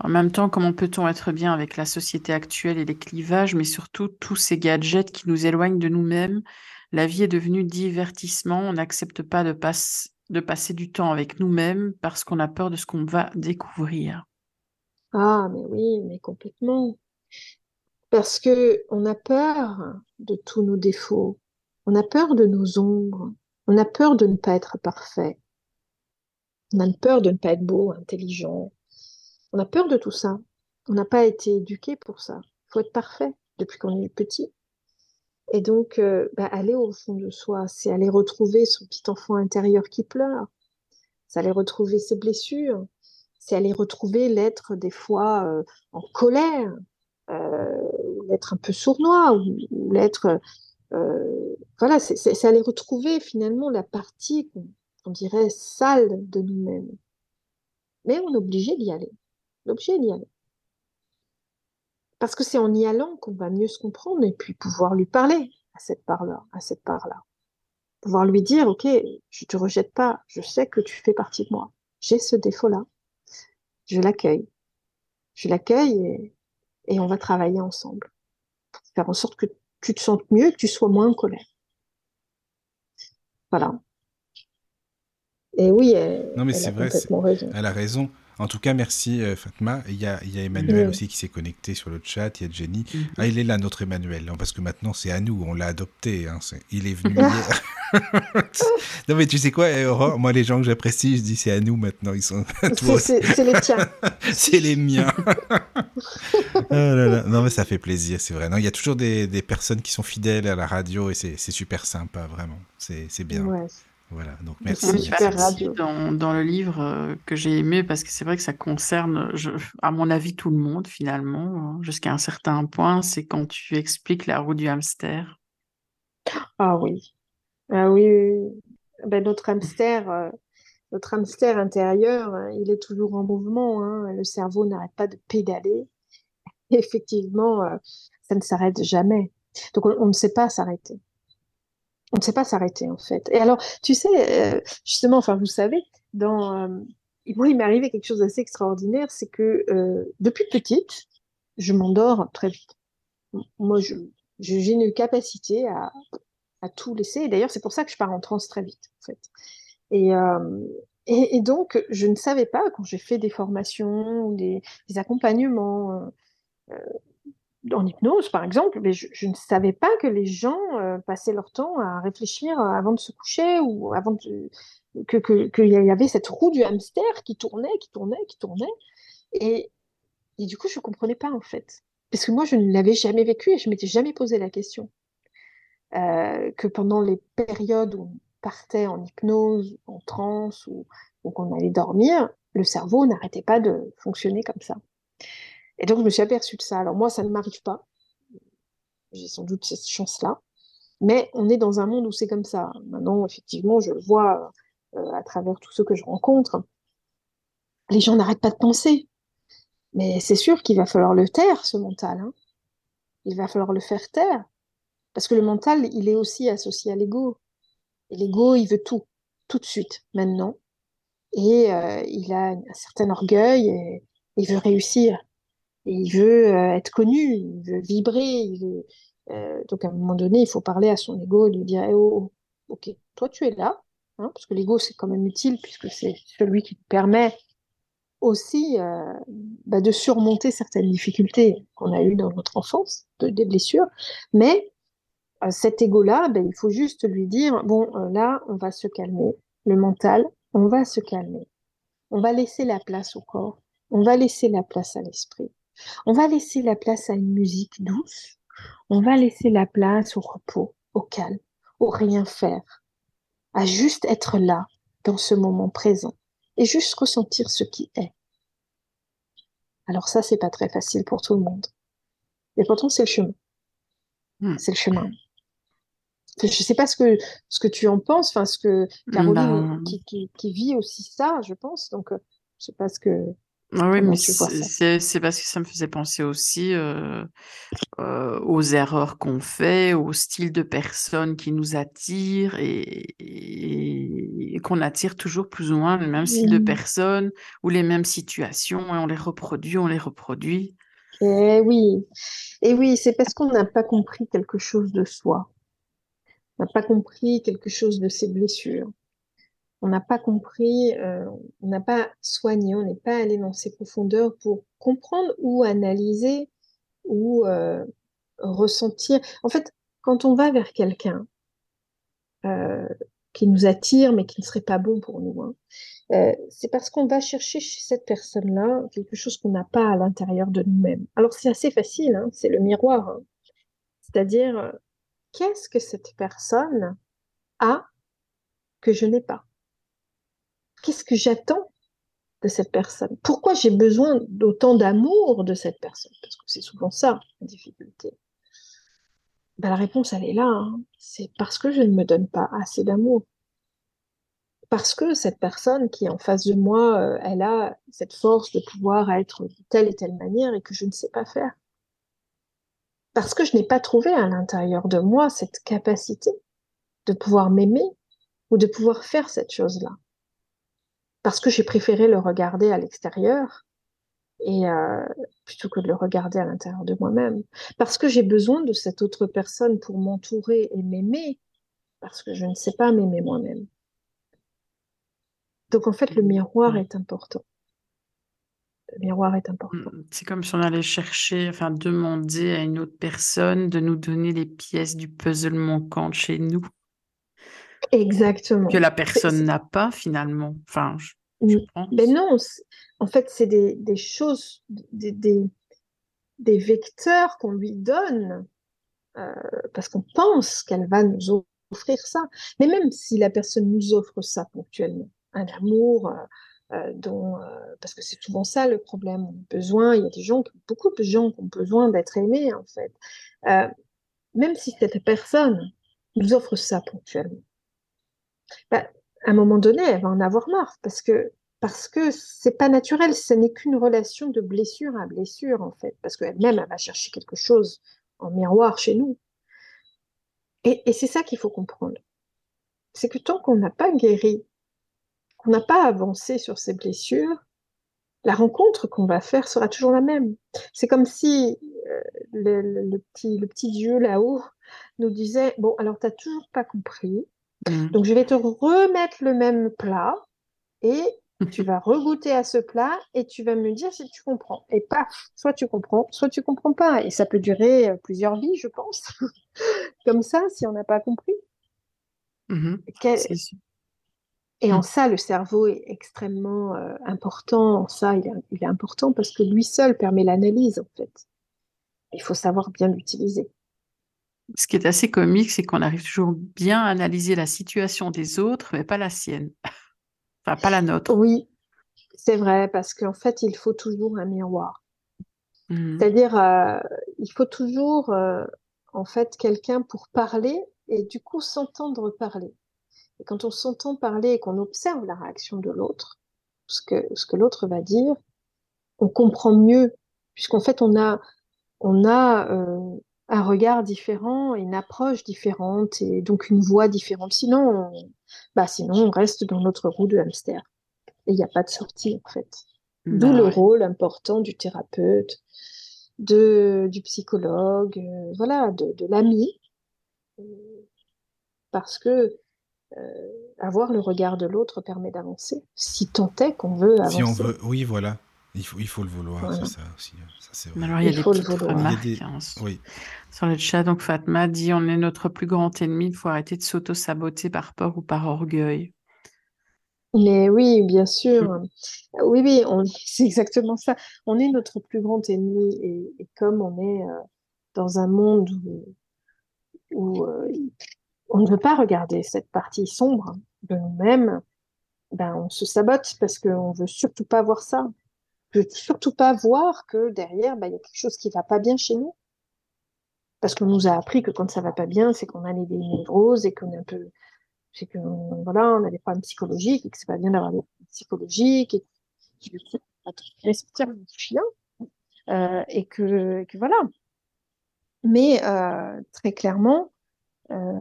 En même temps, comment peut-on être bien avec la société actuelle et les clivages, mais surtout tous ces gadgets qui nous éloignent de nous-mêmes La vie est devenue divertissement. On n'accepte pas de, passe, de passer du temps avec nous-mêmes parce qu'on a peur de ce qu'on va découvrir. Ah, mais oui, mais complètement. Parce que on a peur de tous nos défauts. On a peur de nos ombres. On a peur de ne pas être parfait. On a peur de ne pas être beau, intelligent. On a peur de tout ça. On n'a pas été éduqué pour ça. Il faut être parfait depuis qu'on est petit. Et donc, euh, bah, aller au fond de soi, c'est aller retrouver son petit enfant intérieur qui pleure. C'est aller retrouver ses blessures. C'est aller retrouver l'être des fois euh, en colère, euh, l'être un peu sournois, ou, l'être euh, voilà, c'est aller retrouver finalement la partie qu'on dirait sale de nous-mêmes. Mais on est obligé d'y aller. On est obligé d'y aller. Parce que c'est en y allant qu'on va mieux se comprendre et puis pouvoir lui parler à cette part-là, à cette part-là. Pouvoir lui dire, OK, je te rejette pas, je sais que tu fais partie de moi. J'ai ce défaut-là. Je l'accueille. Je l'accueille et, et on va travailler ensemble. Faire en sorte que tu te sentes mieux, que tu sois moins en colère. Voilà. Et oui, elle, non, mais c'est vrai, raison. Elle a raison. En tout cas, merci euh, Fatma. Il y a, il y a Emmanuel aussi qui s'est connecté sur le chat. Il y a Jenny. Mm-hmm. Ah, il est là, notre Emmanuel, parce que maintenant c'est à nous. On l'a adopté. Hein. il est venu hier. non, mais tu sais quoi, eh, Aurore, moi, les gens que j'apprécie, je dis c'est à nous maintenant. Ils sont. c'est les tiens. c'est les miens. oh là là. Non, mais ça fait plaisir, c'est vrai. Non, il y a toujours des, des, personnes qui sont fidèles à la radio et c'est super sympa, vraiment. C'est bien. Ouais. Voilà, donc merci. Super radio. Dans, dans, le livre euh, que j'ai aimé parce que c'est vrai que ça concerne, je, à mon avis, tout le monde finalement, hein, jusqu'à un certain point, c'est quand tu expliques la roue du hamster. Ah oui, ah oui, Ben, notre hamster, euh, notre hamster intérieur, hein, il est toujours en mouvement. Hein. Le cerveau n'arrête pas de pédaler. effectivement, euh, ça ne s'arrête jamais. Donc on ne sait pas s'arrêter on ne sait pas s'arrêter en fait. Et alors, tu sais, euh, justement, enfin, vous savez, dans, euh, moi, il m'est arrivé quelque chose d'assez extraordinaire, c'est que euh, depuis petite, je m'endors très vite. Moi, je, j'ai une capacité à, à tout laisser. Et d'ailleurs, c'est pour ça que je pars en transe très vite, en fait. Et, et, donc, je ne savais pas, quand j'ai fait des formations ou des accompagnements, en hypnose, par exemple, mais je, ne savais pas que les gens euh, passaient leur temps à réfléchir euh, avant de se coucher ou avant que qu'il y avait cette roue du hamster qui tournait, qui tournait, qui tournait. Et, et du coup, je ne comprenais pas en fait. Parce que moi, je ne l'avais jamais vécu et je m'étais jamais posé la question. Euh, que pendant les périodes où on partait en hypnose, en transe ou, ou qu'on allait dormir, le cerveau n'arrêtait pas de fonctionner comme ça. Et donc, je me suis aperçue de ça. Alors, moi, ça ne m'arrive pas. J'ai sans doute cette chance-là. Mais on est dans un monde où c'est comme ça. Maintenant, effectivement, je le vois euh, à travers tous ceux que je rencontre. Les gens n'arrêtent pas de penser. Mais c'est sûr qu'il va falloir le taire, ce mental. Hein. Il va falloir le faire taire. Parce que le mental, il est aussi associé à l'ego. Et l'ego, il veut tout, tout de suite, maintenant. Et euh, il a un certain orgueil et il veut réussir. Et il veut euh, être connu, il veut vibrer. Il veut... Euh, donc à un moment donné, il faut parler à son ego et lui dire eh oh, Ok, toi tu es là, hein, parce que l'ego c'est quand même utile puisque c'est celui qui permet aussi euh, bah, de surmonter certaines difficultés qu'on a eues dans notre enfance, de, des blessures. Mais cet ego-là, ben, il faut juste lui dire, bon, là, on va se calmer. Le mental, on va se calmer. On va laisser la place au corps. On va laisser la place à l'esprit. On va laisser la place à une musique douce. On va laisser la place au repos, au calme, au rien faire, à juste être là, dans ce moment présent, et juste ressentir ce qui est. Alors ça, c'est pas très facile pour tout le monde. Et pourtant, c'est le chemin. Hmm. C'est le chemin. Je sais pas ce que, ce que tu en penses, enfin, ce que Caroline, Ben, qui, qui, qui vit aussi ça, je pense. Donc, euh, je sais pas ce que, ah oui, comment mais c'est parce que ça me faisait penser aussi euh, euh, aux erreurs qu'on fait, au style de personnes qui nous attirent et, et- et qu'on attire toujours plus ou moins le même style de personnes ou les mêmes situations et on les reproduit, on les reproduit. Eh oui, et oui, c'est parce qu'on n'a pas compris quelque chose de soi. On n'a pas compris quelque chose de ses blessures. On n'a pas compris, euh, on n'a pas soigné, on n'est pas allé dans ses profondeurs pour comprendre ou analyser ou euh, ressentir. En fait, quand on va vers quelqu'un euh, qui nous attire mais qui ne serait pas bon pour nous, hein, c'est parce qu'on va chercher chez cette personne-là quelque chose qu'on n'a pas à l'intérieur de nous-mêmes. Alors c'est assez facile, hein, c'est le miroir. hein. C'est-à-dire, qu'est-ce que cette personne a que je n'ai pas? Qu'est-ce que j'attends de cette personne? Pourquoi j'ai besoin d'autant d'amour de cette personne? Parce que c'est souvent ça, la difficulté. Ben, la réponse, elle est là. hein. C'est parce que je ne me donne pas assez d'amour. Parce que cette personne qui est en face de moi, euh, elle a cette force de pouvoir être de telle et telle manière et que je ne sais pas faire. Parce que je n'ai pas trouvé à l'intérieur de moi cette capacité de pouvoir m'aimer ou de pouvoir faire cette chose-là. Parce que j'ai préféré le regarder à l'extérieur et euh, plutôt que de le regarder à l'intérieur de moi-même. Parce que j'ai besoin de cette autre personne pour m'entourer et m'aimer, parce que je ne sais pas m'aimer moi-même. Donc en fait, le miroir est important. Le miroir est important. Mm, C'est comme si on allait chercher, enfin demander à une autre personne de nous donner les pièces du puzzle manquantes chez nous, Exactement. que la personne n'a pas finalement. Enfin, je. Mais non, c'est- en fait, c'est des, des choses, des, des, des vecteurs qu'on lui donne euh, parce qu'on pense qu'elle va nous offrir ça. Mais même si la personne nous offre ça ponctuellement, un amour euh, euh, dont, euh, parce que c'est souvent ça le problème, on a besoin, il y a des gens, beaucoup de gens qui ont besoin d'être aimés en fait. Même si cette personne nous offre ça ponctuellement, bah, à un moment donné, elle va en avoir marre parce que parce que c'est pas naturel, ce n'est qu'une relation de blessure à blessure en fait, parce qu'elle-même elle va chercher quelque chose en miroir chez nous. Et, c'est ça qu'il faut comprendre, c'est que tant qu'on n'a pas guéri, qu'on n'a pas avancé sur ces blessures, la rencontre qu'on va faire sera toujours la même. C'est comme si euh, le petit, le petit Dieu là-haut nous disait, bon, alors tu n'as toujours pas compris, Mm. donc je vais te remettre le même plat et tu vas regoûter à ce plat et tu vas me dire si tu comprends. Et paf, soit tu comprends, soit tu comprends pas. Et ça peut durer euh, plusieurs vies, je pense. Comme ça, si on n'a pas compris. Quel- sûr. Et en Mm. ça, le cerveau est extrêmement euh, important. En ça, il est, il est important parce que lui seul permet l'analyse, en fait. il faut savoir bien l'utiliser. Ce qui est assez comique, c'est qu'on arrive toujours bien à analyser la situation des autres, mais pas la sienne. Enfin, pas la nôtre. Oui, c'est vrai, parce qu'en fait, il faut toujours un miroir. Mhm. C'est-à-dire, euh, il faut toujours, euh, en fait, quelqu'un pour parler et du coup s'entendre parler. Et quand on s'entend parler et qu'on observe la réaction de l'autre, ce que, ce que l'autre va dire, on comprend mieux, puisqu'en fait, on a, on a euh, un regard différent, une approche différente et donc une voix différente. Sinon, on, bah, sinon, on reste dans notre roue de hamster. Et il n'y a pas de sortie, en fait. D'où Bah le ouais. rôle important du thérapeute, de, du psychologue, euh, voilà, de, de l'ami. Parce que euh, avoir le regard de l'autre permet d'avancer, si tant est qu'on veut avancer. Si on veut, oui, voilà. Il faut, il faut le vouloir, Voilà. c'est ça aussi. hein. Ça, c'est Mais vrai. Alors, il y a Il des faut le petites vouloir. remarques des- hein, sur- Oui, sur le chat. Donc, Fatma dit on est notre plus grand ennemi, il faut arrêter de s'auto-saboter par peur ou par orgueil. Mais oui, bien sûr. Oui, oui, on, c'est exactement ça. On est notre plus grand ennemi et, et comme on est euh, dans un monde où, où euh, on ne veut pas regarder cette partie sombre de nous-mêmes, ben on se sabote parce qu'on veut surtout pas voir ça. On veut surtout pas voir que derrière, ben, il y a quelque chose qui va pas bien chez nous. Parce qu'on nous a appris que quand ça va pas bien, c'est qu'on a des névroses et qu'on est un peu, c'est que voilà, on a des problèmes psychologiques et que c'est pas bien d'avoir des problèmes psychologiques et que du chien euh, et que, que voilà. Mais euh, très clairement, euh,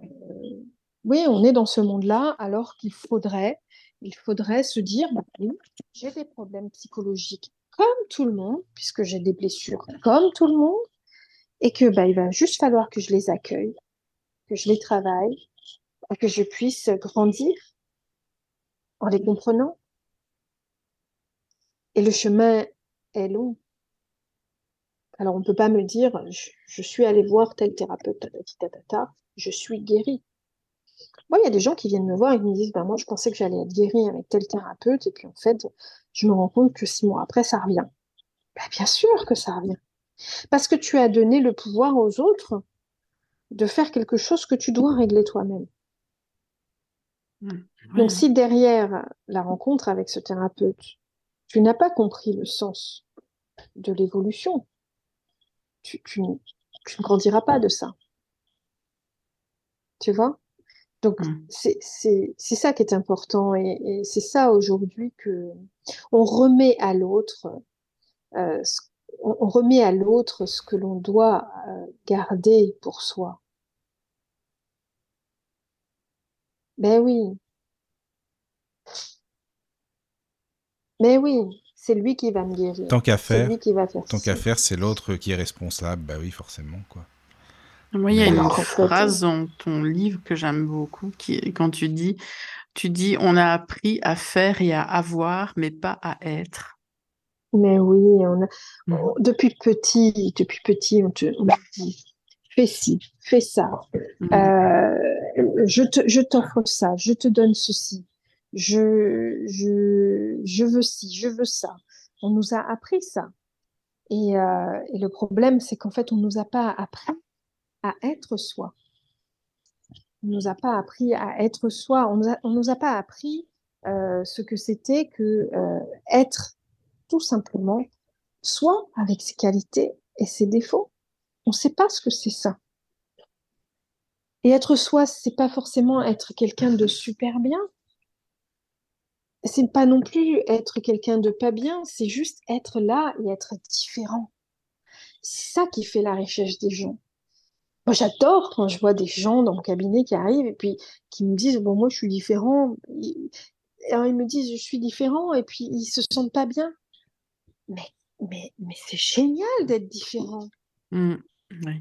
oui, on est dans ce monde-là alors qu'il faudrait, il faudrait se dire, bah, oui, j'ai des problèmes psychologiques comme tout le monde, puisque j'ai des blessures comme tout le monde, et que bah, il va juste falloir que je les accueille, que je les travaille, et que je puisse grandir en les comprenant. Et le chemin est long. Alors on ne peut pas me dire, je, je suis allé voir tel thérapeute, je suis guérie. Moi, il y a des gens qui viennent me voir et qui me disent, ben, moi, je pensais que j'allais être guérie avec tel thérapeute, et puis en fait, je me rends compte que six mois après, ça revient. Ben, bien sûr que ça revient. Parce que tu as donné le pouvoir aux autres de faire quelque chose que tu dois régler toi-même. Ouais. Donc, si derrière la rencontre avec ce thérapeute, tu n'as pas compris le sens de l'évolution, tu, tu, n- tu ne grandiras pas de ça. Tu vois? Donc, Mm. c'est, ça qui est important et, et c'est ça aujourd'hui que on remet à l'autre, euh, ce- on, on remet à l'autre ce que l'on doit euh, garder pour soi. Ben oui, mais oui, c'est lui qui va me guérir. tant qu'à faire, lui qui va faire tant qu'à faire, c'est l'autre qui est responsable. Bah oui, forcément, quoi. Moi, il y a une phrase dans ton livre que j'aime beaucoup, qui est quand tu dis, tu dis, on a appris à faire et à avoir, mais pas à être. Mais oui, on a, Mhm. on- depuis petit, depuis petit, on te, on te dit, fais ci, fais ça, Mm. euh, je te, je t'offre ça, je te donne ceci, je, je, je veux ci, je veux ça. On nous a appris ça. Et, euh, et le problème, c'est qu'en fait, on nous a pas appris à être soi. On nous a pas appris à être soi. On nous nous a pas appris euh, ce que c'était que euh, être tout simplement soi avec ses qualités et ses défauts. On ne sait pas ce que c'est ça. Et être soi, c'est pas forcément être quelqu'un de super bien. C'est pas non plus être quelqu'un de pas bien. C'est juste être là et être différent. C'est ça qui fait la richesse des gens. Moi, j'adore quand je vois des gens dans mon cabinet qui arrivent et puis qui me disent, bon, moi, je suis différent. Ils- Alors, ils me disent, je suis différent et puis ils se sentent pas bien. Mais, mais, mais c'est génial d'être différent. Mm. Oui.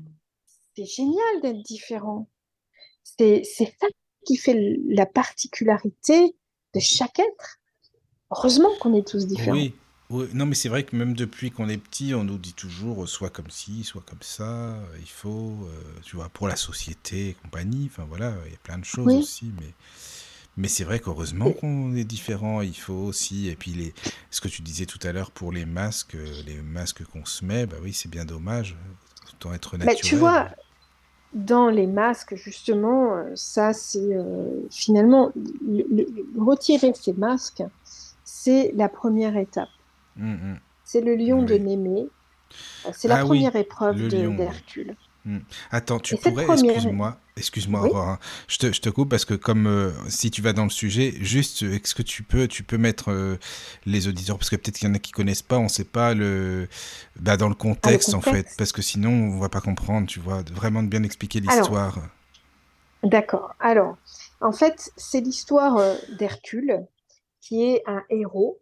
C'est génial d'être différent. C'est, c'est ça qui fait la particularité de chaque être. Heureusement qu'on est tous différents. Oui, oui. Non, mais c'est vrai que même depuis qu'on est petit, on nous dit toujours euh, soit comme ci, soit comme ça. euh, Il faut, euh, tu vois, pour la société et compagnie. Enfin voilà, il y a plein de choses Oui. aussi, mais. Mais c'est vrai qu'heureusement qu'on est différent, il faut aussi, et puis les, ce que tu disais tout à l'heure pour les masques, les masques qu'on se met, bah oui, c'est bien dommage. en être Bah, naturel. tu vois, dans les masques, justement, ça, c'est euh, finalement le- le- le- retirer ces masques, c'est la première étape. Hum, hum. C'est le lion de. Némée. C'est la Ah oui, première épreuve le d'Hercule. Attends, tu Et pourrais, première- excuse-moi, excuse-moi, Oui. Aurore, hein. je te, je te coupe parce que comme euh, si tu vas dans le sujet, juste, euh, est-ce que tu peux, tu peux mettre euh, les auditeurs, parce que peut-être qu'il y en a qui connaissent pas, on sait pas le, bah, dans le contexte, en fait, contexte. parce que sinon on va pas comprendre, tu vois, vraiment de bien expliquer l'histoire. D'accord. Alors, en fait, c'est l'histoire d'Hercule, qui est un héros,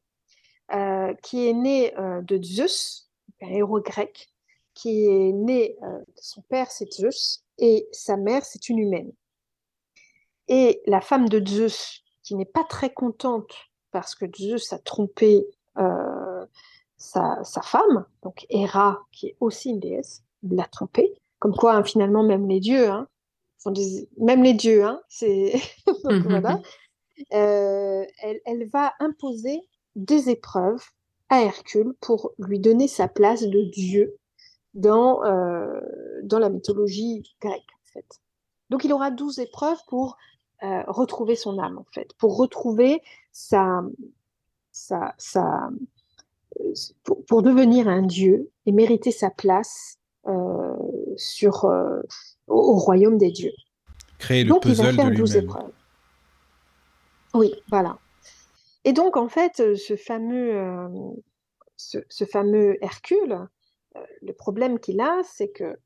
euh, qui est né euh, de Zeus, un héros grec, qui est né, euh, son père c'est Zeus, et sa mère c'est une humaine. Et la femme de Zeus, qui n'est pas très contente parce que Zeus a trompé euh, sa, sa femme, donc Héra, qui est aussi une déesse, l'a trompée. Comme quoi, hein, finalement, même les dieux, hein, des- même les dieux, hein, c'est donc voilà. Euh, elle, elle va imposer des épreuves à Hercule pour lui donner sa place de dieu dans, euh, dans la mythologie grecque, en fait. Donc, il aura 12 épreuves pour euh, retrouver son âme, en fait, pour retrouver sa, sa, sa, euh, pour, pour devenir un dieu et mériter sa place sur, au, au royaume des dieux. Créer le Donc, il va puzzle de faire 12 lui-même. épreuves. Oui, voilà. Et donc, en fait, ce fameux, Hercule, le problème qu'il a, c'est que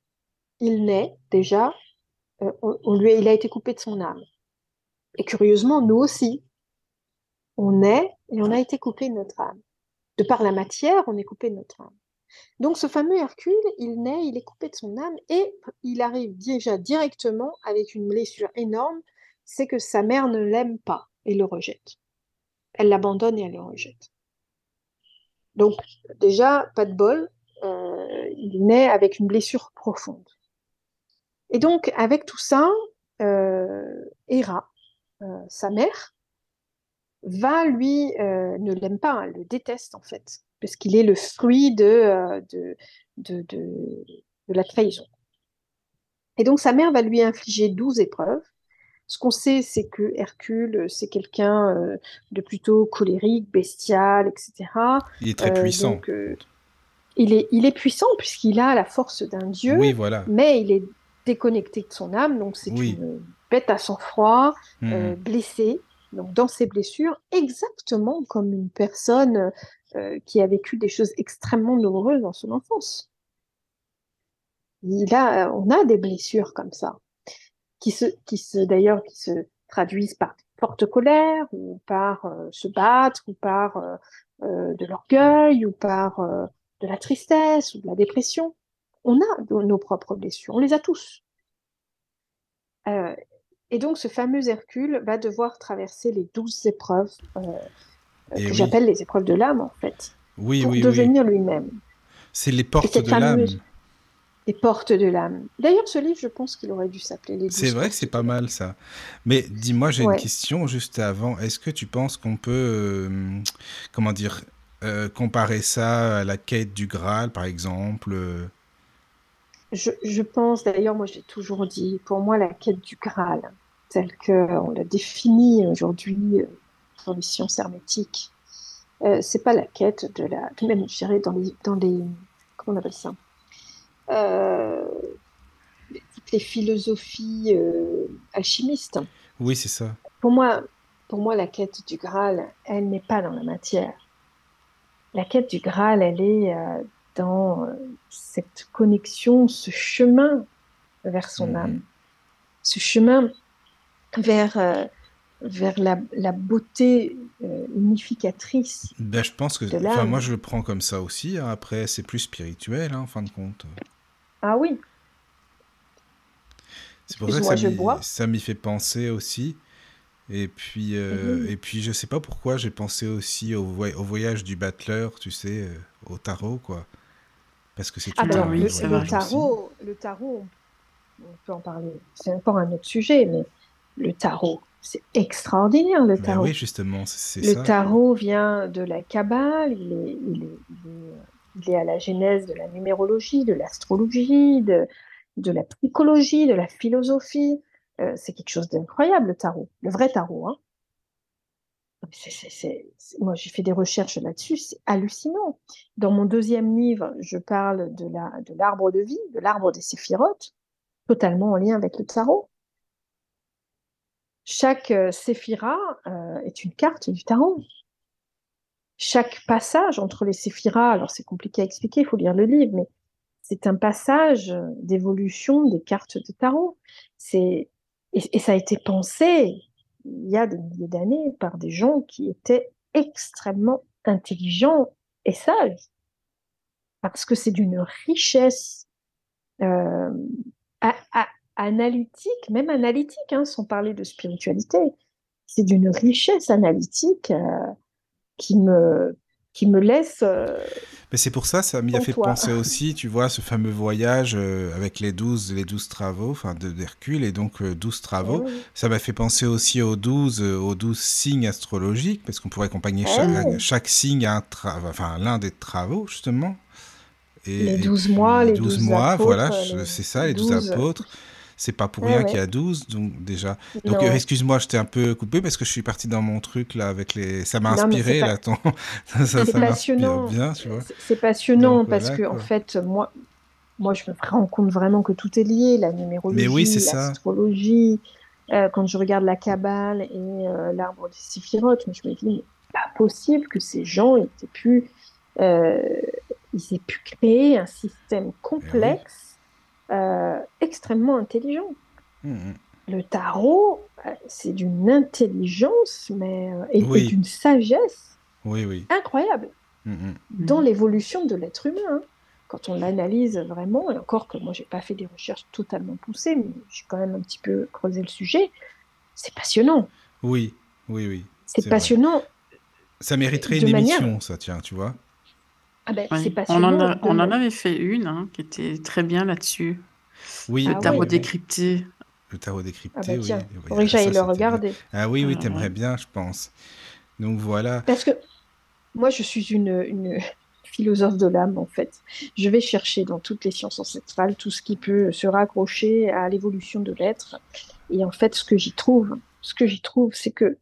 il naît déjà, il a été coupé de son âme. Et curieusement, nous aussi, on naît et on a été coupé de notre âme. De par la matière, on est coupé de notre âme. Donc, ce fameux Hercule, il naît, il est coupé de son âme et il arrive déjà directement avec une blessure énorme, c'est que sa mère ne l'aime pas et le rejette. Elle l'abandonne et elle le rejette. Donc, déjà, pas de bol, euh, il naît avec une blessure profonde. Et donc, avec tout ça, euh, Héra, euh, sa mère, va lui, ne l'aime pas, elle le déteste en fait, parce qu'il est le fruit de, la trahison. Et donc, sa mère va lui infliger 12 épreuves. Ce qu'on sait, c'est que Hercule, c'est quelqu'un euh, de plutôt colérique, bestial, etc. Il est très Euh, puissant. donc, euh, il, est, il est puissant puisqu'il a la force d'un dieu, Oui, voilà. mais il est déconnecté de son âme, donc c'est Oui. une bête à sang-froid, Mhm. euh, blessé, donc dans ses blessures, exactement comme une personne euh, qui a vécu des choses extrêmement douloureuses dans son enfance. Il a, on a des blessures comme ça, qui se, qui se d'ailleurs, qui se traduisent par forte colère, ou par euh, se battre, ou par euh, euh, de l'orgueil, ou par de la tristesse, ou de la dépression. On a nos nos propres blessures, on les a tous. Et donc, ce fameux Hercule va devoir traverser les douze épreuves que oui. j'appelle les épreuves de l'âme, en fait, Oui, pour oui, devenir lui-même, C'est les portes de l'âme. fameuse- les portes de l'âme. D'ailleurs, ce livre, je pense qu'il aurait dû s'appeler Les C'est vrai que c'est pas mal ça. Mais dis-moi, j'ai Ouais. une question juste avant. Est-ce que tu penses qu'on peut, euh, comment dire, euh, comparer ça à la quête du Graal, par exemple euh, Je, je pense, d'ailleurs, moi j'ai toujours dit, pour moi, la quête du Graal, telle qu'on l'a définie aujourd'hui dans les sciences hermétiques, euh, c'est pas la quête de la. Même, je dirais, dans les. Dans les comment on appelle ça? Toutes les philosophies euh, alchimistes. Oui, c'est ça. Pour moi, pour moi, la quête du Graal, elle n'est pas dans la matière. La quête du Graal, elle est euh, dans euh, cette connexion, ce chemin vers son Mhm. âme, ce chemin vers, euh, vers la, la beauté euh, unificatrice. Ben, je pense que, moi je le prends comme ça aussi. hein. Après, c'est plus spirituel, hein, en fin de compte. Ah oui, C'est pour ça que ça m'y- bois. ça m'y fait penser aussi. Et puis, euh, Mhm. et puis, je sais pas pourquoi, j'ai pensé aussi au, voy- au voyage du battleur, tu sais, euh, au tarot, quoi. Parce que c'est tout ah ben, un oui, le, c'est le vrai. tarot, le tarot, on peut en parler, c'est encore un autre sujet, mais le tarot, c'est extraordinaire le Ben tarot. oui, justement, c'est c'est Le ça. tarot vient de la Kabbale, il est, il est- il est, euh, il est à la genèse de la numérologie, de l'astrologie, de, de la psychologie, de la philosophie. Euh, c'est quelque chose d'incroyable, le tarot, le vrai tarot. Hein. Moi, j'ai fait des recherches là-dessus, c'est hallucinant. Dans mon deuxième livre, je parle de l'arbre de, de vie, de l'arbre des séphirotes, totalement en lien avec le tarot. Chaque euh, séphira euh, est une carte du tarot. Chaque passage entre les séphiras, alors c'est compliqué à expliquer, il faut lire le livre, mais c'est un passage d'évolution des cartes de tarot. C'est et, ça a été pensé il y a des milliers d'années par des gens qui étaient extrêmement intelligents et sages, parce que c'est d'une richesse euh, analytique, même analytique, hein, sans parler de spiritualité. C'est d'une richesse analytique euh, qui me qui me laisse. Euh, mais c'est pour ça, ça m'y a fait penser aussi, tu vois, ce fameux voyage euh, avec les 12, les 12 travaux, enfin d'Hercule, et donc 12 travaux. Ça m'a fait penser aussi aux 12, aux 12 signes astrologiques, parce qu'on pourrait accompagner chaque, chaque, signe à un enfin, l'un des travaux, justement. Et, les 12 mois, les 12, mois, voilà, c'est ça, les 12 apôtres. C'est pas pour rien qu'il y a 12, donc déjà. Donc euh, excuse-moi, je t'ai un peu coupé parce que je suis parti dans mon truc là avec les. Ça m'a inspiré là, ton... ça, ça passionnant. bien, tu vois. C'est passionnant parce que en fait, moi, moi, je me rends compte vraiment que tout est lié, la numérologie, oui, l'astrologie. Euh, quand je regarde la Kabbale et euh, l'arbre des séphirotes, je me dis, mais pas possible que ces gens aient pu, euh, ils aient pu créer un système complexe euh, extrêmement intelligent. Mmh, mmh. Le tarot, euh, c'est d'une intelligence mais, euh, et, d'une sagesse oui, oui. incroyable mmh, dans l'évolution de l'être humain. Hein. Quand on l'analyse vraiment, et encore que moi, j'ai pas fait des recherches totalement poussées, mais j'ai quand même un petit peu creusé le sujet, c'est passionnant. Oui, oui, oui. C'est passionnant. Ça mériterait une émission, ça, tiens, tu vois. Ah ben, on, en avait fait une hein, qui était très bien là-dessus. Oui. Le ah tarot décrypté. Le tarot décrypté, ah ben, oui. Faudrait que j'aille le regarder. Ah oui, oui, t'aimerais bien, je pense. Donc voilà. Parce que moi, je suis une, une philosophe de l'âme, en fait. Je vais chercher dans toutes les sciences ancestrales tout ce qui peut se raccrocher à l'évolution de l'être. Et en fait, ce que j'y trouve, ce que j'y trouve, c'est que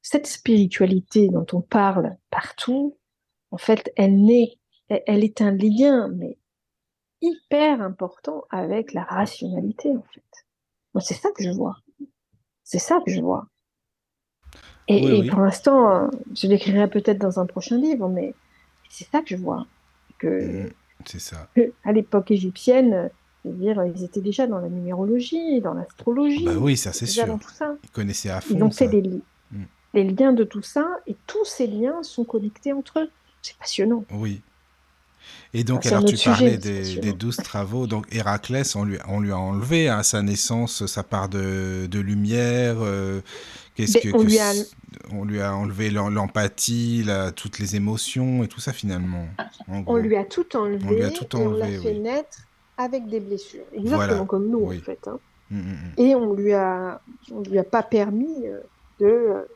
cette spiritualité dont on parle partout, en fait, elle, est, elle est un lien, mais hyper important avec la rationalité, en fait. c'est ça que je vois. C'est ça que je vois. Et, pour l'instant, je l'écrirai peut-être dans un prochain livre, mais c'est ça que je vois. Que, mmh, c'est ça. à l'époque égyptienne, dire, ils étaient déjà dans la numérologie, dans l'astrologie. Bah oui, ça c'est sûr. Ils connaissaient à fond. Ils ont fait des, mmh. les liens de tout ça, et tous ces liens sont connectés entre eux. C'est passionnant. Oui. Et donc, alors tu parlais des, douze travaux. Donc, Héraclès, on lui, on lui a enlevé à sa naissance sa part de, de lumière. Euh, qu'est-ce que, on, lui a... on lui a enlevé l'empathie, toutes les émotions et tout ça finalement. On lui a tout enlevé. On lui a tout enlevé. Et on l'a fait naître avec des blessures, exactement comme nous en fait. Hein. Mmh, mmh, mmh. Et on lui a, on lui a pas permis euh, de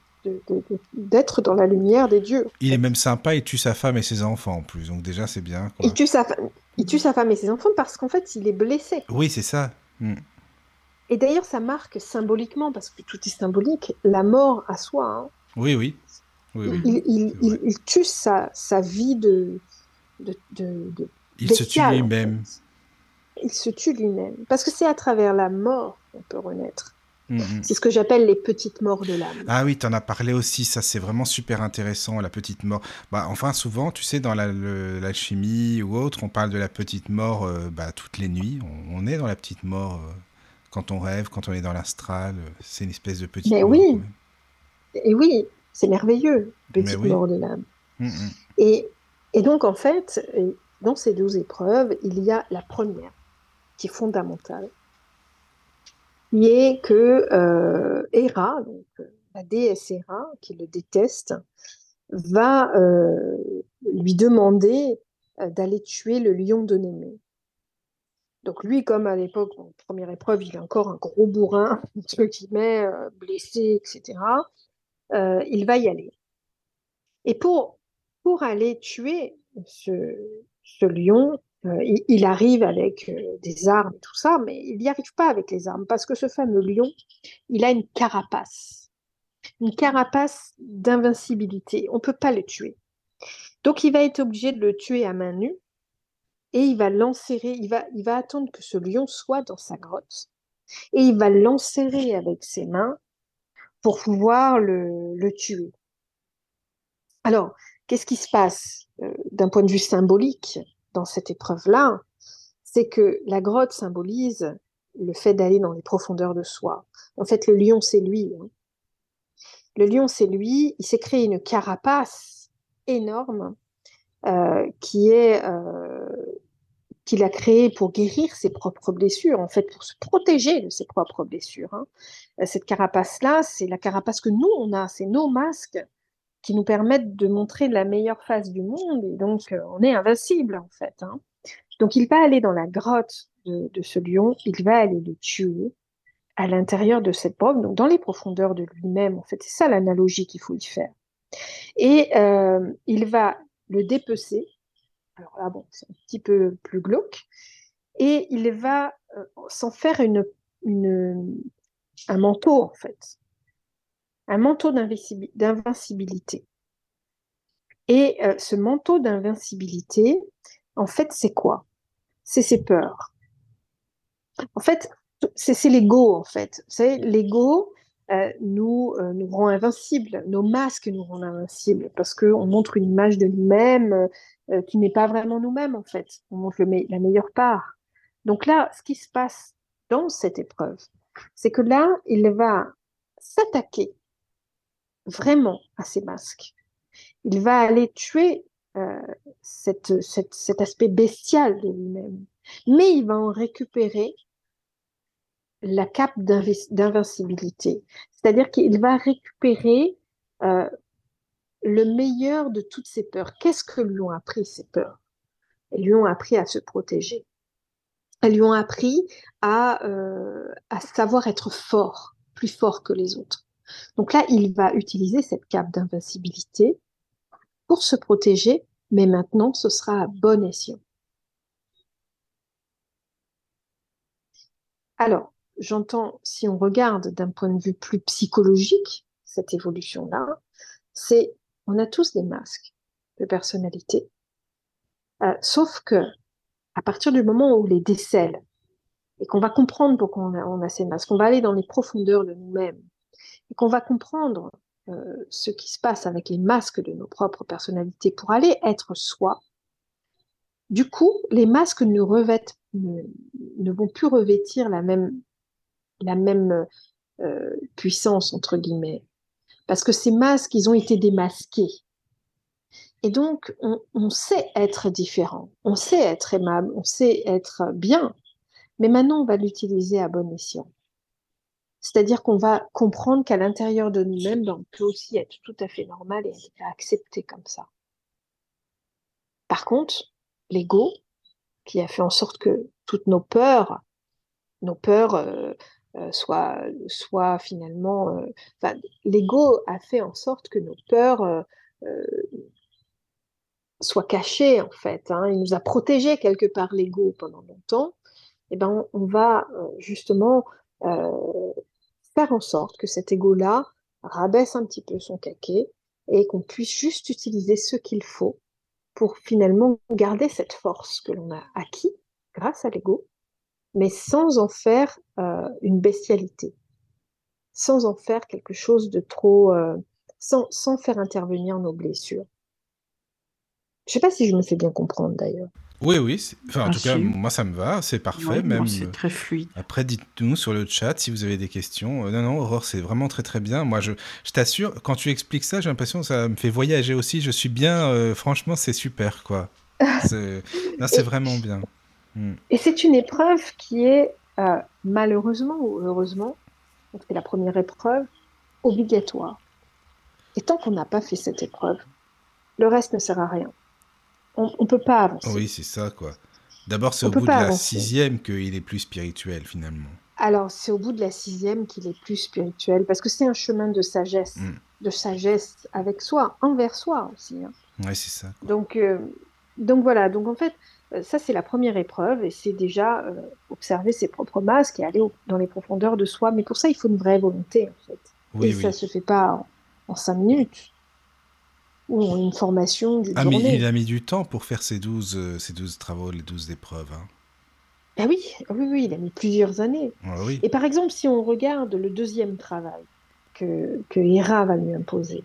d'être dans la lumière des dieux. Il est même sympa, il tue sa femme et ses enfants en plus, donc déjà c'est bien. Il, tue sa il tue sa femme et ses enfants parce qu'en fait il est blessé. Oui, c'est ça. Hmm. Et d'ailleurs ça marque symboliquement, parce que tout est symbolique, la mort à soi. Hein. Oui, oui. il, tue sa, sa vie de... de, de, il se tue lui-même. Il se tue lui-même. Parce que c'est à travers la mort qu'on peut renaître. Mhm. C'est ce que j'appelle les petites morts de l'âme. Ah oui, tu en as parlé aussi, ça c'est vraiment super intéressant, la petite mort. Bah, enfin, souvent, tu sais, dans l'alchimie ou autre, on parle de la petite mort euh, bah, toutes les nuits. On, est dans la petite mort euh, quand on rêve, quand on est dans l'astral. Euh, c'est une espèce de petite Mais oui, et oui, c'est merveilleux, petite mort de l'âme. Mm, mm. Et, et donc, en fait, dans ces douze épreuves, il y a la première, qui est fondamentale qui est que euh, Hera, donc, euh, la déesse Hera, qui le déteste, va euh, lui demander euh, d'aller tuer le lion de Némée. Donc lui, comme à l'époque, première épreuve, il est encore un gros bourrin, entre guillemets, blessé, etc., il va y aller. Et pour, pour aller tuer ce, lion, il, il arrive avec euh, des armes tout ça, mais il n'y arrive pas avec les armes parce que ce fameux lion, il a une carapace, une carapace d'invincibilité. On ne peut pas le tuer. Donc il va être obligé de le tuer à main nue et il va l'enserrer, il va, attendre que ce lion soit dans sa grotte et il va l'enserrer avec ses mains pour pouvoir le, le tuer. Alors, qu'est-ce qui se passe euh, d'un point de vue symbolique? Dans cette épreuve-là C'est que la grotte symbolise le fait d'aller dans les profondeurs de soi. En fait, le lion, c'est lui. hein. Le lion, c'est lui. Il s'est créé une carapace énorme euh, qui est euh, qu'il a créée pour guérir ses propres blessures, en fait, pour se protéger de ses propres blessures. hein. Euh, Cette carapace-là, c'est la carapace que nous, on a, c'est nos masques qui nous permettent de montrer la meilleure face du monde, et donc euh, on est invincible, en fait. hein. Donc il va aller dans la grotte de, ce lion, il va aller le tuer à l'intérieur de cette grotte, donc dans les profondeurs de lui-même, en fait, c'est ça l'analogie qu'il faut y faire. Et euh, il va le dépecer, alors là, bon, c'est un petit peu plus glauque, et il va euh, s'en faire une, un manteau, en fait, un manteau d'invincibi- d'invincibilité. Et euh, ce manteau d'invincibilité, en fait, c'est quoi? C'est ses peurs. En fait, c'est l'ego, en fait. L'ego euh, nous, euh, nous rend invincibles. Nos masques nous rendent invincibles parce qu'on montre une image de nous-mêmes qui n'est pas vraiment nous-mêmes, en fait. On montre la meilleure part. Donc là, ce qui se passe dans cette épreuve, c'est que là, il va s'attaquer vraiment à ces masques. Il va aller tuer euh, cet aspect bestial de lui-même. Mais il va en récupérer la cape d'invincibilité. C'est-à-dire qu'il va récupérer euh, le meilleur de toutes ses peurs. Qu'est-ce que lui ont appris ces peurs? Elles lui ont appris à se protéger. Elles lui ont appris à, euh, à savoir être fort, plus fort que les autres. Donc là, il va utiliser cette cape d'invincibilité pour se protéger, mais maintenant, ce sera à bon escient. Alors, j'entends, si on regarde d'un point de vue plus psychologique, cette évolution-là, c'est, on a tous des masques de personnalité, Euh, sauf que à partir du moment où on les décèle et qu'on va comprendre pourquoi on a, on a ces masques, on va aller dans les profondeurs de nous-mêmes et qu'on va comprendre euh, ce qui se passe avec les masques de nos propres personnalités pour aller être soi, du coup, les masques ne revêtent, ne, vont plus revêtir la même, la même euh, puissance, entre guillemets. Parce que ces masques, ils ont été démasqués. Et donc, on, on sait être différent, on sait être aimable, on sait être bien, mais maintenant, on va l'utiliser à bon escient. C'est-à-dire qu'on va comprendre qu'à l'intérieur de nous-mêmes, ben, on peut aussi être tout à fait normal et être accepté comme ça. Par contre, l'ego, qui a fait en sorte que toutes nos peurs, nos peurs euh, euh, soient, soient finalement... euh, l'ego a fait en sorte que nos peurs soient cachées, en fait. hein. Il nous a protégés quelque part, l'ego, pendant longtemps. Et ben, on, va justement en sorte que cet ego-là rabaisse un petit peu son caquet et qu'on puisse juste utiliser ce qu'il faut pour finalement garder cette force que l'on a acquis grâce à l'ego, mais sans en faire euh, une bestialité, sans en faire quelque chose de trop, euh, sans, sans faire intervenir nos blessures. Je sais pas si je me fais bien comprendre d'ailleurs. Oui, oui. Enfin, en Ah, tout cas, moi, ça me va. C'est parfait. Même. euh, c'est très fluide. Après, dites-nous sur le chat si vous avez des questions. Euh, non, non, Aurore, c'est vraiment très très bien. Moi, je, je t'assure, quand tu expliques ça, j'ai l'impression que ça me fait voyager aussi. Je suis bien. euh, franchement, c'est super, quoi. C'est vraiment bien. Mm. Et c'est une épreuve qui est euh, malheureusement ou heureusement, c'est la première épreuve, obligatoire. Et tant qu'on n'a pas fait cette épreuve, le reste ne sert à rien. On ne peut pas avancer. Oui, c'est ça, quoi. D'abord, c'est au bout de la avancer. sixième qu'il est plus spirituel, finalement. Alors, c'est au bout de la sixième qu'il est plus spirituel, parce que c'est un chemin de sagesse, Mm. de sagesse avec soi, envers soi aussi. hein. Ouais, c'est ça. quoi. Donc, euh, Donc voilà, donc en fait, euh, ça c'est la première épreuve et c'est déjà euh, observer ses propres masques et aller au- dans les profondeurs de soi. Mais pour ça, il faut une vraie volonté en fait. Oui, et oui. ça se fait pas en, en cinq minutes ou une formation d'une Ah, mais il a mis du temps pour faire ces 12, euh, ces 12 travaux, les 12 épreuves. Hein. Ah oui, ah oui, oui, il a mis plusieurs années. Ah oui. Et par exemple, si on regarde le deuxième travail que, que Hera va lui imposer,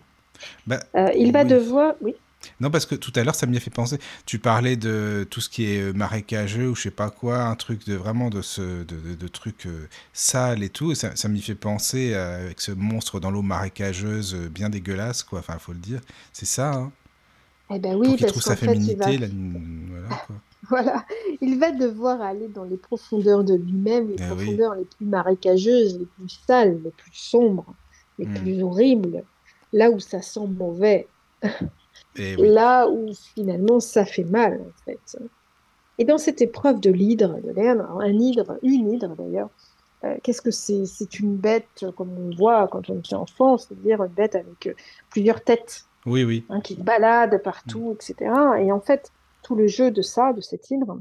Bah, euh, il va devoir, oui, Non, parce que tout à l'heure, ça m'y a fait penser. Tu parlais de tout ce qui est euh, marécageux ou je sais pas quoi, un truc de vraiment de ce de, de, de trucs euh, sales et tout. Ça ça m'y fait penser euh, avec ce monstre dans l'eau marécageuse euh, bien dégueulasse, quoi. Enfin, faut le dire. C'est ça, hein. eh ben Pour oui, qu'il parce trouve sa fait, il va, féminité, la- voilà, quoi. voilà, il va devoir aller dans les profondeurs de lui-même, les Eh oui. profondeurs les plus marécageuses, les plus sales, les plus sombres, les Hmm. plus horribles, là où ça sent mauvais, Et oui. là où finalement ça fait mal en fait. Et dans cette épreuve de l'hydre, de un hydre, une hydre d'ailleurs, euh, qu'est-ce que c'est? C'est une bête, euh, comme on voit quand on est enfant, c'est-à-dire une bête avec euh, plusieurs têtes, Oui, oui. hein, qui balade partout, etc. Et en fait, tout le jeu de ça, de cette hydre,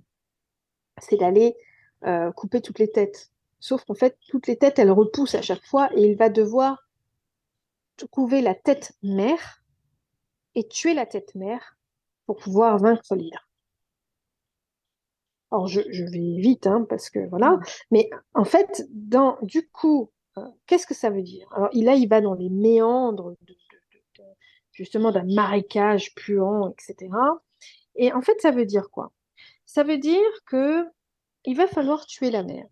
c'est d'aller euh, couper toutes les têtes. Sauf qu'en fait, toutes les têtes, elles repoussent à chaque fois et il va devoir couver la tête mère et tuer la tête mère pour pouvoir vaincre l'hydre. Alors, je, je vais vite, hein, parce que voilà. Mais en fait, dans, du coup, euh, qu'est-ce que ça veut dire? Alors, il- là, il va dans les méandres de, de- de- de- justement d'un marécage puant, etc. Et en fait, ça veut dire quoi? Ça veut dire que il va falloir tuer la mère.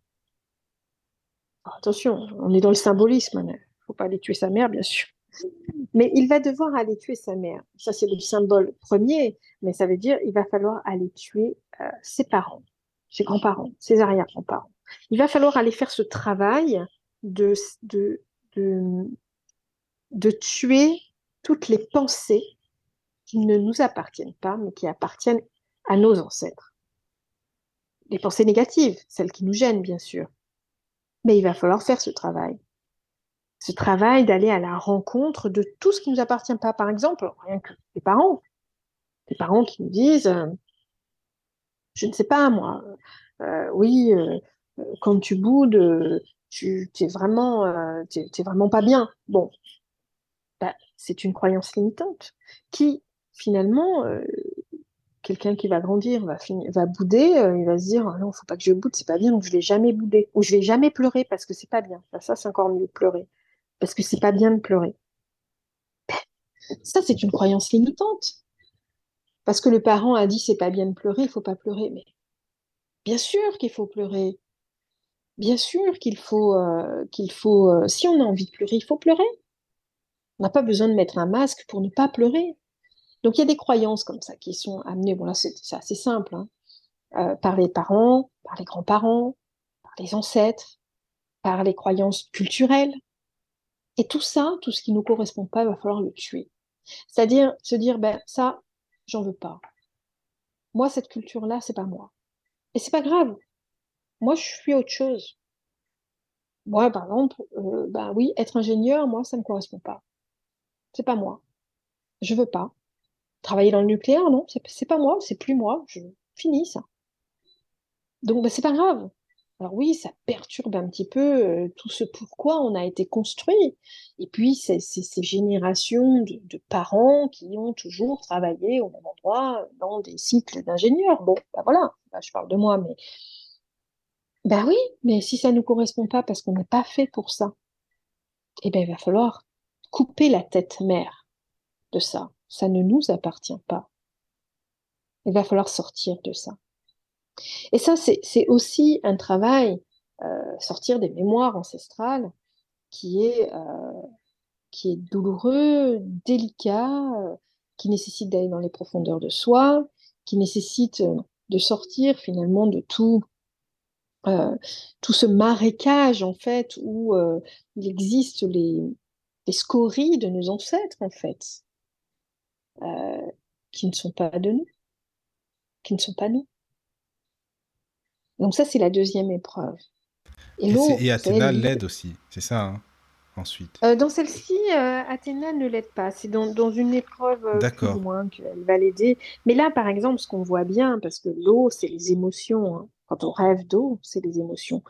Alors, attention, on est dans le symbolisme. Il ne faut pas aller tuer sa mère, bien sûr. Mais il va devoir aller tuer sa mère. Ça, c'est le symbole premier, mais ça veut dire il va falloir aller tuer euh, ses parents, ses grands-parents, ses arrière-grands-parents. Il va falloir aller faire ce travail de, de, tuer toutes les pensées qui ne nous appartiennent pas, mais qui appartiennent à nos ancêtres. Les pensées négatives, celles qui nous gênent, bien sûr. Mais il va falloir faire ce travail ce travail d'aller à la rencontre de tout ce qui ne nous appartient pas. Par exemple, rien que les parents. Les parents qui nous disent, euh, je ne sais pas moi, euh, oui, euh, quand tu boudes, tu t'es vraiment, vraiment pas bien. Bon, bah, c'est une croyance limitante qui, finalement, quelqu'un qui va grandir va, finir, va bouder, il va se dire, ah non, faut pas que je boude, c'est pas bien, donc je vais jamais bouder. Ou je vais jamais pleurer parce que c'est pas bien. Bah, ça, c'est encore mieux, pleurer parce que c'est pas bien de pleurer. Ça, c'est une croyance limitante. Parce que le parent a dit c'est pas bien de pleurer, il faut pas pleurer. Mais bien sûr qu'il faut pleurer. Bien sûr qu'il faut, euh, qu'il faut. euh, si on a envie de pleurer, il faut pleurer. On n'a pas besoin de mettre un masque pour ne pas pleurer. Donc il y a des croyances comme ça qui sont amenées. Bon là, c'est assez simple. hein. Euh, par les parents, par les grands-parents, par les ancêtres, par les croyances culturelles. Et tout ça, tout ce qui ne nous correspond pas, il va falloir le tuer. C'est-à-dire se dire, ben ça, j'en veux pas. Moi, cette culture-là, c'est pas moi. Et c'est pas grave. Moi, je suis autre chose. Moi, par exemple, euh, ben oui, être ingénieur, moi, ça me correspond pas. C'est pas moi. Je veux pas. Travailler dans le nucléaire, non, c'est pas moi, c'est plus moi. Je finis ça. Donc, ben, c'est pas grave. Alors oui, ça perturbe un petit peu euh, tout ce pourquoi on a été construit. Et puis, c'est ces générations de, parents qui ont toujours travaillé au même endroit dans des cycles d'ingénieurs. Bon, ben voilà, Là, je parle de moi, mais ben oui, mais si ça ne nous correspond pas parce qu'on n'est pas fait pour ça, eh ben il va falloir couper la tête mère de ça. Ça ne nous appartient pas. Il va falloir sortir de ça. Et ça, c'est aussi un travail, euh, sortir des mémoires ancestrales, qui est, euh, douloureux, délicat, euh, qui nécessite d'aller dans les profondeurs de soi, qui nécessite de sortir finalement de tout, ce marécage en fait où il existe les, scories de nos ancêtres en fait, qui ne sont pas de nous, qui ne sont pas nous. Donc ça, c'est la deuxième épreuve. Et, Athéna l'aide aussi, c'est ça. hein ensuite Euh, dans celle-ci, euh, Athéna ne l'aide pas. C'est dans, dans une épreuve euh, plus D'accord. loin qu'elle va l'aider. Mais là, par exemple, ce qu'on voit bien, parce que l'eau, c'est les émotions. hein. Quand on rêve d'eau, c'est les émotions.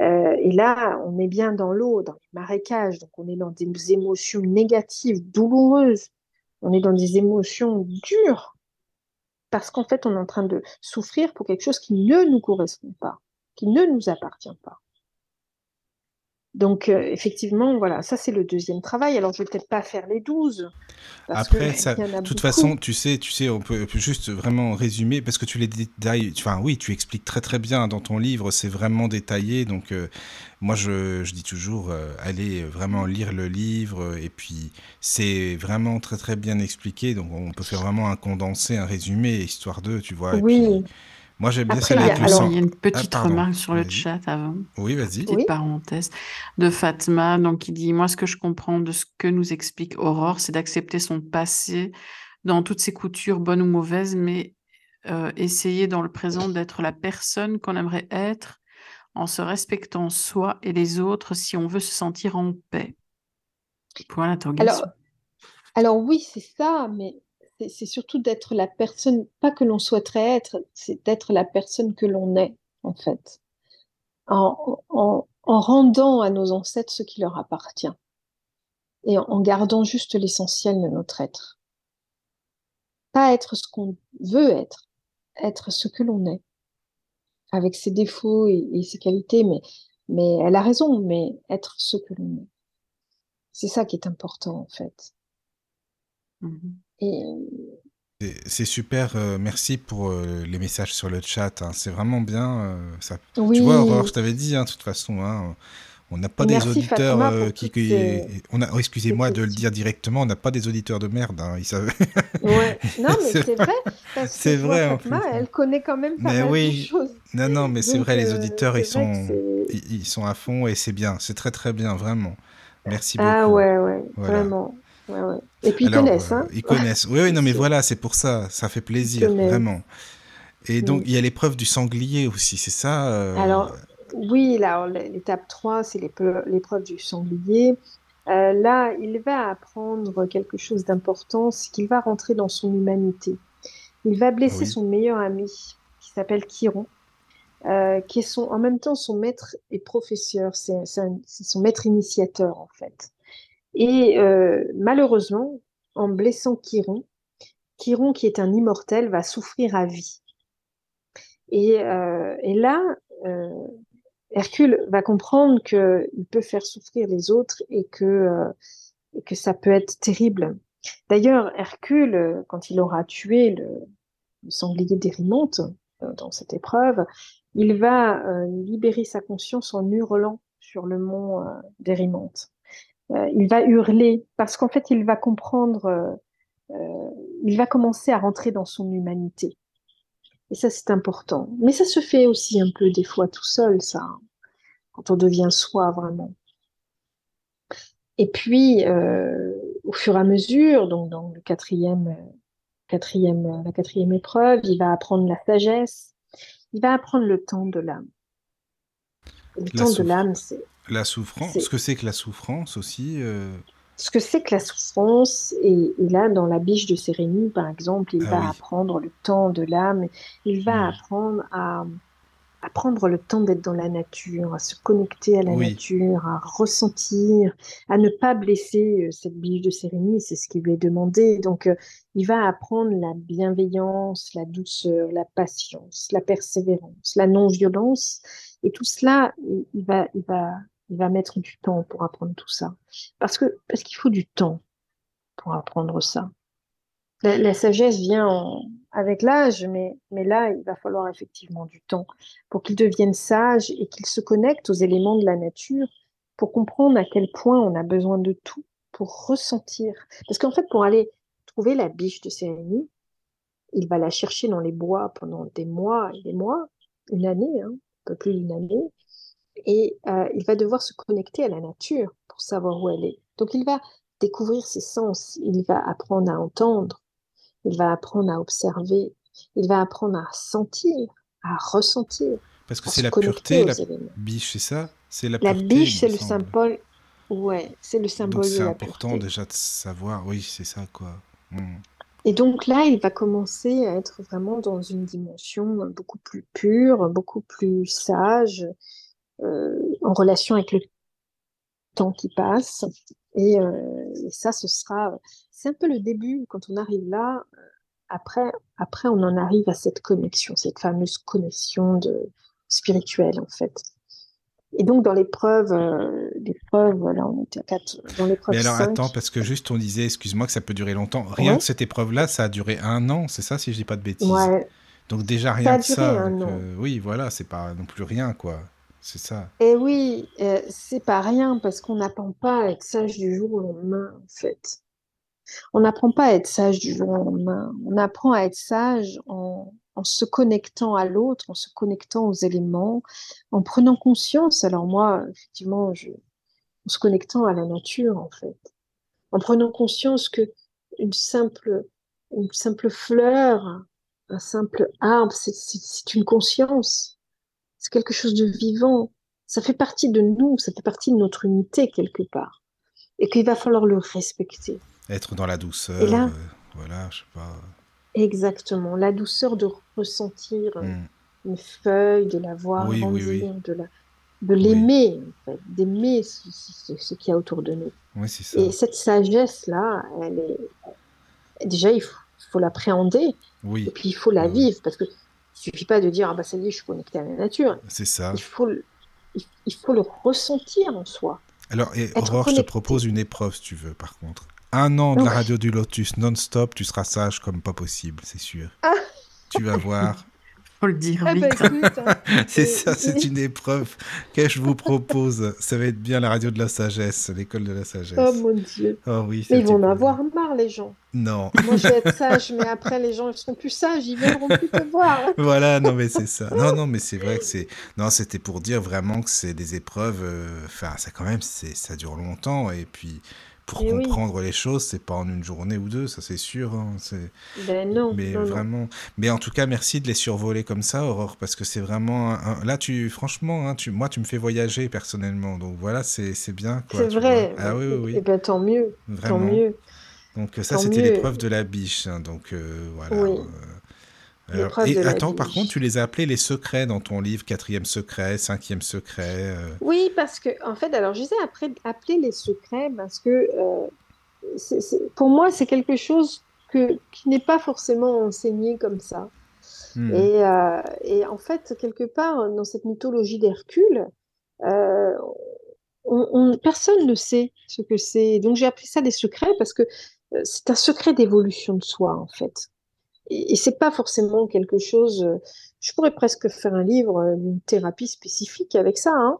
Euh, et là, on est bien dans l'eau, dans les marécages. Donc, on est dans des émotions négatives, douloureuses. On est dans des émotions dures. Parce qu'en fait, on est en train de souffrir pour quelque chose qui ne nous correspond pas, qui ne nous appartient pas. Donc, euh, effectivement, voilà, ça c'est le deuxième travail. Alors, je vais peut-être pas faire les 12. Parce Après, de toute beaucoup. façon, tu sais, tu sais, on peut, juste vraiment résumer parce que tu les détailles. Enfin, oui, tu expliques très très bien dans ton livre. C'est vraiment détaillé. Donc, euh, moi, je, je dis toujours, euh, allez vraiment lire le livre. Et puis, c'est vraiment très très bien expliqué. Donc, on peut faire vraiment un condensé, un résumé, histoire de, tu vois. Et Oui. puis, moi, j'aime bien celle il y a- avec le alors- sang. Il y a une petite pardon. remarque sur le chat avant. Oui, vas-y. Petite Oui. parenthèse de Fatma, donc qui dit Moi, ce que je comprends de ce que nous explique Aurore, c'est d'accepter son passé dans toutes ses coutures, bonnes ou mauvaises, mais euh, essayer dans le présent d'être la personne qu'on aimerait être en se respectant soi et les autres si on veut se sentir en paix. Point d'interrogation. Alors, alors oui, c'est ça, mais c'est surtout d'être la personne, pas que l'on souhaiterait être, c'est d'être la personne que l'on est, en fait. En, en, en rendant à nos ancêtres ce qui leur appartient. Et en, gardant juste l'essentiel de notre être. Pas être ce qu'on veut être, être ce que l'on est. Avec ses défauts et, ses qualités, mais, mais elle a raison, mais être ce que l'on est. C'est ça qui est important, en fait. Mhm. Et C'est- super. euh, merci pour euh, les messages sur le chat. hein. C'est vraiment bien. euh, ça oui, Tu vois, Aurore, je t'avais dit, hein, de toute façon, hein, on n'a pas des auditeurs qui... ces- on a... oh, Excusez-moi de le dire directement, on n'a pas des auditeurs de merde. ils savent... ouais. Non, mais C'est vrai, parce que vrai, en Fatma, plus. elle connaît quand même pas Mais mal oui. de choses. non, non, mais c'est vrai, les auditeurs, ils sont... Ils, ils sont à fond et c'est bien. C'est très, très bien, vraiment. Merci beaucoup. Ah ouais, ouais, Voilà. vraiment. Ouais, ouais. Et puis ils connaissent, hein. Ils connaissent. Oui, oui, non, mais voilà, c'est pour ça. Ça fait plaisir, vraiment. Et donc, Mm. il y a l'épreuve du sanglier aussi, c'est ça euh, Alors, oui, là, l'étape 3, c'est l'épreuve du sanglier. Euh, là, il va apprendre quelque chose d'important, c'est qu'il va rentrer dans son humanité. Il va blesser Oui. son meilleur ami, qui s'appelle Chiron, euh, qui est son, en même temps son maître et professeur. C'est son maître initiateur, en fait. Et euh, malheureusement, en blessant Chiron, Chiron, qui est un immortel, va souffrir à vie. Et, euh, là, euh, Hercule va comprendre qu'il peut faire souffrir les autres et que, et que ça peut être terrible. D'ailleurs, Hercule, quand il aura tué le, sanglier d'Érimonte euh, dans cette épreuve, il va libérer sa conscience en hurlant sur le mont d'Érimonte. Euh, il va hurler parce qu'en fait, il va comprendre, euh, euh, il va commencer à rentrer dans son humanité. Et ça, c'est important. Mais ça se fait aussi un peu des fois tout seul, ça, hein, quand on devient soi vraiment. Et puis, euh, au fur et à mesure, donc dans le quatrième, quatrième, la quatrième épreuve, il va apprendre la sagesse, il va apprendre le temps de l'âme. Le La temps de l'âme, c'est La souffrance, ce que c'est que la souffrance aussi euh, ce que c'est que la souffrance. Et, et là, dans la biche de Sérénie, par exemple, il Ah va oui. apprendre le temps de l'âme, il va Mm. apprendre à, à prendre le temps d'être dans la nature, à se connecter à la Oui. nature, à ressentir, à ne pas blesser euh, cette biche de Sérénie, c'est ce qui lui est demandé. Donc, euh, il va apprendre la bienveillance, la douceur, la patience, la persévérance, la non-violence. Et tout cela, il, il va, il va, il va mettre du temps pour apprendre tout ça. Parce que, parce qu'il faut du temps pour apprendre ça. La, sagesse vient en- avec l'âge, mais, mais là, il va falloir effectivement du temps pour qu'il devienne sage et qu'il se connecte aux éléments de la nature pour comprendre à quel point on a besoin de tout pour ressentir. Parce qu'en fait, pour aller trouver la biche de Sérénie, il va la chercher dans les bois pendant des mois et des mois, une année, hein, un peu plus d'une année, et euh, il va devoir se connecter à la nature pour savoir où elle est. Donc il va découvrir ses sens, il va apprendre à entendre, il va apprendre à observer, il va apprendre à sentir, à ressentir, Parce que c'est la pureté, la éléments. biche, c'est ça? C'est la La pureté, biche, c'est le semble. symbole. Ouais, c'est le symbole c'est important pureté. déjà de savoir, oui, c'est ça, quoi. Hmm. Et donc là, il va commencer à être vraiment dans une dimension beaucoup plus pure, beaucoup plus sage, en relation avec le temps qui passe. Et, euh, et ça, ce sera, c'est un peu le début quand on arrive là. euh, Après, après, on en arrive à cette connexion, cette fameuse connexion de spirituelle en fait. Et donc dans l'épreuve, euh, l'épreuve, là on était à 4, dans l'épreuve Mais alors 5, attends, parce que juste on disait, excuse-moi, que ça peut durer longtemps. Rien Ouais. que cette épreuve-là, ça a duré un an, c'est ça, si je dis pas de bêtises. ouais, Donc déjà ça rien a que duré ça. un donc, an. euh, oui, voilà, c'est pas non plus rien, quoi. C'est ça. Et oui, euh, c'est pas rien parce qu'on n'apprend pas à être sage du jour au lendemain, en fait. On n'apprend pas à être sage du jour au lendemain. On apprend à être sage en, en se connectant à l'autre, en se connectant aux éléments, en prenant conscience. Alors moi, effectivement, je, en se connectant à la nature, en fait. En prenant conscience que une simple, une simple fleur, un simple arbre, c'est une conscience. C'est quelque chose de vivant. Ça fait partie de nous, ça fait partie de notre unité quelque part. Et qu'il va falloir le respecter. Être dans la douceur, Et là- euh, voilà, je sais pas. Exactement. La douceur de ressentir Hmm. une feuille, de la voir Oui, grandir, oui. de la, de l'aimer, en fait, d'aimer ce, ce- ce qu'il y a autour de nous. Oui, c'est ça. Et cette sagesse-là, elle est... déjà, il faut, l'appréhender, et Oui, puis il faut la Oui. vivre, parce que il suffit pas de dire, ah bah ça y est, je suis connecté à la nature. c'est ça. Il faut, le- il, il faut le ressentir en soi. Alors, et Aurore, je te propose une épreuve, si tu veux, par contre. Un an de la Ouais. radio du Lotus non-stop, tu seras sage comme pas possible, c'est sûr. Ah. Tu vas voir. Faut le dire Ah bah vite. hein, C'est ça, c'est une épreuve que je vous propose? Ça va être bien la radio de la sagesse, l'école de la sagesse. oh mon Dieu. Oh oui, Mais ils vont en avoir marre, les gens. Non. Moi, je vais être sage, mais après, les gens, ils seront plus sages, ils viendront plus te voir. Voilà, non mais c'est ça. Non, non, mais c'est vrai que c'est. Non, c'était pour dire vraiment que c'est des épreuves. euh, Enfin, ça quand même, c'est ça dure longtemps et puis pour oui. comprendre les choses, c'est pas en une journée ou deux, ça c'est sûr. hein, c'est. Ben non, Mais non, non. vraiment. Mais en tout cas, merci de les survoler comme ça, Aurore, parce que c'est vraiment. un- Là, tu, franchement, hein, tu, moi, tu me fais voyager personnellement. Donc voilà, c'est c'est bien. quoi, C'est vrai. Ah oui, oui, oui. Eh ben, tant mieux, Vraiment. tant mieux. Donc euh, ça, Tant c'était mieux. l'épreuve de la biche. hein, donc euh, voilà. Oui. euh, alors- L'épreuve et attends, par contre, tu les as appelés les secrets dans ton livre, quatrième secret, cinquième secret. euh, Oui, parce que, en fait, alors, je les ai appelés les secrets parce que, euh, pour moi, c'est quelque chose que, qui n'est pas forcément enseigné comme ça. hmm. Et, euh, et en fait, quelque part, dans cette mythologie d'Hercule, euh, on- on- personne ne sait ce que c'est. Donc j'ai appelé ça des secrets parce que euh, c'est un secret d'évolution de soi, en fait. Et, et c'est pas forcément quelque chose. euh, je pourrais presque faire un livre euh, d'une thérapie spécifique avec ça, hein,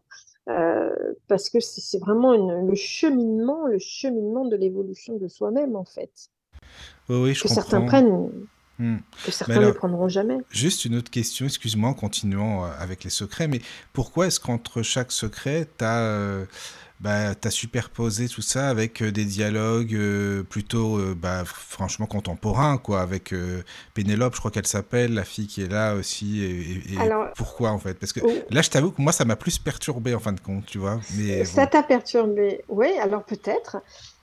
euh, parce que c'est vraiment une- le cheminement, le cheminement de l'évolution de soi-même, en fait. Oui, oui, je Que comprends. certains prennent, Hmm. que certains alors- ne prendront jamais. Juste une autre question, excuse-moi, en continuant avec les secrets, mais pourquoi est-ce qu'entre chaque secret, tu as, superposé tout ça avec euh, des dialogues euh, plutôt, euh, bah, franchement, contemporains, quoi, avec Pénélope, je crois qu'elle s'appelle, la fille qui est là aussi, et, et- et Alors- pourquoi, en fait? Parce que là, je t'avoue que moi, ça m'a plus perturbé, en fin de compte, tu vois, mais Ça bon. t'a perturbé. Oui, alors peut-être.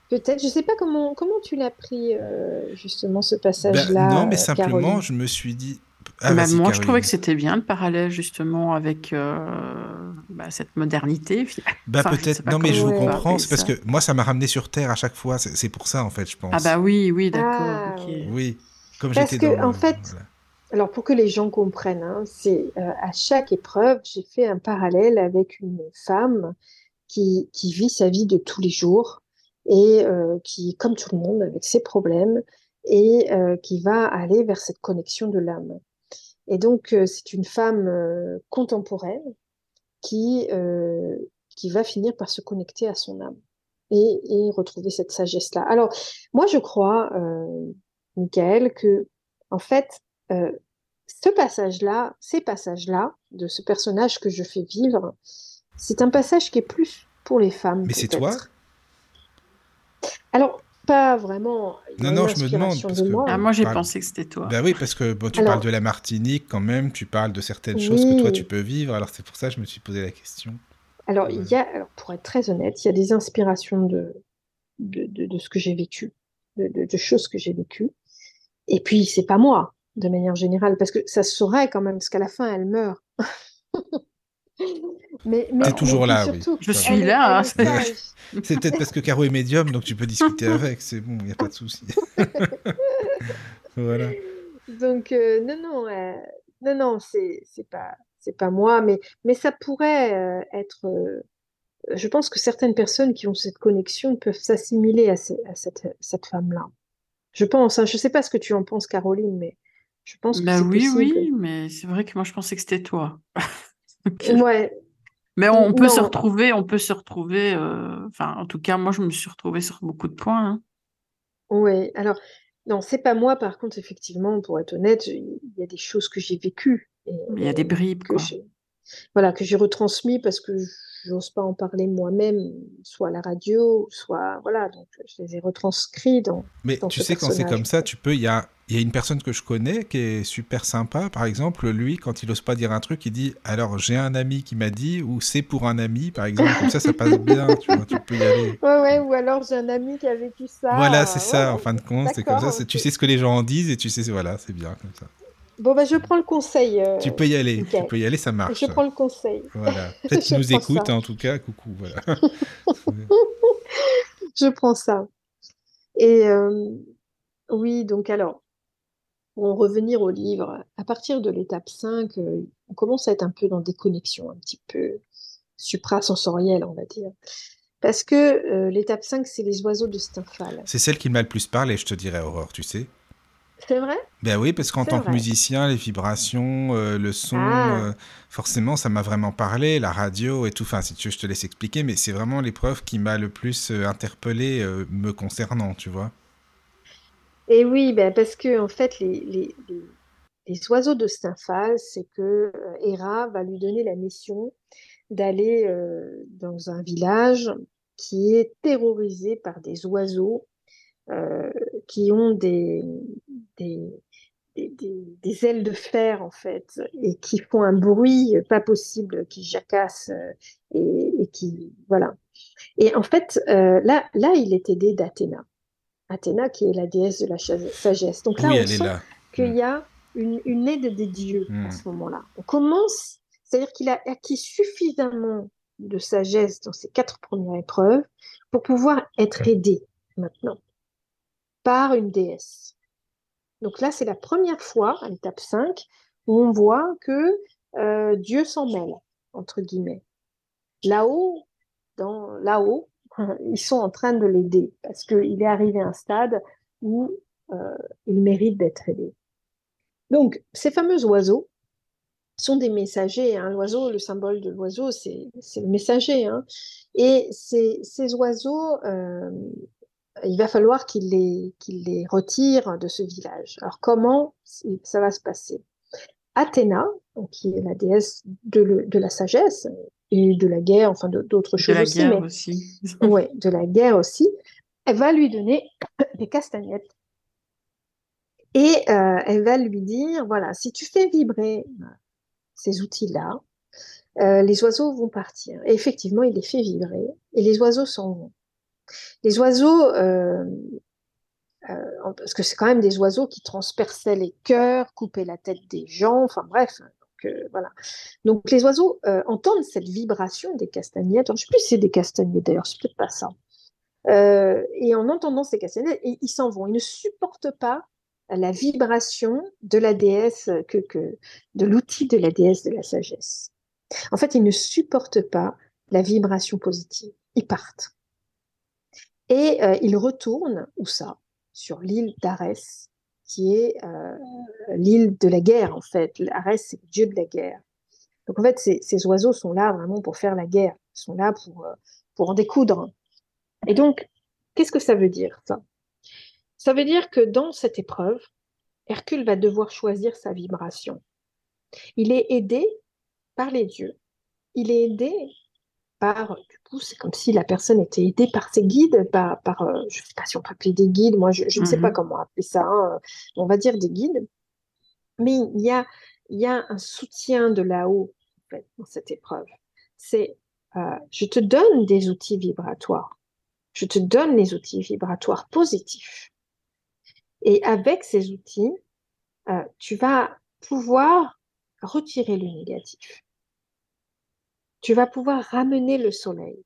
Peut-être. Je sais pas comment, comment tu l'as pris, euh, justement, ce Ben, passage-là. non, mais euh, simplement, Caroline? je me suis dit... Ah, Bah, moi, je trouvais que c'était bien le parallèle justement avec euh, bah, cette modernité. Bah Enfin, peut-être, non mais je vous comprends, c'est parce que moi ça m'a ramené sur Terre à chaque fois, c'est pour ça en fait je pense. Ah bah oui, oui, d'accord. Ah, oui. Comme Parce j'étais que, dans le- en fait, voilà. Alors, pour que les gens comprennent, hein, c'est euh, à chaque épreuve, j'ai fait un parallèle avec une femme qui, qui vit sa vie de tous les jours et euh, qui, comme tout le monde, avec ses problèmes, et euh, qui va aller vers cette connexion de l'âme. Et donc, euh, c'est une femme euh, contemporaine qui, euh, qui va finir par se connecter à son âme et, et retrouver cette sagesse-là. Alors, moi, je crois, Michael, que, en fait, ce passage-là, ces passages-là, de ce personnage que je fais vivre, c'est un passage qui est plus pour les femmes. Mais c'est toi? Alors, pas vraiment. Non, non, je me demande, parce de que- moi. Ah, moi, j'ai Parle. pensé que c'était toi. Bah oui, parce que bon, tu Alors- parles de la Martinique quand même, tu parles de certaines choses que toi tu peux vivre, alors c'est pour ça que je me suis posé la question. Alors, il y a, alors, pour être très honnête, il y a des inspirations de, de, de, de ce que j'ai vécu, de, de, de choses que j'ai vécues. Et puis, c'est pas moi, de manière générale, parce que ça se saurait quand même, parce qu'à la fin, elle meurt. mais, mais, T'es toujours mais là, oui. Je suis elle là, hein. C'est peut-être parce que Caro est médium, donc tu peux discuter avec, c'est bon, il n'y a pas de souci. voilà. Donc, euh, non, non, euh, non, non, c'est, pas, moi, mais, mais ça pourrait euh, être. euh, je pense que certaines personnes qui ont cette connexion peuvent s'assimiler à, ce- à cette, cette femme-là. Je pense, hein, je sais pas ce que tu en penses, Caroline, mais je pense que Bah c'est oui, possible. oui, mais c'est vrai que moi je pensais que c'était toi. Ouais, Mais on, on peut se retrouver, on peut se retrouver. euh, Enfin, en tout cas, moi je me suis retrouvée sur beaucoup de points. hein. ouais. Alors, non, c'est pas moi, par contre, effectivement, pour être honnête, il y a des choses que j'ai vécues. et- Il y a des bribes, que quoi. j'ai voilà, que j'ai retransmis parce que j'ose pas en parler moi-même, soit à la radio, soit voilà, donc je les ai retranscrits dans. Mais dans tu ce sais, quand c'est comme ça, tu peux. Il y a, il y a une personne que je connais qui est super sympa. Par exemple, lui, quand il ose pas dire un truc, il dit Alors, j'ai un ami qui m'a dit, ou c'est pour un ami, par exemple. Comme ça, ça passe bien. Tu vois, tu peux y aller. Ouais, ouais, ou alors j'ai un ami qui a vécu ça. voilà, c'est ouais, ça, ouais. en fin de compte. C'est comme ça. Tu sais ce que les gens en disent et tu sais. Voilà, c'est bien comme ça. Bon, bah, je prends le conseil. euh, Tu peux y aller. Tu peux y aller, ça marche. Je prends le conseil. Voilà. Peut-être Je nous ça. hein, en tout cas. Coucou, voilà. Je prends ça. Et euh, oui, donc alors, pour en revenir au livre, à partir de l'étape 5, euh, on commence à être un peu dans des connexions un petit peu suprasensorielles, on va dire. Parce que euh, l'étape 5, c'est les oiseaux de Stymphale. c'est celle qui m'a le plus parlé, je te dirais, Aurore, tu sais. C'est vrai? Ben oui, parce qu'en tant que musicien, les vibrations, euh, le son, Ah. euh, forcément, ça m'a vraiment parlé, la radio et tout. Enfin, si tu veux, je te laisse expliquer, mais c'est vraiment l'épreuve qui m'a le plus interpellé me concernant, tu vois. Et oui, ben parce que en fait, les, les, les, oiseaux de Stymphale, c'est que euh, Héra va lui donner la mission d'aller euh, dans un village qui est terrorisé par des oiseaux euh, qui ont des, des, des, des- ailes de fer, en fait, et qui font un bruit pas possible, qui jacassent euh, et, qui... Voilà. Et en fait, euh, là, là, il est aidé d'Athéna. Athéna, qui est la déesse de la sagesse. Donc là, oui, on sent qu'il y a une, une aide des dieux Mm. à ce moment-là. On commence, c'est-à-dire qu'il a acquis suffisamment de sagesse dans ces quatre premières épreuves pour pouvoir être aidé maintenant par une déesse. Donc là, c'est la première fois, à l'étape 5, où on voit que euh, Dieu s'en mêle, entre guillemets. Là-haut, dans là-haut, ils sont en train de l'aider parce qu'il est arrivé à un stade où euh, il mérite d'être aidé. Donc, ces fameux oiseaux sont des messagers. Hein. L'oiseau, le symbole de l'oiseau, c'est le messager. Hein. Et ces, oiseaux, euh, il va falloir qu'il les, qu'il les retire de ce village. Alors, comment ça va se passer? Athéna, qui est la déesse de la sagesse et de la guerre, enfin de- d'autres De choses la aussi, guerre mais aussi. ouais, de la guerre aussi, elle va lui donner des castagnettes. Et euh, elle va lui dire, voilà, si tu fais vibrer euh, ces outils-là, euh, les oiseaux vont partir. Et effectivement, il les fait vibrer et les oiseaux s'en vont. Les oiseaux, euh, parce que c'est quand même des oiseaux qui transperçaient les cœurs, coupaient la tête des gens, enfin bref. Voilà. Donc les oiseaux euh, entendent cette vibration des castagnettes. Je ne sais plus si c'est des castagnettes d'ailleurs, c'est peut-être pas ça. Euh, et en entendant ces castagnettes, ils s'en vont. Ils ne supportent pas la vibration de la déesse, que, de l'outil de la déesse de la sagesse. En fait, ils ne supportent pas la vibration positive. Ils partent. Et euh, ils retournent, où ça? Sur l'île d'Arès, qui est euh, l'île de la guerre, en fait. Arès, c'est le dieu de la guerre. Donc, en fait, ces, oiseaux sont là vraiment pour faire la guerre. Ils sont là pour, euh, pour en découdre. Et donc, qu'est-ce que ça veut dire, ça? Ça veut dire que dans cette épreuve, Hercule va devoir choisir sa vibration. Il est aidé par les dieux. Il est aidé par, du coup, c'est comme si la personne était aidée par ses guides, par, par euh, je ne sais pas si on peut appeler des guides, moi je, je ne sais pas Mhm. comment appeler ça, hein, on va dire des guides, mais il y a, y a un soutien de là-haut en fait, dans cette épreuve. C'est euh, je te donne des outils vibratoires. Je te donne les outils vibratoires positifs. Et avec ces outils, euh, tu vas pouvoir retirer le négatif. Tu vas pouvoir ramener le soleil.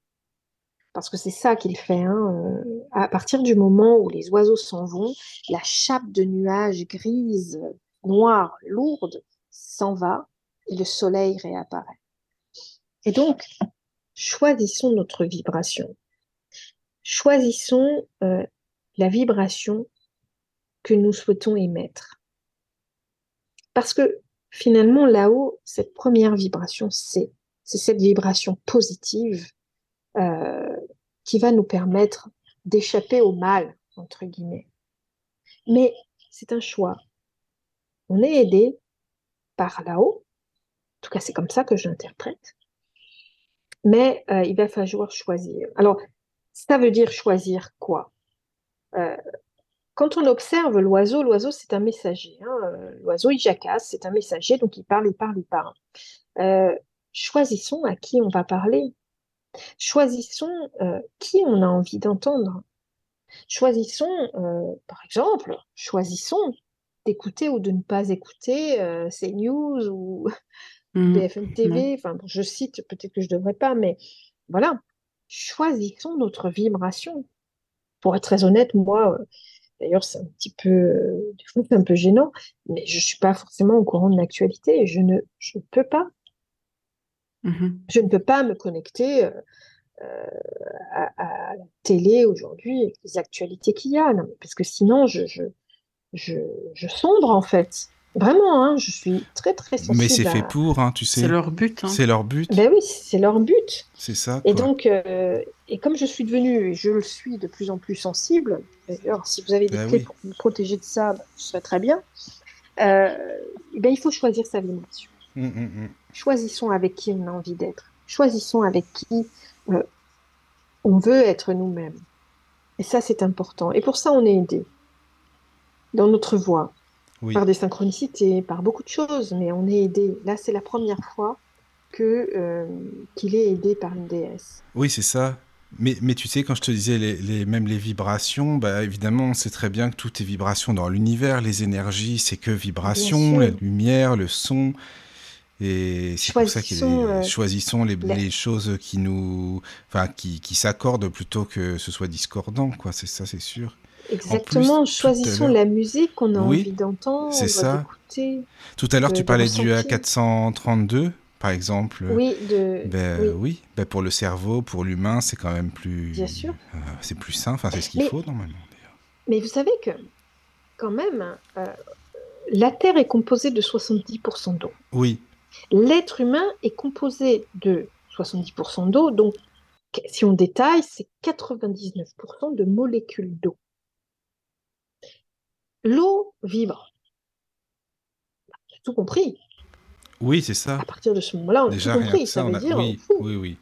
Parce que c'est ça qu'il fait. Hein, euh, à partir du moment où les oiseaux s'en vont, la chape de nuages grise, noire, lourde s'en va et le soleil réapparaît. Et donc, choisissons notre vibration. Choisissons euh, la vibration que nous souhaitons émettre. Parce que finalement, là-haut, cette première vibration, c'est cette vibration positive euh, qui va nous permettre d'échapper au mal, entre guillemets. Mais c'est un choix. On est aidé par là-haut, en tout cas c'est comme ça que je l'interprète, mais euh, il va falloir choisir. Alors, ça veut dire choisir quoi? Euh, Quand on observe l'oiseau, l'oiseau c'est un messager. Hein. L'oiseau il jacasse, c'est un messager, donc il parle, il parle, il parle. Choisissons à qui on va parler. Choisissons euh, qui on a envie d'entendre. Choisissons, euh, par exemple, choisissons d'écouter ou de ne pas écouter euh, CNews ou. BFM TV. Enfin, bon, je cite, peut-être que je ne devrais pas, mais voilà. Choisissons notre vibration. Pour être très honnête, moi, d'ailleurs, c'est un petit peu, un gênant, mais je ne suis pas forcément au courant de l'actualité. Je ne, je ne peux pas. Mhm. Je ne peux pas me connecter euh, euh, à, à la télé aujourd'hui avec les actualités qu'il y a, non, parce que sinon je, je, je, je sombre en fait. Vraiment, hein, je suis très très sensible. Mais c'est à- fait pour, hein, tu sais. C'est leur but. hein. C'est leur but. Ben oui, c'est leur but. C'est ça. Et donc, euh, et comme je suis devenue, et je le suis de plus en plus sensible, d'ailleurs, si vous avez des Ben clés oui. pour vous protéger de ça, ben, ce serait très bien. Euh, ben, il faut choisir sa. Hum, hum, hum. Choisissons avec qui on a envie d'être. Choisissons avec qui euh, on veut être nous-mêmes. Et ça, c'est important. Et pour ça, on est aidé dans notre voie, Oui. par des synchronicités, par beaucoup de choses, mais on est aidé. Là, c'est la première fois que euh, qu'il est aidé par une déesse. Oui, c'est ça. Mais, mais tu sais, quand je te disais les, les- même les vibrations, bah évidemment, on sait très bien que tout est vibration dans l'univers. Les énergies, c'est que vibration, la lumière, le son. Et c'est pour ça qu'il Choisissons, euh, choisissons les, choses qui nous, enfin, qui, qui s'accordent plutôt que ce soit discordant, quoi. C'est ça, c'est sûr. Exactement. Choisissons la musique qu'on a Oui, envie d'entendre, c'est ça. Tout à l'heure, tu parlais du ressentir. A432, par exemple. Oui, de. Ben oui. oui, Ben, pour le cerveau, pour l'humain, c'est quand même plus. Bien sûr. euh, c'est plus sain. Enfin, c'est ce qu'il Mais- faut normalement. Mais vous savez que, quand même, euh, la Terre est composée de 70% d'eau. Oui, L'être humain est composé de 70% d'eau, donc si on détaille, c'est 99% de molécules d'eau. L'eau vibre. On a tout compris? oui, c'est ça. À partir de ce moment-là, on a tout compris. ça, veut a. dire, Oui, oui, oui.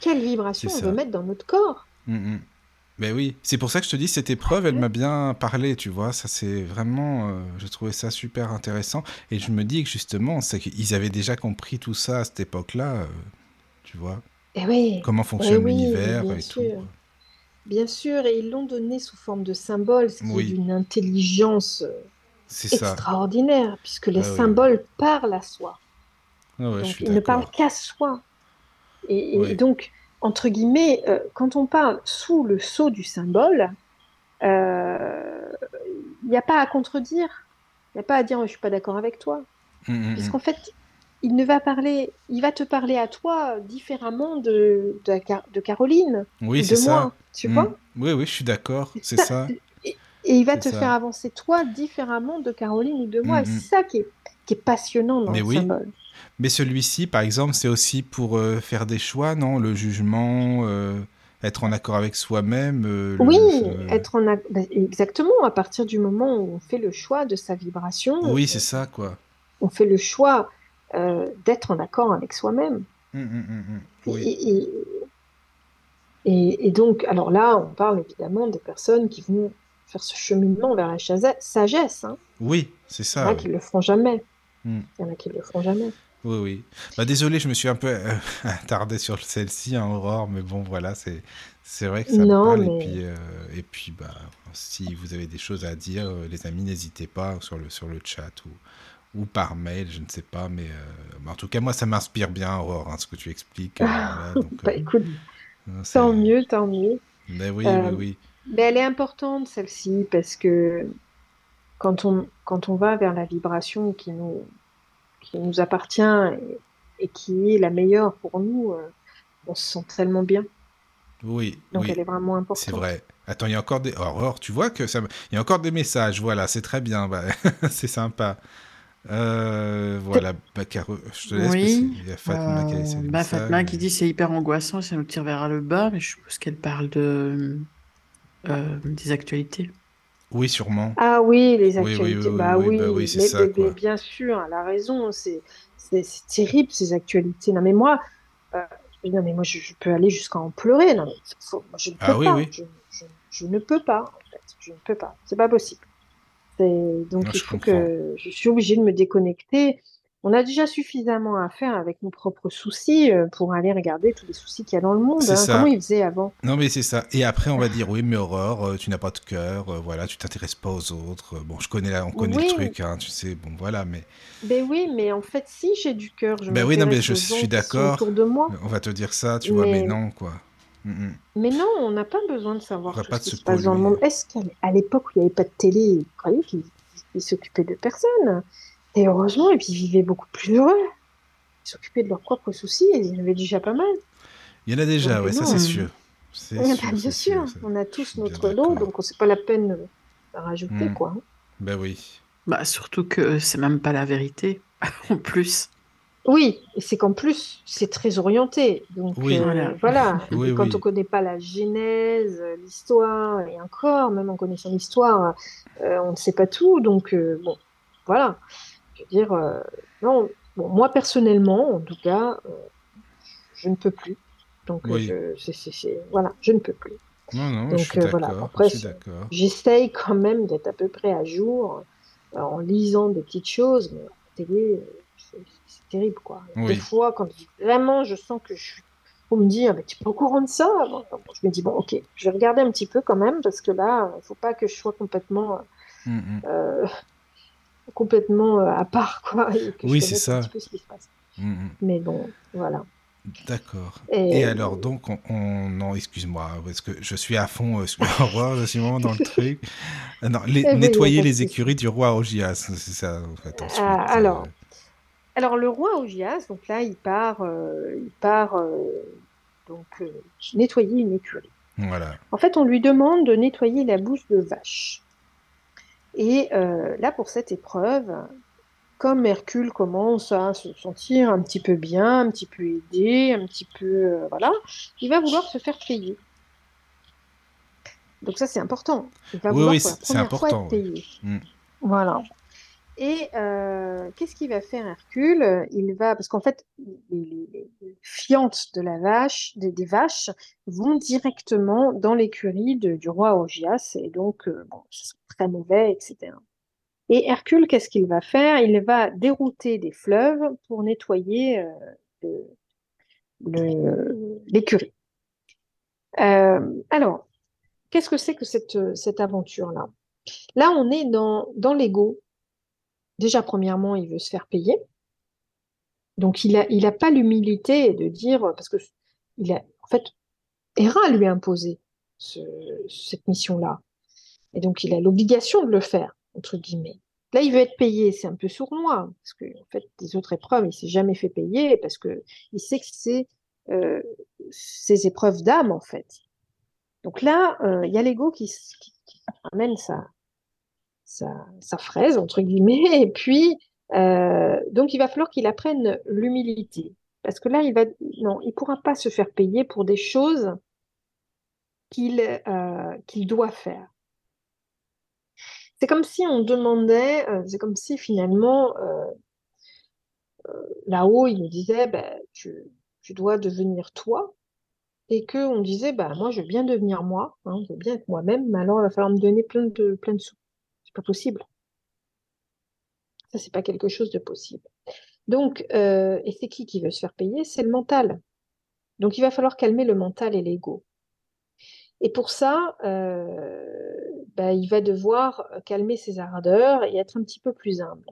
quelle vibration on veut mettre dans notre corps. Mm, mm. Ben oui, c'est pour ça que je te dis, cette épreuve, elle m'a bien parlé, tu vois. Ça, c'est vraiment. euh, J'ai trouvé ça super intéressant. Et je me dis que justement, c'est qu'ils avaient déjà compris tout ça à cette époque-là, euh, tu vois. Eh oui, Comment fonctionne oui, l'univers et sûr. tout. bien sûr, et ils l'ont donné sous forme de symbole, ce qui Oui. est d'une intelligence euh, ça. extraordinaire, puisque les Ah oui. symboles parlent à soi. Ah ouais, je Donc, suis ils ne parlent qu'à soi. Et, donc, entre guillemets, euh, quand on parle sous le sceau du symbole, euh, il n'y a pas à contredire. Il n'y a pas à dire, je ne suis pas d'accord avec toi. Mm, mm, mm. Puisqu'en fait, il ne va parler, il va te parler à toi différemment de, de, Car- de Caroline, Oui, de ça. moi, tu Mm. vois Oui, oui, je suis d'accord. C'est Ça, ça. Et il va te ça. faire avancer toi différemment de Caroline ou de moi. C'est ça qui est, qui est passionnant dans Mais le oui. symbole. Mais celui-ci, par exemple, c'est aussi pour euh, faire des choix, non? Le jugement, euh, être en accord avec soi-même. euh, Oui, être en ac- bah, exactement à partir du moment où on fait le choix de sa vibration, Oui, c'est ça, quoi. on fait le choix d'être en accord avec soi-même. Mm, mm. Oui. Et, et- et- et donc, alors là, on parle évidemment des personnes qui vont faire ce cheminement vers la sagesse. hein. Oui, c'est Il y en ça. a oui. qui le feront jamais. Il y en a qui le feront jamais. Oui, oui. Bah, désolé, je me suis un peu euh, attardé sur celle-ci, hein, Aurore, mais bon, voilà, c'est c'est vrai que ça me Non, parle. mais- Et puis, euh, et puis bah, si vous avez des choses à dire, euh, les amis, n'hésitez pas sur le, sur le chat ou, ou par mail, je ne sais pas, mais, euh, mais en tout cas, moi, ça m'inspire bien, Aurore, hein, ce que tu expliques. voilà, donc, Bah, écoute, tant mieux, tant mieux. Mais oui, Euh, oui, oui. Mais elle est importante, celle-ci, parce que quand on, quand on va vers la vibration qui nous, qui nous appartient et, et qui est la meilleure pour nous, euh, on se sent tellement bien. Oui, Donc oui. elle est vraiment importante. C'est vrai. Attends, il y a encore des. Aurore, tu vois que ça. Il y a encore des messages. Voilà, c'est très bien. Bah, c'est sympa. Euh, voilà, bah, Caro, je te laisse. Oui, qu'il y a Fatma qui a laissé Euh, bah, Fatma qui dit c'est hyper angoissant, ça nous tire vers le bas, mais je suppose qu'elle parle de euh, des actualités. Oui, sûrement. Ah oui, les Oui, oui, actualités. oui, bah oui, oui, bah mais, bien sûr, elle a raison. C'est terrible ces actualités. Non mais moi, euh, dire, mais moi je, je peux aller jusqu'à en pleurer. Non mais faut- moi, je ne peux Ah oui, pas. oui. Je, je- je ne peux pas. En fait, je ne peux pas. C'est pas possible. Donc Non, il je faut comprends. que je suis obligée de me déconnecter. On a déjà suffisamment à faire avec nos propres soucis euh, pour aller regarder tous les soucis qu'il y a dans le monde. Hein. Comment ils faisaient avant? Non, mais c'est ça. Et après, on va dire oui, mais Aurore, euh, tu n'as pas de cœur. euh, voilà, tu t'intéresses pas aux autres. Bon, je connais la... on connaît Oui. le truc, hein, tu sais. Bon, voilà, mais Ben oui, mais en fait, si j'ai du cœur, je Ben oui, non, mais je suis d'accord. autour de moi. on va te dire ça, tu vois, mais non, quoi. Mm, mm. Mais non, on n'a pas besoin de savoir On va tout pas ce qui se se passe dans le monde. Est-ce qu'à l'époque où il n'y avait pas de télé, vous croyez qu'ils ils s'occupaient de personne? Et heureusement, et puis ils vivaient beaucoup plus heureux. Ils s'occupaient de leurs propres soucis et ils en avaient déjà pas mal. Il y en a déjà, Donc, ouais, ça non. c'est sûr. C'est ben, sûr, bien c'est sûr, sûr, on a tous bien notre lot, donc c'est pas la peine de rajouter, Mm. quoi. Ben oui. Bah, surtout que c'est même pas la vérité, en plus. Oui, et c'est qu'en plus, c'est très orienté. Donc Oui. euh, Voilà. Oui, quand oui. on connaît pas la genèse, euh, l'histoire, et encore, même en connaissant l'histoire, euh, on ne sait pas tout. Donc euh, bon, voilà. Je veux dire, euh, non, bon, moi personnellement, en tout cas, euh, je ne peux plus. Donc euh, Oui. je, voilà, je ne peux plus. Non, non, Donc, je suis voilà. Après. J'essaye quand même d'être à peu près à jour en lisant des petites choses, mais la télé, c'est terrible, quoi. Oui. Des fois, quand vraiment je sens que je suis... On me dit, ah, mais tu es pas au courant de ça? Bon, je me dis, bon, ok, je vais regarder un petit peu quand même, parce que là, il faut pas que je sois complètement, Mm, mm. Complètement euh, à part, quoi, et que je Oui, c'est ça. un petit peu ce qui se passe. Mm, mm. Mais bon, voilà. D'accord. Et- Et alors, donc, on, on- non, excuse-moi, parce que je suis à fond euh, sur le roi, je suis vraiment dans le truc. Euh, Non, les- Eh oui, nettoyer les écuries du roi Augias, c'est ça, en fait. ensuite, Ah, euh, alors, Alors le roi Augias, donc là, il part, euh, il part euh, donc euh, nettoyer une écurie. Voilà. En fait, on lui demande de nettoyer la bouche de vache. Et euh, là, pour cette épreuve, comme Hercule commence à se sentir un petit peu bien, un petit peu aidé, un petit peu, euh, voilà, il va vouloir se faire payer. Donc ça, c'est important. Il va Oui, vouloir oui, pour la première fois être oui. payé. Mm. Voilà. Et euh, qu'est-ce qu'il va faire Hercule? Il va parce qu'en fait les, les- les- les fientes de la vache, des, des vaches, vont directement dans l'écurie du roi Augias et donc euh, bon, ce très mauvais, etc. Et Hercule, qu'est-ce qu'il va faire? Il va dérouter des fleuves pour nettoyer euh, l'écurie. Euh, alors, qu'est-ce que c'est que cette, cette aventure-là? Là, on est dans, dans l'ego. Déjà, premièrement, il veut se faire payer. Donc, il a, il a pas l'humilité de dire, parce que il a, en fait, Héra lui a imposé ce- cette mission-là. Et donc, il a l'obligation de le faire, entre guillemets. Là, il veut être payé, c'est un peu sournois, parce que, en fait, des autres épreuves, il s'est jamais fait payer, parce que il sait que c'est euh, ses épreuves d'âme, en fait. Donc là, euh, il y a l'ego qui, amène sa, fraise, entre guillemets, et puis, euh, donc il va falloir qu'il apprenne l'humilité. Parce que là, il va, non, il pourra pas se faire payer pour des choses qu'il doit faire. C'est comme si on demandait, euh, c'est comme si finalement, euh, euh, là-haut, il nous disait, ben, tu, tu dois devenir toi, et que on disait, bah, moi, je veux bien devenir moi, hein, je veux bien être moi-même, mais alors il va falloir me donner plein de, plein de sous. C'est pas possible. Ça, c'est pas quelque chose de possible. Donc, et c'est qui qui veut se faire payer? C'est le mental. Donc, il va falloir calmer le mental et l'ego. Et pour ça, euh, bah, il va devoir calmer ses ardeurs et être un petit peu plus humble.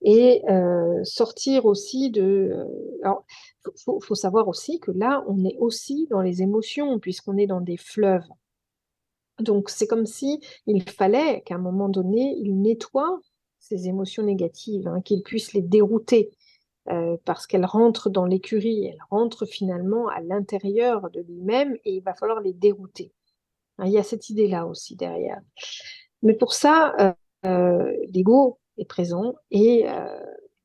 Et euh, sortir aussi de... alors, il faut, savoir aussi que là, on est aussi dans les émotions, puisqu'on est dans des fleuves. Donc, c'est comme si il fallait qu'à un moment donné, il nettoie ces émotions négatives, hein, qu'il puisse les dérouter, euh, parce qu'elles rentrent dans l'écurie, elles rentrent finalement à l'intérieur de lui-même et il va falloir les dérouter. Hein, il y a cette idée-là aussi derrière. Mais pour ça, euh, euh, l'ego est présent et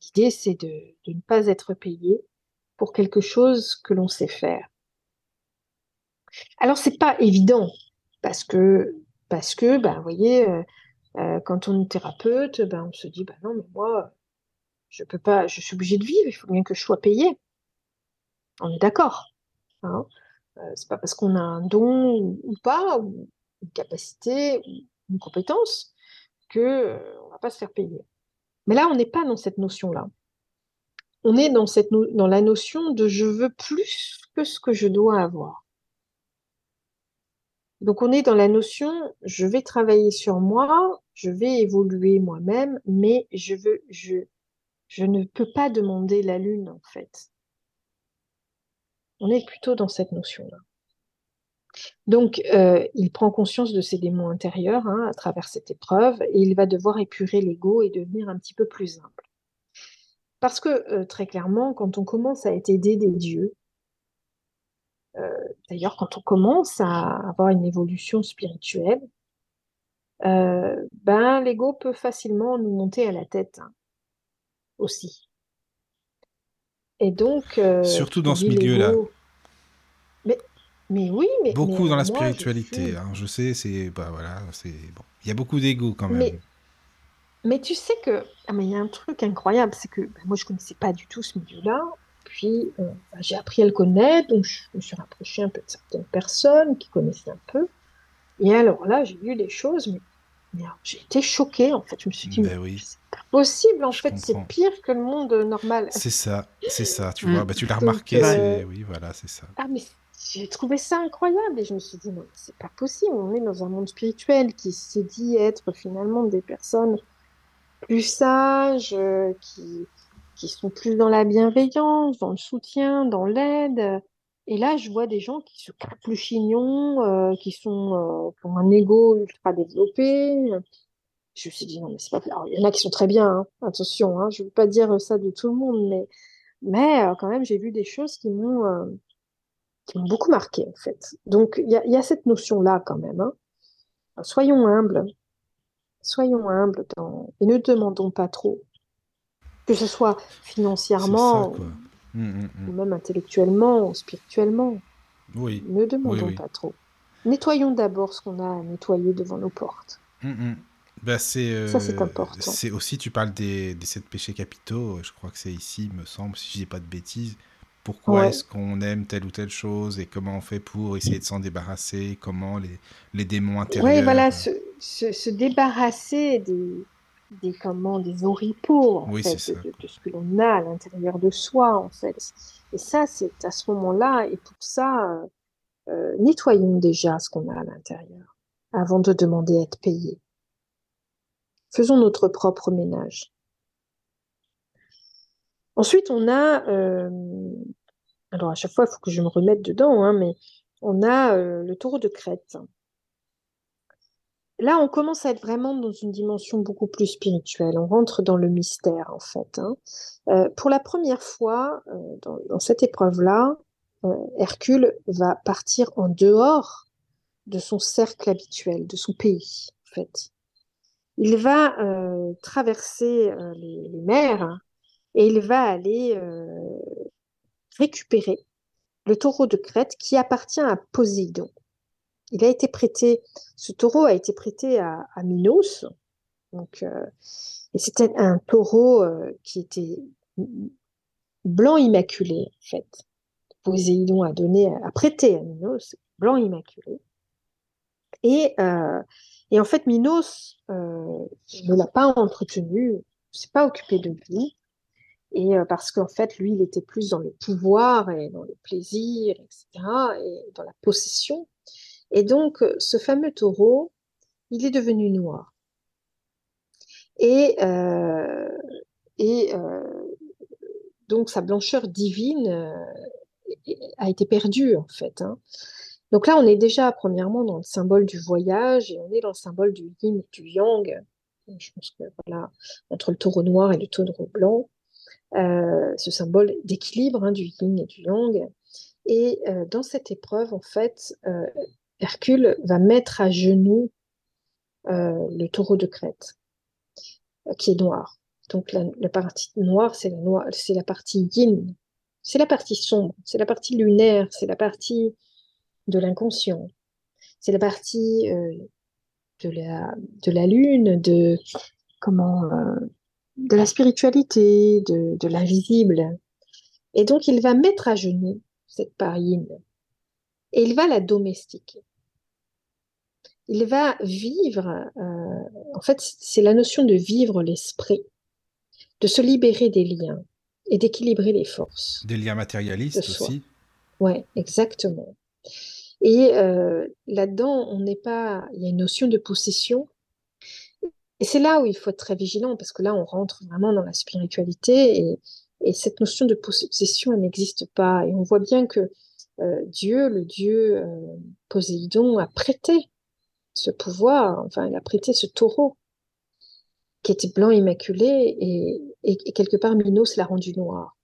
l'idée, c'est de, ne pas être payé pour quelque chose que l'on sait faire. Alors, c'est pas évident parce que, parce que, ben, vous voyez, quand on est thérapeute, ben, on se dit, ben non, mais moi, je peux pas, je suis obligée de vivre, il faut bien que je sois payée. On est d'accord. Hein euh, c'est pas parce qu'on a un don ou, pas, ou une capacité, ou une compétence, que euh, on va pas se faire payer. Mais là, on n'est pas dans cette notion-là. On est dans, cette dans la notion de je veux plus que ce que je dois avoir. Donc on est dans la notion, je vais travailler sur moi, je vais évoluer moi-même, mais je veux, je, je ne peux pas demander la lune en fait. On est plutôt dans cette notion-là. Donc, euh, il prend conscience de ses démons intérieurs hein, à travers cette épreuve et il va devoir épurer l'ego et devenir un petit peu plus simple. Parce que, euh, très clairement, quand on commence à être aidé des dieux, euh, d'ailleurs, quand on commence à avoir une évolution spirituelle, ben l'ego peut facilement nous monter à la tête hein, aussi. Et donc, euh, surtout dans ce milieu-là. Mais, mais oui, mais beaucoup dans la spiritualité. Je, hein, je sais, c'est bah voilà, c'est bon. Il y a beaucoup d'ego quand même. Mais, mais tu sais que ah, mais il y a un truc incroyable, c'est que ben, moi je connaissais pas du tout ce milieu-là puis euh, bah, j'ai appris à le connaître, donc je me suis rapprochée un peu de certaines personnes qui connaissaient un peu. Et alors là, j'ai vu des choses, mais, j'ai été choquée en fait. Je me suis dit, ben mais c'est pas possible en fait, c'est pire que le monde normal. C'est ça, c'est ça, tu vois, bah, tu l'as remarqué, euh, oui, voilà, c'est ça. Ah, mais j'ai trouvé ça incroyable et je me suis dit, non, c'est pas possible, on est dans un monde spirituel qui se dit être finalement des personnes plus sages, euh, qui, qui sont plus dans la bienveillance, dans le soutien, dans l'aide. Et là, je vois des gens qui se crapent le chignon, euh, qui sont euh, qui ont un ego ultra développé. Je me suis dit non, mais c'est pas. Alors, il y en a qui sont très bien, hein. attention. Hein, je veux pas dire ça de tout le monde, mais mais euh, quand même, j'ai vu des choses qui m'ont euh, qui m'ont beaucoup marqué en fait. Donc il y a, y a, cette notion là quand même. Hein. Soyons humbles, soyons humbles dans... et ne demandons pas trop que ce soit financièrement, hum, hum, hum. ou même intellectuellement, ou spirituellement. Oui. Ne demandons pas trop. Nettoyons d'abord ce qu'on a à nettoyer devant nos portes. Bah, c'est, Ça, c'est important. C'est aussi, tu parles des, des sept péchés capitaux, je crois que c'est ici, me semble, si je dis pas de bêtises. Pourquoi est-ce qu'on aime telle ou telle chose et comment on fait pour essayer de s'en débarrasser? Comment les, les démons intérieurs. Oui, voilà, se, se, se débarrasser des, des, comment, des oripeaux en fait, de, ce que l'on a à l'intérieur de soi en fait. Et ça, c'est à ce moment-là, et pour ça, euh, euh, nettoyons déjà ce qu'on a à l'intérieur avant de demander à être payé. Faisons notre propre ménage. Ensuite, on a, euh, alors à chaque fois, il faut que je me remette dedans, hein, mais on a le taureau de crête. Là, on commence à être vraiment dans une dimension beaucoup plus spirituelle. On rentre dans le mystère, en fait. Hein. Euh, pour la première fois, euh, dans, cette épreuve-là, euh, Hercule va partir en dehors de son cercle habituel, de son pays, en fait. Il va traverser les, les, mers et il va aller récupérer le taureau de Crète qui appartient à Poséidon il a été prêté, ce taureau a été prêté à, Minos. Donc, euh, et c'était un taureau euh, qui était blanc immaculé, en fait. Poséidon a donné, a prêté à Minos, blanc immaculé. Et, euh, et en fait, Minos ne l'a pas entretenu, ne s'est pas occupé de lui. Et parce qu'en fait, lui, il était plus dans le pouvoir et dans le plaisir, etc., et dans la possession. Et donc, euh, ce fameux taureau, il est devenu noir. Et, euh, et donc, sa blancheur divine a été perdue, en fait. Hein. Donc là, on est déjà, premièrement, dans le symbole du voyage, et on est dans le symbole du yin et du yang. Je pense que, voilà, entre le taureau noir et le taureau blanc. Euh, ce symbole d'équilibre hein, du yin et du yang. Et euh, dans cette épreuve, en fait, euh, Hercule va mettre à genoux le taureau de Crète, qui est noir. Donc la, partie noire, c'est la, partie yin, c'est la partie sombre, c'est la partie lunaire, c'est la partie de l'inconscient, c'est la partie de, la, de la lune, de de la spiritualité, de, l'invisible. Et donc, il va mettre à genoux cette parine et il va la domestiquer. Il va vivre, euh, en fait, c'est la notion de vivre l'esprit, de se libérer des liens et d'équilibrer les forces. Des liens matérialistes aussi Oui, exactement. Et euh, là-dedans, on n'est pas. Il y a une notion de possession et c'est là où il faut être très vigilant, parce que là, on rentre vraiment dans la spiritualité, et, cette notion de possession, elle n'existe pas. Et on voit bien que euh, Dieu, le Dieu euh, Poséidon, a prêté ce pouvoir, enfin, il a prêté ce taureau, qui était blanc immaculé, et, et quelque part, Minos l'a rendu noir.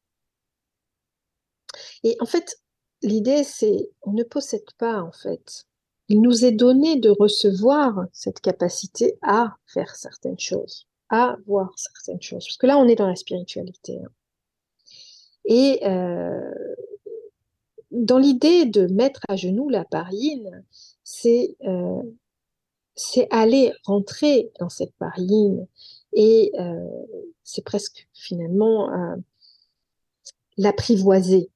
Et en fait, l'idée, c'est, on ne possède pas, en fait, il nous est donné de recevoir cette capacité à faire certaines choses, à voir certaines choses. Parce que là, on est dans la spiritualité. Hein. Et euh, dans l'idée de mettre à genoux la parine, c'est euh, aller rentrer dans cette parine et euh, c'est presque finalement l'apprivoiser,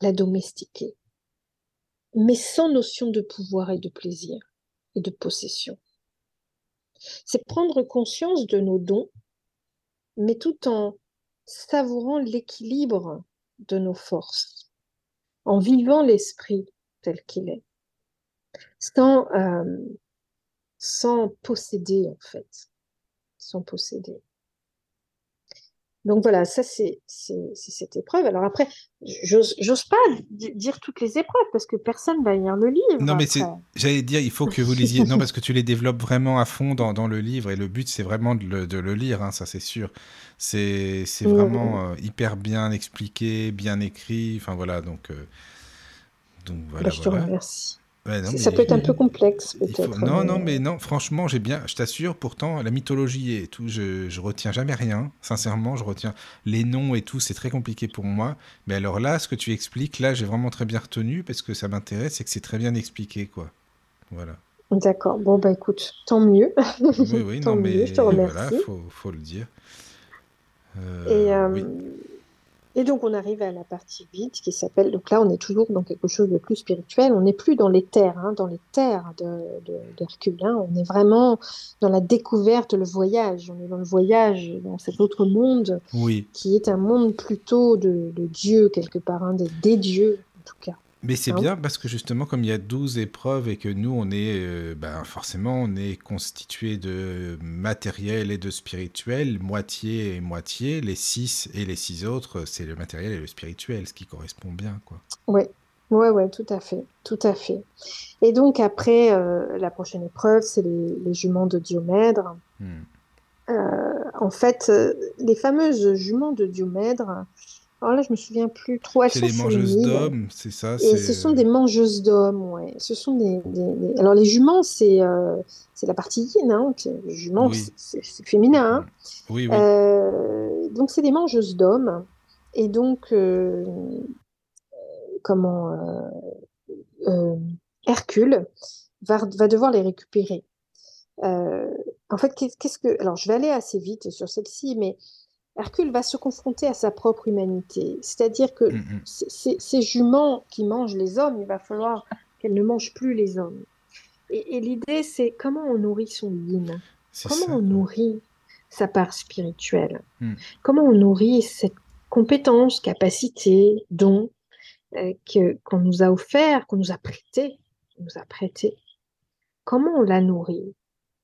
la domestiquer mais sans notion de pouvoir et de plaisir et de possession. C'est prendre conscience de nos dons, mais tout en savourant l'équilibre de nos forces, en vivant l'esprit tel qu'il est, sans, euh, sans posséder en fait, sans posséder. Donc voilà, ça c'est cette épreuve. Alors après, j'ose pas dire toutes les épreuves parce que personne va lire le livre. Non mais j'allais dire, il faut que vous lisiez. non parce que tu les développes vraiment à fond dans, dans le livre et le but c'est vraiment de le, de le, lire, hein, ça c'est sûr. C'est vraiment euh, hyper bien expliqué, bien écrit. Enfin voilà donc. Euh, donc voilà. Bah, je te remercie ça peut être un peu complexe, peut-être. Non, non, mais non, franchement, j'ai bien, je t'assure, pourtant, la mythologie et tout, je, je retiens jamais rien. Sincèrement, je retiens les noms et tout, c'est très compliqué pour moi. Mais alors là, ce que tu expliques, là, j'ai vraiment très bien retenu parce que ça m'intéresse et que c'est très bien expliqué, quoi. Voilà. D'accord. Bon, bah écoute, tant mieux. Oui, oui, non, mais je te remercie. Voilà, faut, faut le dire. Euh, et, euh, et donc, on arrive à la partie vide qui s'appelle. Donc là, on est toujours dans quelque chose de plus spirituel. On n'est plus dans les terres, hein, dans les terres d'Hercule. De, hein. On est vraiment dans la découverte, le voyage. On est dans le voyage, dans cet autre monde oui. qui est un monde plutôt de, de Dieu, quelque part, hein, des dieux, en tout cas. Mais c'est bien parce que justement, comme il y a 12 épreuves et que nous, on est, euh, ben forcément, on est constitué de matériel et de spirituel, moitié et moitié. Les 6 et les 6 autres, c'est le matériel et le spirituel, ce qui correspond bien, quoi. Oui, ouais, ouais, tout à fait, tout à fait. Et donc après, euh, la prochaine épreuve, c'est les, juments de Diomèdre. Hmm. Euh, en fait, les fameuses juments de Diomèdre, alors là, je me souviens plus trop. C'est des mangeuses d'hommes, c'est ça Et ce sont des mangeuses d'hommes, ouais. Ce sont des, Alors les juments, c'est euh, c'est la partie yin, hein. Les juments, c'est féminin. Hein. Oui, oui. Euh, donc c'est des mangeuses d'hommes. Et donc, euh, comment Hercule va, va devoir les récupérer. en fait, qu'est-ce que... Alors, je vais aller assez vite sur celle-ci, mais Hercule va se confronter à sa propre humanité. C'est-à-dire que mm, mm. ces juments qui mangent les hommes, il va falloir qu'elles ne mangent plus les hommes. Et, l'idée, c'est comment on nourrit son yin Comment on nourrit sa part spirituelle Hmm. Comment on nourrit cette compétence, capacité, don euh, que, qu'on nous a offert, qu'on nous a prêté, qu'on nous a prêté Comment on la nourrit?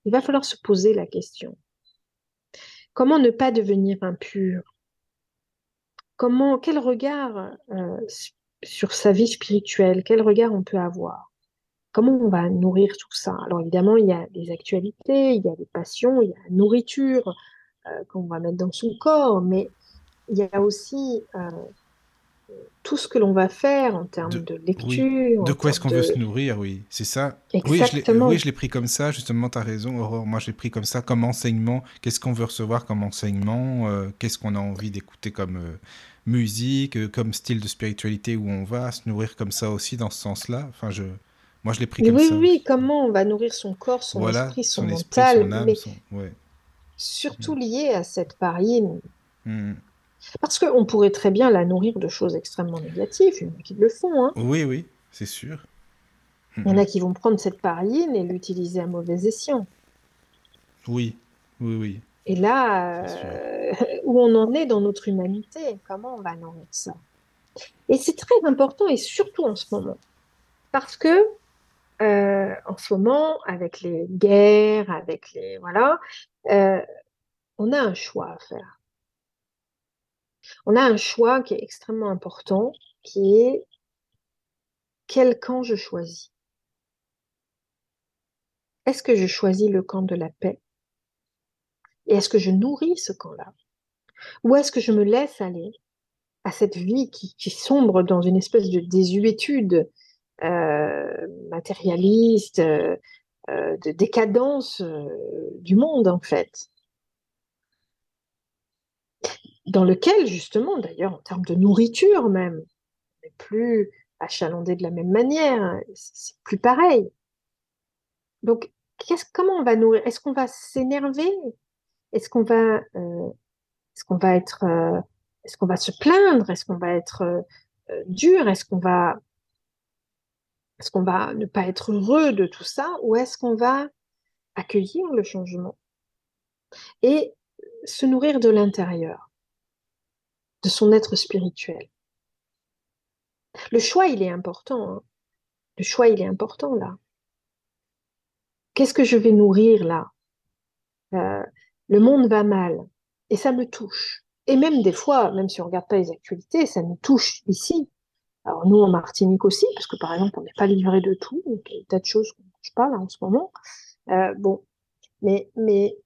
Il va falloir se poser la question. Comment ne pas devenir impur? Comment, quel regard euh, sur sa vie spirituelle, quel regard on peut avoir? Comment on va nourrir tout ça? Alors évidemment, il y a les actualités, il y a les passions, il y a la nourriture euh, qu'on va mettre dans son corps, mais il y a aussi euh, tout ce que l'on va faire en termes De- de, lecture. De quoi est-ce qu'on veut se nourrir, oui, c'est ça. Oui, je l'ai Exactement. oui, je l'ai pris comme ça, justement, tu as raison, Aurore. Moi, je l'ai pris comme ça, comme enseignement. Qu'est-ce qu'on veut recevoir comme enseignement euh, Qu'est-ce qu'on a envie d'écouter comme euh, musique, euh, comme style de spiritualité où on va se nourrir comme ça aussi, dans ce sens-là? Enfin, je... Moi, je l'ai pris Mais comme oui, ça. oui, comment on va nourrir son corps, son Voilà, esprit, son, son esprit, mental, son âme, mais son... Ouais. surtout lié à cette pariine. Hmm. Parce qu'on pourrait très bien la nourrir de choses extrêmement négatives, il y en a qui le font. Hein. Oui, oui, c'est sûr. Il y en a qui vont prendre cette pariine et l'utiliser à mauvais escient. Oui, oui, oui. Et là, euh, où on en est dans notre humanité, comment on va nourrir ça? Et c'est très important, et surtout en ce moment, parce que euh, en ce moment, avec les guerres, avec les voilà, euh, on a un choix à faire. On a un choix qui est extrêmement important, qui est quel camp je choisis. Est-ce que je choisis le camp de la paix? Et est-ce que je nourris ce camp-là? Ou est-ce que je me laisse aller à cette vie qui, sombre dans une espèce de désuétude euh, matérialiste, euh, euh, de décadence du monde, en fait, dans lequel, justement, d'ailleurs, en termes de nourriture même, on n'est plus achalandé de la même manière, hein, c'est plus pareil. Donc, comment on va nourrir? Est-ce qu'on va s'énerver? Est-ce qu'on va, euh, est-ce qu'on va être, euh, est-ce qu'on va se plaindre? Est-ce qu'on va être euh, dur? Est-ce qu'on va, est-ce qu'on va ne pas être heureux de tout ça? Ou est-ce qu'on va accueillir le changement? Et se nourrir de l'intérieur, de son être spirituel? Le choix, il est important. hein. Le choix, il est important là. Qu'est-ce que je vais nourrir là? Euh, le monde va mal et ça me touche. Et même des fois, même si on regarde pas les actualités, ça nous touche ici. Alors nous en Martinique aussi, parce que par exemple, on n'est pas livré de tout, il y a des tas de choses qu'on ne touche pas là en ce moment. Euh, bon, mais mais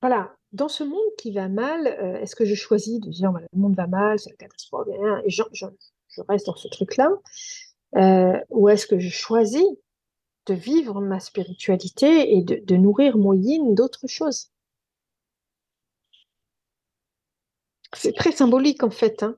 voilà, dans ce monde qui va mal, euh, est-ce que je choisis de dire le monde va mal, c'est la catastrophe, et je, je, je reste dans ce truc-là, euh, ou est-ce que je choisis de vivre ma spiritualité et de, de nourrir mon yin d'autres choses? C'est très symbolique en fait, hein.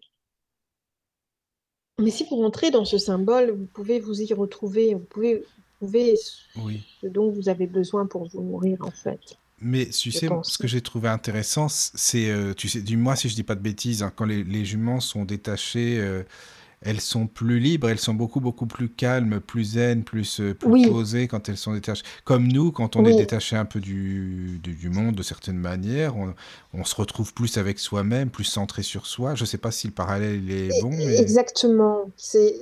Mais si vous rentrez dans ce symbole, vous pouvez vous y retrouver, vous pouvez vous pouvez Oui. ce dont vous avez besoin pour vous nourrir en fait. Mais tu sais, ce que j'ai trouvé intéressant, c'est, euh, tu sais, dis-moi si je dis pas de bêtises, hein, quand les, les juments sont détachées, euh, elles sont plus libres, elles sont beaucoup beaucoup plus calmes, plus zen, plus, euh, plus Oui. posées quand elles sont détachées. Comme nous, quand on est détaché un peu du, du, du monde de certaines manières, on, on se retrouve plus avec soi-même, plus centré sur soi. Je sais pas si le parallèle est bon, mais Exactement. C'est,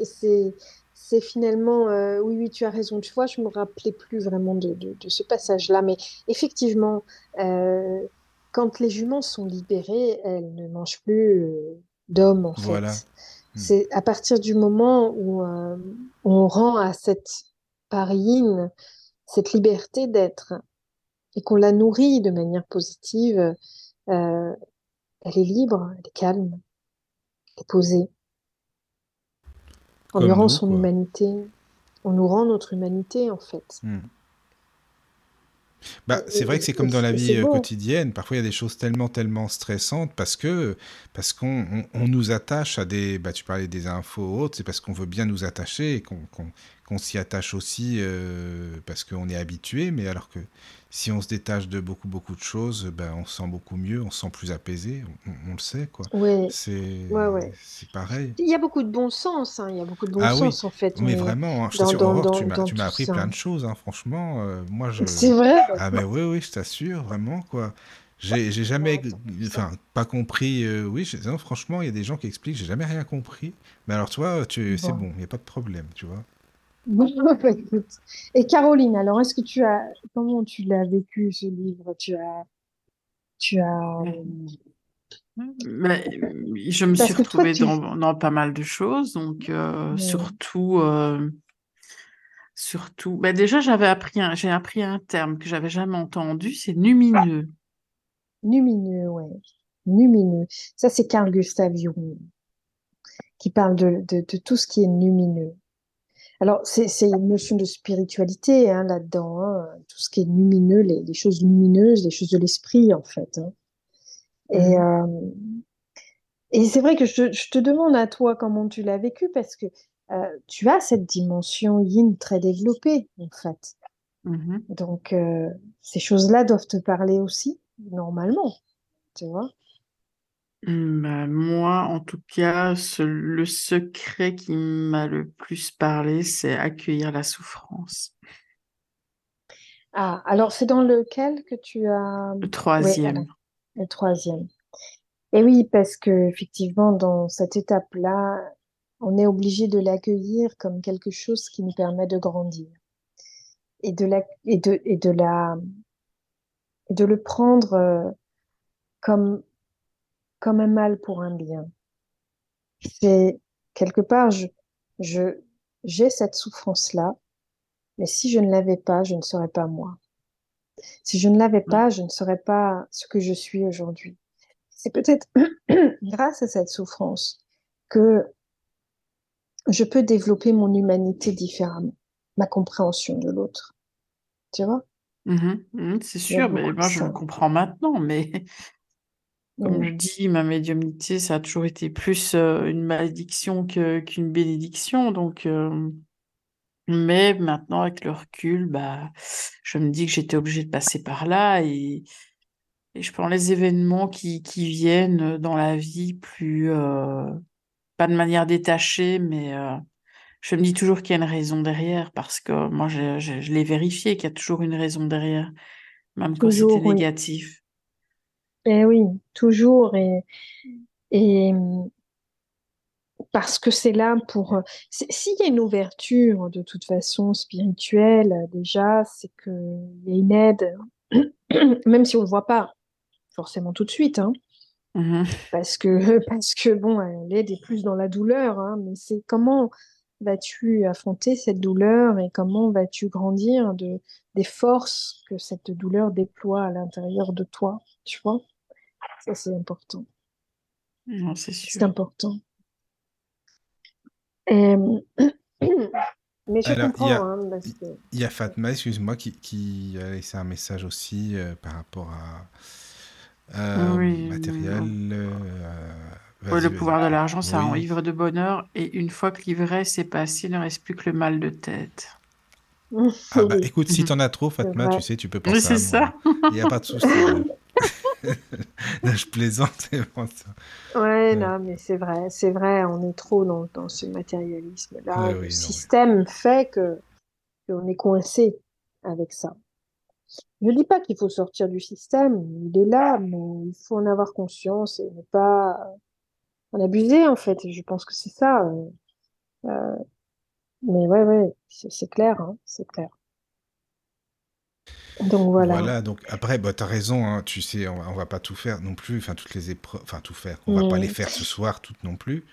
c'est, finalement, euh, oui, oui, tu as raison. Tu vois, je me rappelais plus vraiment de, de, de ce passage-là, mais effectivement, euh, quand les juments sont libérées, elles ne mangent plus euh, d'hommes, en Voilà. fait. Hmm. C'est à partir du moment où on rend à cette pariine cette liberté d'être et qu'on la nourrit de manière positive, elle est libre, elle est calme, elle est posée. On lui rend nous, son quoi. humanité. On nous rend notre humanité, en fait. Hmm. Bah, c'est vrai que c'est comme dans la vie euh, quotidienne. Parfois, il y a des choses tellement, tellement stressantes parce que parce qu'on on, on nous attache à des. Bah, tu parlais des infos autres, c'est parce qu'on veut bien nous attacher et qu'on s'y attache aussi euh, parce qu'on est habitué. Mais alors que si on se détache de beaucoup, beaucoup de choses, ben, on se sent beaucoup mieux, on se sent plus apaisé. On, on le sait, quoi. Ouais. C'est Ouais, ouais. c'est pareil. Il y a beaucoup de bon sens, hein, il y a beaucoup de bon Ah oui, sens, en fait. mais mais vraiment, hein, je t'assure, tu m'as appris ça. plein de choses, hein, franchement. euh, moi, je. C'est vrai? Ah ben oui, oui, je t'assure, vraiment, quoi. J'ai jamais, enfin, pas compris. euh, oui, non, franchement, il y a des gens qui expliquent, j'ai jamais rien compris. Mais alors, toi, tu, c'est bon, il n'y a pas de problème, tu vois. Bon, bah, écoute. Et Caroline, alors, est-ce que tu as, comment tu l'as vécu, ce livre? Tu as, tu as, Mais, je me parce suis toi, retrouvée tu, dans, dans pas mal de choses, donc euh, Ouais. surtout, euh, surtout, bah déjà j'avais appris un, j'ai appris un terme que j'avais jamais entendu, c'est numineux. lumineux, ouais, lumineux. Ça, c'est Carl Gustav Jung qui parle de, de, de tout ce qui est lumineux. Alors, c'est, une notion de spiritualité hein, là-dedans, hein, tout ce qui est lumineux, les, les choses lumineuses, les choses de l'esprit, en fait. hein. Et, euh, et c'est vrai que je, je te demande à toi comment tu l'as vécu, parce que euh, tu as cette dimension yin très développée, en fait. Mhm. Donc, euh, ces choses-là doivent te parler aussi, normalement, tu vois. Hum, bah, moi, en tout cas, ce- le secret qui m'a le plus parlé, c'est accueillir la souffrance. Ah, alors c'est dans lequel que tu as... Le Oui, troisième. le troisième. Et oui, parce que effectivement, dans cette étape-là, on est obligé de l'accueillir comme quelque chose qui nous permet de grandir et de la, et de, et de la, de le prendre euh, comme, comme un mal pour un bien. C'est quelque part, je, je, j'ai cette souffrance-là, mais si je ne l'avais pas, je ne serais pas moi. Si je ne l'avais Ouais. pas, je ne serais pas ce que je suis aujourd'hui. C'est peut-être grâce à cette souffrance que je peux développer mon humanité différemment, ma compréhension de l'autre. Tu vois? Mhm, mhm, c'est sûr, mais je le comprends maintenant, mais comme Mm. je dis, ma médiumnité, ça a toujours été plus euh, une malédiction que, qu'une bénédiction. Donc, euh, mais maintenant, avec le recul, bah, je me dis que j'étais obligée de passer par là et, et je prends les événements qui, qui viennent dans la vie plus, euh, pas de manière détachée, mais euh, je me dis toujours qu'il y a une raison derrière parce que moi, je, je, je l'ai vérifié qu'il y a toujours une raison derrière, même quand c'était oui. négatif. Eh oui, toujours. Et, et parce que c'est là pour... S'il y a une ouverture, de toute façon, spirituelle, déjà, c'est qu'il y a une aide, même si on ne le voit pas forcément tout de suite, hein. Mhm. Parce que, parce que bon, l'aide est plus dans la douleur, hein, mais c'est comment vas-tu affronter cette douleur et comment vas-tu grandir de, des forces que cette douleur déploie à l'intérieur de toi, tu vois? Ça, c'est important. Non, c'est C'est sûr. important. Et, mais je Alors, il y comprends, a, hein, parce que... il y a Fatma, excuse-moi, qui, qui a laissé un message aussi euh, par rapport à euh, Oui, matériel. euh, Oui, le pouvoir de l'argent, ça rend Oui. ivre de bonheur, et une fois que l'ivresse est passée, il ne reste plus que le mal de tête. Ah bah Oui, écoute, si t'en as trop, c'est Fatma, tu sais, tu peux Oui, penser à c'est ça. Il n'y a pas de souci. hein. Non, je plaisante. Ouais, Ouais. non, mais c'est vrai, c'est vrai, on est trop dans, dans ce matérialisme-là. Ouais, Le oui, non, oui. système fait que qu'on est coincé avec ça. Je dis pas qu'il faut sortir du système, il est là, mais il faut en avoir conscience et ne pas en abuser, en fait. Je pense que c'est ça. euh, euh, mais ouais, ouais, c'est c'est clair, hein, c'est clair. Donc voilà. Voilà, donc après, bah, tu as raison, hein, tu sais, on, va- on va pas tout faire non plus, enfin toutes les épreuves, enfin tout faire, on va pas les Mm. faire ce soir toutes non plus,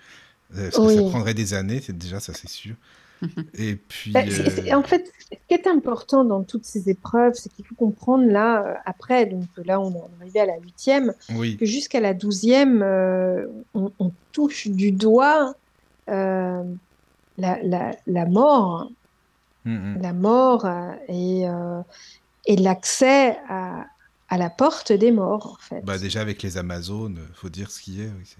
euh, parce que ça prendrait des années, c'est déjà ça c'est sûr. Et puis, Bah, en fait, ce qui est important dans toutes ces épreuves, c'est qu'il faut comprendre là, euh, après, donc là on est arrivé à la huitième, oui, que jusqu'à la douzième, euh, on, on touche du doigt euh, la, la, la mort, Mm, mm. la mort et, euh, et l'accès à, à la porte des morts, en fait. bah déjà avec les Amazones, faut dire ce qui est. oui, c'est-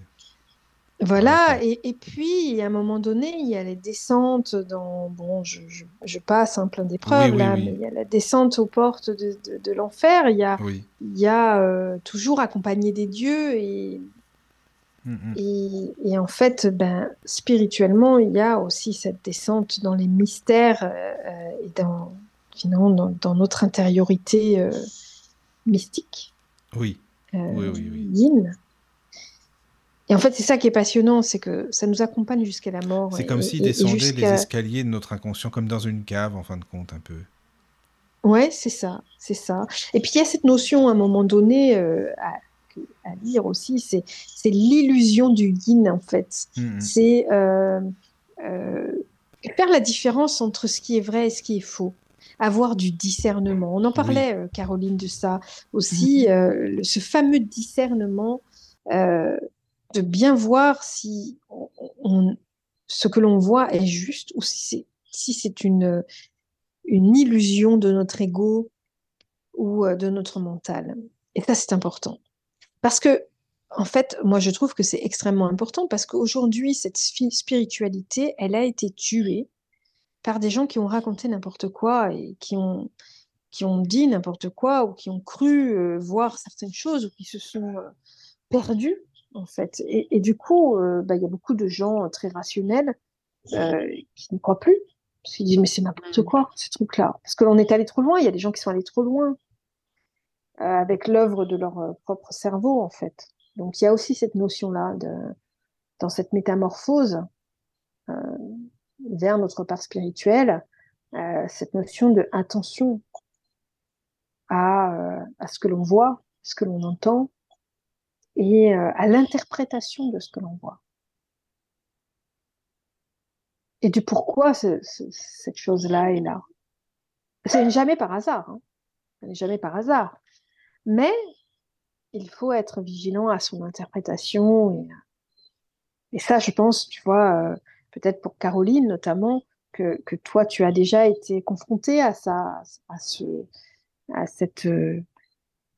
Voilà, D'accord. et, et puis à un moment donné, il y a les descentes dans. Bon, je, je, je passe un plein d'épreuves oui, là, oui. mais il y a la descente aux portes de, de, de l'enfer, il y a, il y a euh, toujours accompagné des dieux, et, Mm, et, et en fait, ben, spirituellement, il y a aussi cette descente dans les mystères euh, euh, et dans, finalement, dans, dans notre intériorité euh, mystique. Oui. euh, Oui, oui, oui. yin. Et en fait, c'est ça qui est passionnant, c'est que ça nous accompagne jusqu'à la mort. C'est comme s'il descendait les escaliers de notre inconscient, comme dans une cave, en fin de compte, un peu. Ouais, c'est ça, c'est ça. Et puis il y a cette notion à un moment donné euh, à, à lire aussi, c'est l'illusion du yin en fait. Mhm. C'est euh, euh, faire la différence entre ce qui est vrai et ce qui est faux. Avoir du discernement. On en parlait, euh, Caroline, de ça aussi, euh, le- ce fameux discernement euh, de bien voir si on- on- ce que l'on voit est juste ou si c'est si c'est une une illusion de notre ego ou euh, de notre mental. Et ça, c'est important. Parce que, en fait, moi, je trouve que c'est extrêmement important parce qu'aujourd'hui, cette spi- spiritualité, elle a été tuée par des gens qui ont raconté n'importe quoi et qui ont, qui ont dit n'importe quoi ou qui ont cru euh, voir certaines choses ou qui se sont euh, perdus, en fait. Et, et du coup, euh, bah, il y a beaucoup de gens très rationnels qui ne croient plus. Parce qu'ils disent, mais c'est n'importe Mm. quoi, ces trucs-là. Parce que l'on est allé trop loin. Il y a des gens qui sont allés trop loin avec l'œuvre de leur propre cerveau, en fait. Donc, il y a aussi cette notion-là de, dans cette métamorphose euh, vers notre part spirituelle, euh, cette notion de attention à, euh, à ce que l'on voit, ce que l'on entend et euh, à l'interprétation de ce que l'on voit. Et du pourquoi ce- ce- cette chose-là est là. C'est jamais par hasard. Hein. Ce n'est jamais par hasard. Mais il faut être vigilant à son interprétation. Et, ça, je pense, tu vois, peut-être pour Caroline notamment, que, que toi, tu as déjà été confrontée à ça, à, ce, à, cette, euh,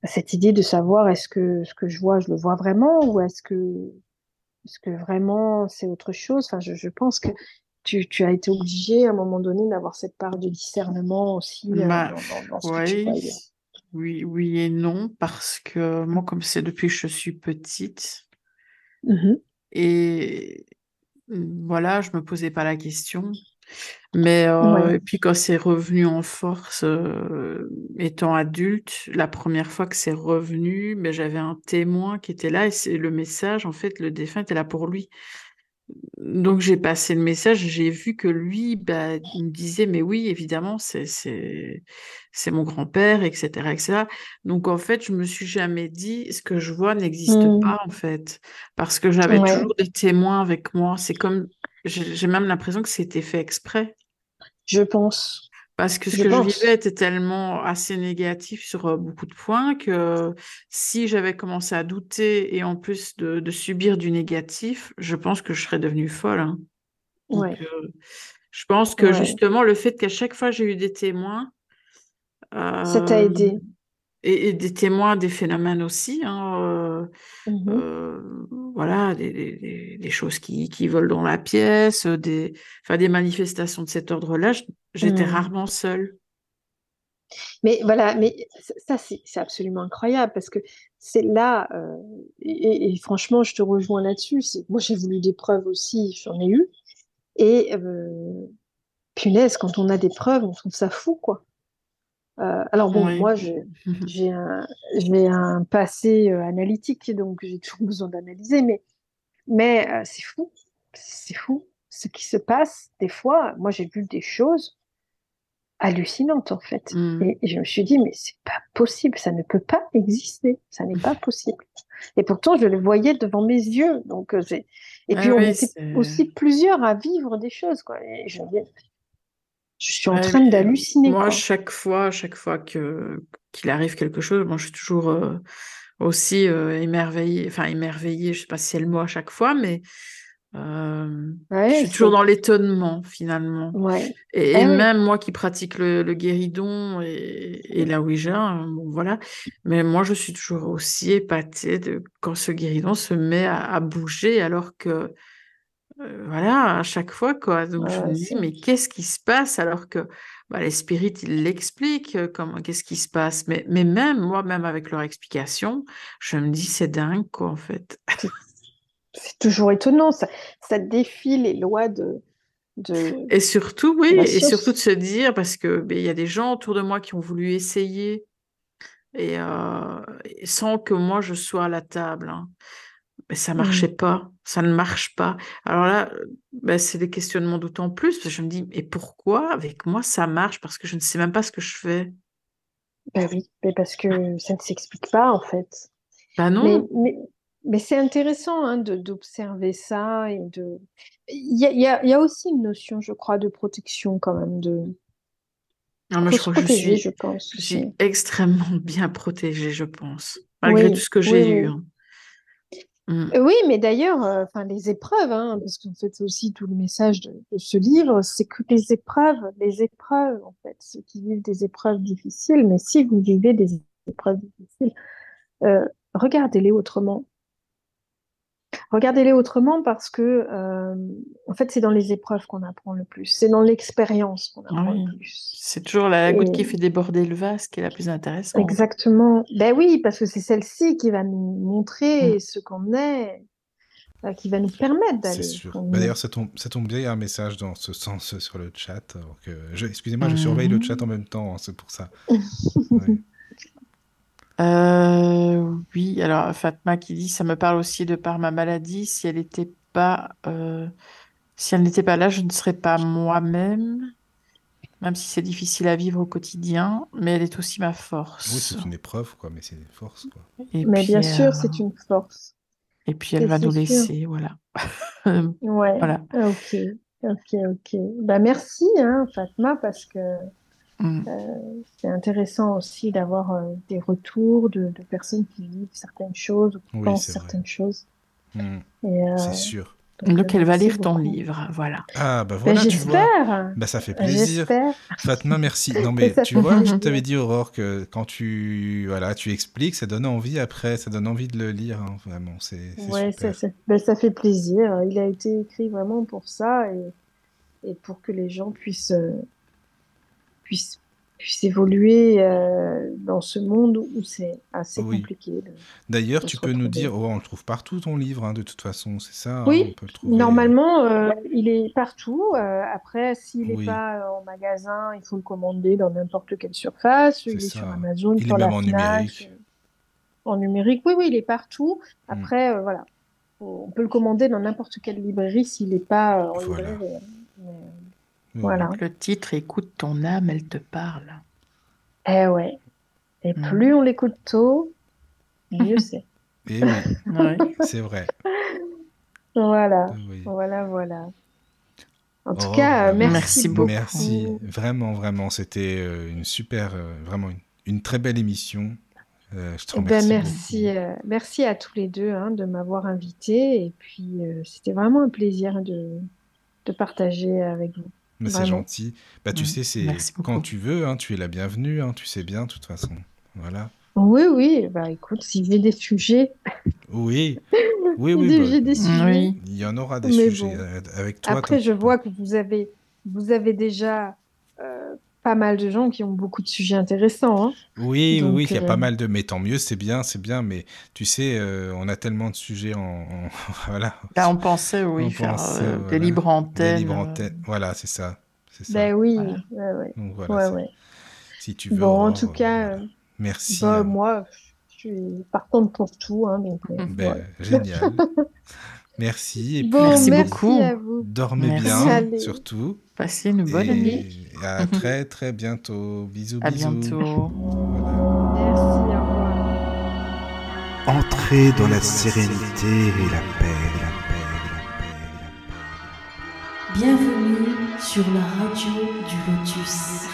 à cette idée de savoir est-ce que ce que je vois, je le vois vraiment ou est-ce que, est-ce que vraiment c'est autre chose? Enfin, je, je pense que tu, tu as été obligé à un moment donné d'avoir cette part de discernement aussi euh, Bah, dans, dans- dans ce que tu oui, voyais. oui, oui et non, parce que moi, comme c'est depuis que je suis petite, Mhm. et voilà, je me posais pas la question. Mais euh, Ouais. et puis quand c'est revenu en force, euh, étant adulte, la première fois que c'est revenu, mais j'avais un témoin qui était là et c'est le message, en fait, le défunt était là pour lui. Donc j'ai passé le message, j'ai vu que lui, bah, il me disait, mais oui, évidemment, c'est mon grand-père, etc., etc. Donc en fait, je me suis jamais dit, ce que je vois n'existe Mm. pas, en fait, parce que j'avais Ouais. toujours des témoins avec moi. C'est comme, j'ai même l'impression que c'était fait exprès. Je pense. Parce que ce Je que je vivais était tellement assez négatif sur beaucoup de points que si j'avais commencé à douter et en plus de, de subir du négatif, je pense que je serais devenue folle. hein. Donc, Ouais. euh, je pense que Ouais. justement, le fait qu'à chaque fois j'ai eu des témoins, Ça t'a aidé. Et, et des témoins des phénomènes aussi, hein, euh, Mhm. euh, voilà, des, des- des- des choses qui, qui volent dans la pièce, des, enfin, des manifestations de cet ordre-là, j'étais Mm. rarement seule. Mais voilà, mais ça, c'est absolument incroyable parce que c'est là, euh, et, et- franchement, je te rejoins là-dessus. Moi, j'ai voulu des preuves aussi, j'en ai eu. Et euh, punaise, quand on a des preuves, on trouve ça fou, quoi. Euh, alors bon, Oui. moi, j'ai un, passé euh, analytique, donc j'ai toujours besoin d'analyser, mais, mais euh, c'est fou, c'est fou. Ce qui se passe, des fois, moi, j'ai vu des choses hallucinantes, en fait. Mm. Et, et je me suis dit, mais c'est pas possible, ça ne peut pas exister, ça n'est pas possible. Et pourtant, je le voyais devant mes yeux. Donc, et Ah puis, on oui, était aussi plusieurs à vivre des choses, quoi. Et je, je suis en Ouais, train d'halluciner, Moi, quoi. chaque fois, chaque fois que qu'il arrive quelque chose, moi, je suis toujours euh, aussi euh, émerveillée, enfin émerveillée, je sais pas si c'est le mot à chaque fois, mais euh, je suis toujours dans l'étonnement finalement. Ouais. Et, oui. même moi qui pratique le, le guéridon et, et la Ouija, hein, bon, voilà, mais moi je suis toujours aussi épatée de quand ce guéridon se met à, à bouger alors que euh, voilà, à chaque fois quoi. Donc je me dis mais qu'est-ce qui se passe? Alors que bah, les spirites ils l'expliquent euh, comment qu'est-ce qui se passe? Mais, mais même moi même avec leur explication, je me dis c'est dingue quoi en fait. C'est toujours étonnant, ça, ça défie les lois de, de... Et surtout, oui, et surtout de se dire, parce que ben, il y a des gens autour de moi qui ont voulu essayer et, euh, sans que moi je sois à la table. hein. Mais ça Mhm. marchait pas, ça ne marche pas. Alors là, ben, c'est des questionnements d'autant plus, parce que je me dis, et pourquoi avec moi ça marche? Parce que je ne sais même pas ce que je fais. Bah oui, mais parce que ça ne s'explique pas en fait. Ben Mais, non, mais, mais c'est intéressant hein, d'observer ça et de. Il y a, il y a, il y a aussi une notion, je crois, de protection quand même. De... Non, mais Faut je que je suis, je pense je suis aussi. extrêmement bien protégée, je pense, malgré Oui, tout ce que j'ai oui. eu. hein. Mm. Euh, Oui, mais d'ailleurs, euh, enfin, les épreuves, hein, parce qu'en fait, c'est aussi tout le message de, ce livre, c'est que les épreuves, les épreuves, en fait, ceux qui vivent des épreuves difficiles, mais si vous vivez des épreuves difficiles, euh, regardez-les autrement. Regardez-les autrement parce que, euh, en fait, c'est dans les épreuves qu'on apprend le plus. C'est dans l'expérience qu'on apprend Oui. le plus. C'est toujours la, goutte qui fait déborder le vase qui est la plus intéressante. Exactement. Ben oui, parce que c'est celle-ci qui va nous montrer Mm. ce qu'on est, euh, qui va nous permettre C'est d'aller. sûr. qu'on- Bah, D'ailleurs, ça tombe, ça tombe bien, il y a un message dans ce sens euh, sur le chat. je- Excusez-moi, je surveille le chat en même temps, hein, c'est pour ça. Ouais. Euh, oui, alors Fatma qui dit, ça me parle aussi de par ma maladie. Si elle n'était pas, euh, si elle n'était pas là, je ne serais pas moi-même, même si c'est difficile à vivre au quotidien, mais elle est aussi ma Oui, force. c'est une épreuve, quoi, mais c'est une force, quoi. Et Mais puis, bien euh, sûr, c'est une force. et puis elle Et va nous sûr. laisser, voilà. Ouais. Voilà. Ok. Ok. Ok. Bah merci, hein, Fatma, parce que Mm. c'est intéressant aussi d'avoir euh, des retours de, de personnes qui vivent certaines choses ou qui Oui, pensent vrai. certaines choses. Et, euh, c'est sûr. donc, Donc euh, elle va lire ton livre, voilà. Ah, bah Ben, voilà, tu vois. j'espère. Bah, ça fait plaisir. J'espère. Fatma, merci. Non, Mais tu vois, je t'avais dit, Aurore, que quand tu, voilà, tu expliques, ça donne envie après, ça donne envie de le lire, hein, vraiment, c'est c'est Ouais, ça, super. ça, ben, ça fait plaisir. Il a été écrit vraiment pour ça et, et pour que les gens puissent, puissent, puissent évoluer euh, dans ce monde où c'est assez Oui. compliqué. D'ailleurs, tu peux nous dire, oh, on le trouve partout ton livre, hein, de toute façon, c'est ça, hein, Oui, on peut le trouver. Normalement, euh, il est partout. Euh, après, s'il n'est Oui. pas en magasin, il faut le commander dans n'importe quelle surface. Il est sur. Amazon, Il est la même en Fnac, numérique. En numérique, oui, oui, il est partout. Mm. Après, voilà. On peut le commander dans n'importe quelle librairie s'il n'est pas en Voilà. librairie. Mais, Voilà. Le titre, Écoute ton âme, elle te parle. Eh ouais. Et Mm. plus on l'écoute tôt, mieux c'est. Et oui, Ouais. c'est vrai. Voilà, Oui. voilà, voilà. En tout Oh, cas, euh, merci, Merci beaucoup. Merci, vraiment, vraiment, c'était euh, une super, euh, vraiment une, une très belle émission. Euh, je te Eh ben, remercie merci, euh, merci à tous les deux hein, de m'avoir invité. Et puis, euh, c'était vraiment un plaisir de, de partager avec vous. Mais c'est gentil. Bah, tu sais, c'est quand tu veux, hein, tu es la bienvenue, hein, tu sais bien, de toute façon. Voilà. Oui, oui, bah écoute, si j'ai des sujets, Oui, oui, si oui. j'ai bah, des sujets. Oui. il y en aura des Mais sujets bon. avec toi. Après, je vois que vous avez, vous avez déjà euh, pas mal de gens qui ont beaucoup de sujets intéressants. hein. Oui, oui, Donc, oui, il y a euh, pas mal de. Mais tant mieux, c'est bien, c'est bien. Mais tu sais, euh, on a tellement de sujets en. en- voilà. Là, on pensait, oui, On faire pensait, euh, voilà, des libres Des antennes. libres euh, antennes. Voilà, c'est ça. C'est ça. Ben oui, Voilà. ouais, ouais. Donc voilà. Ouais, c'est- ouais. Si tu veux. Bon, en tout euh, cas, voilà. Merci. bah, hein. moi, je suis partante pour tout. Hein, donc. Ben. Génial. Merci. Et puis, Bon, Merci merci beaucoup. à vous. dormez Merci. bien, Allez. surtout. Passez une bonne et nuit. à très, très bientôt. Bisous, À bisous. bientôt. Voilà. Merci, au revoir. Entrez dans la sérénité et la paix, la paix, la paix, la paix. Bienvenue sur la radio du Lotus.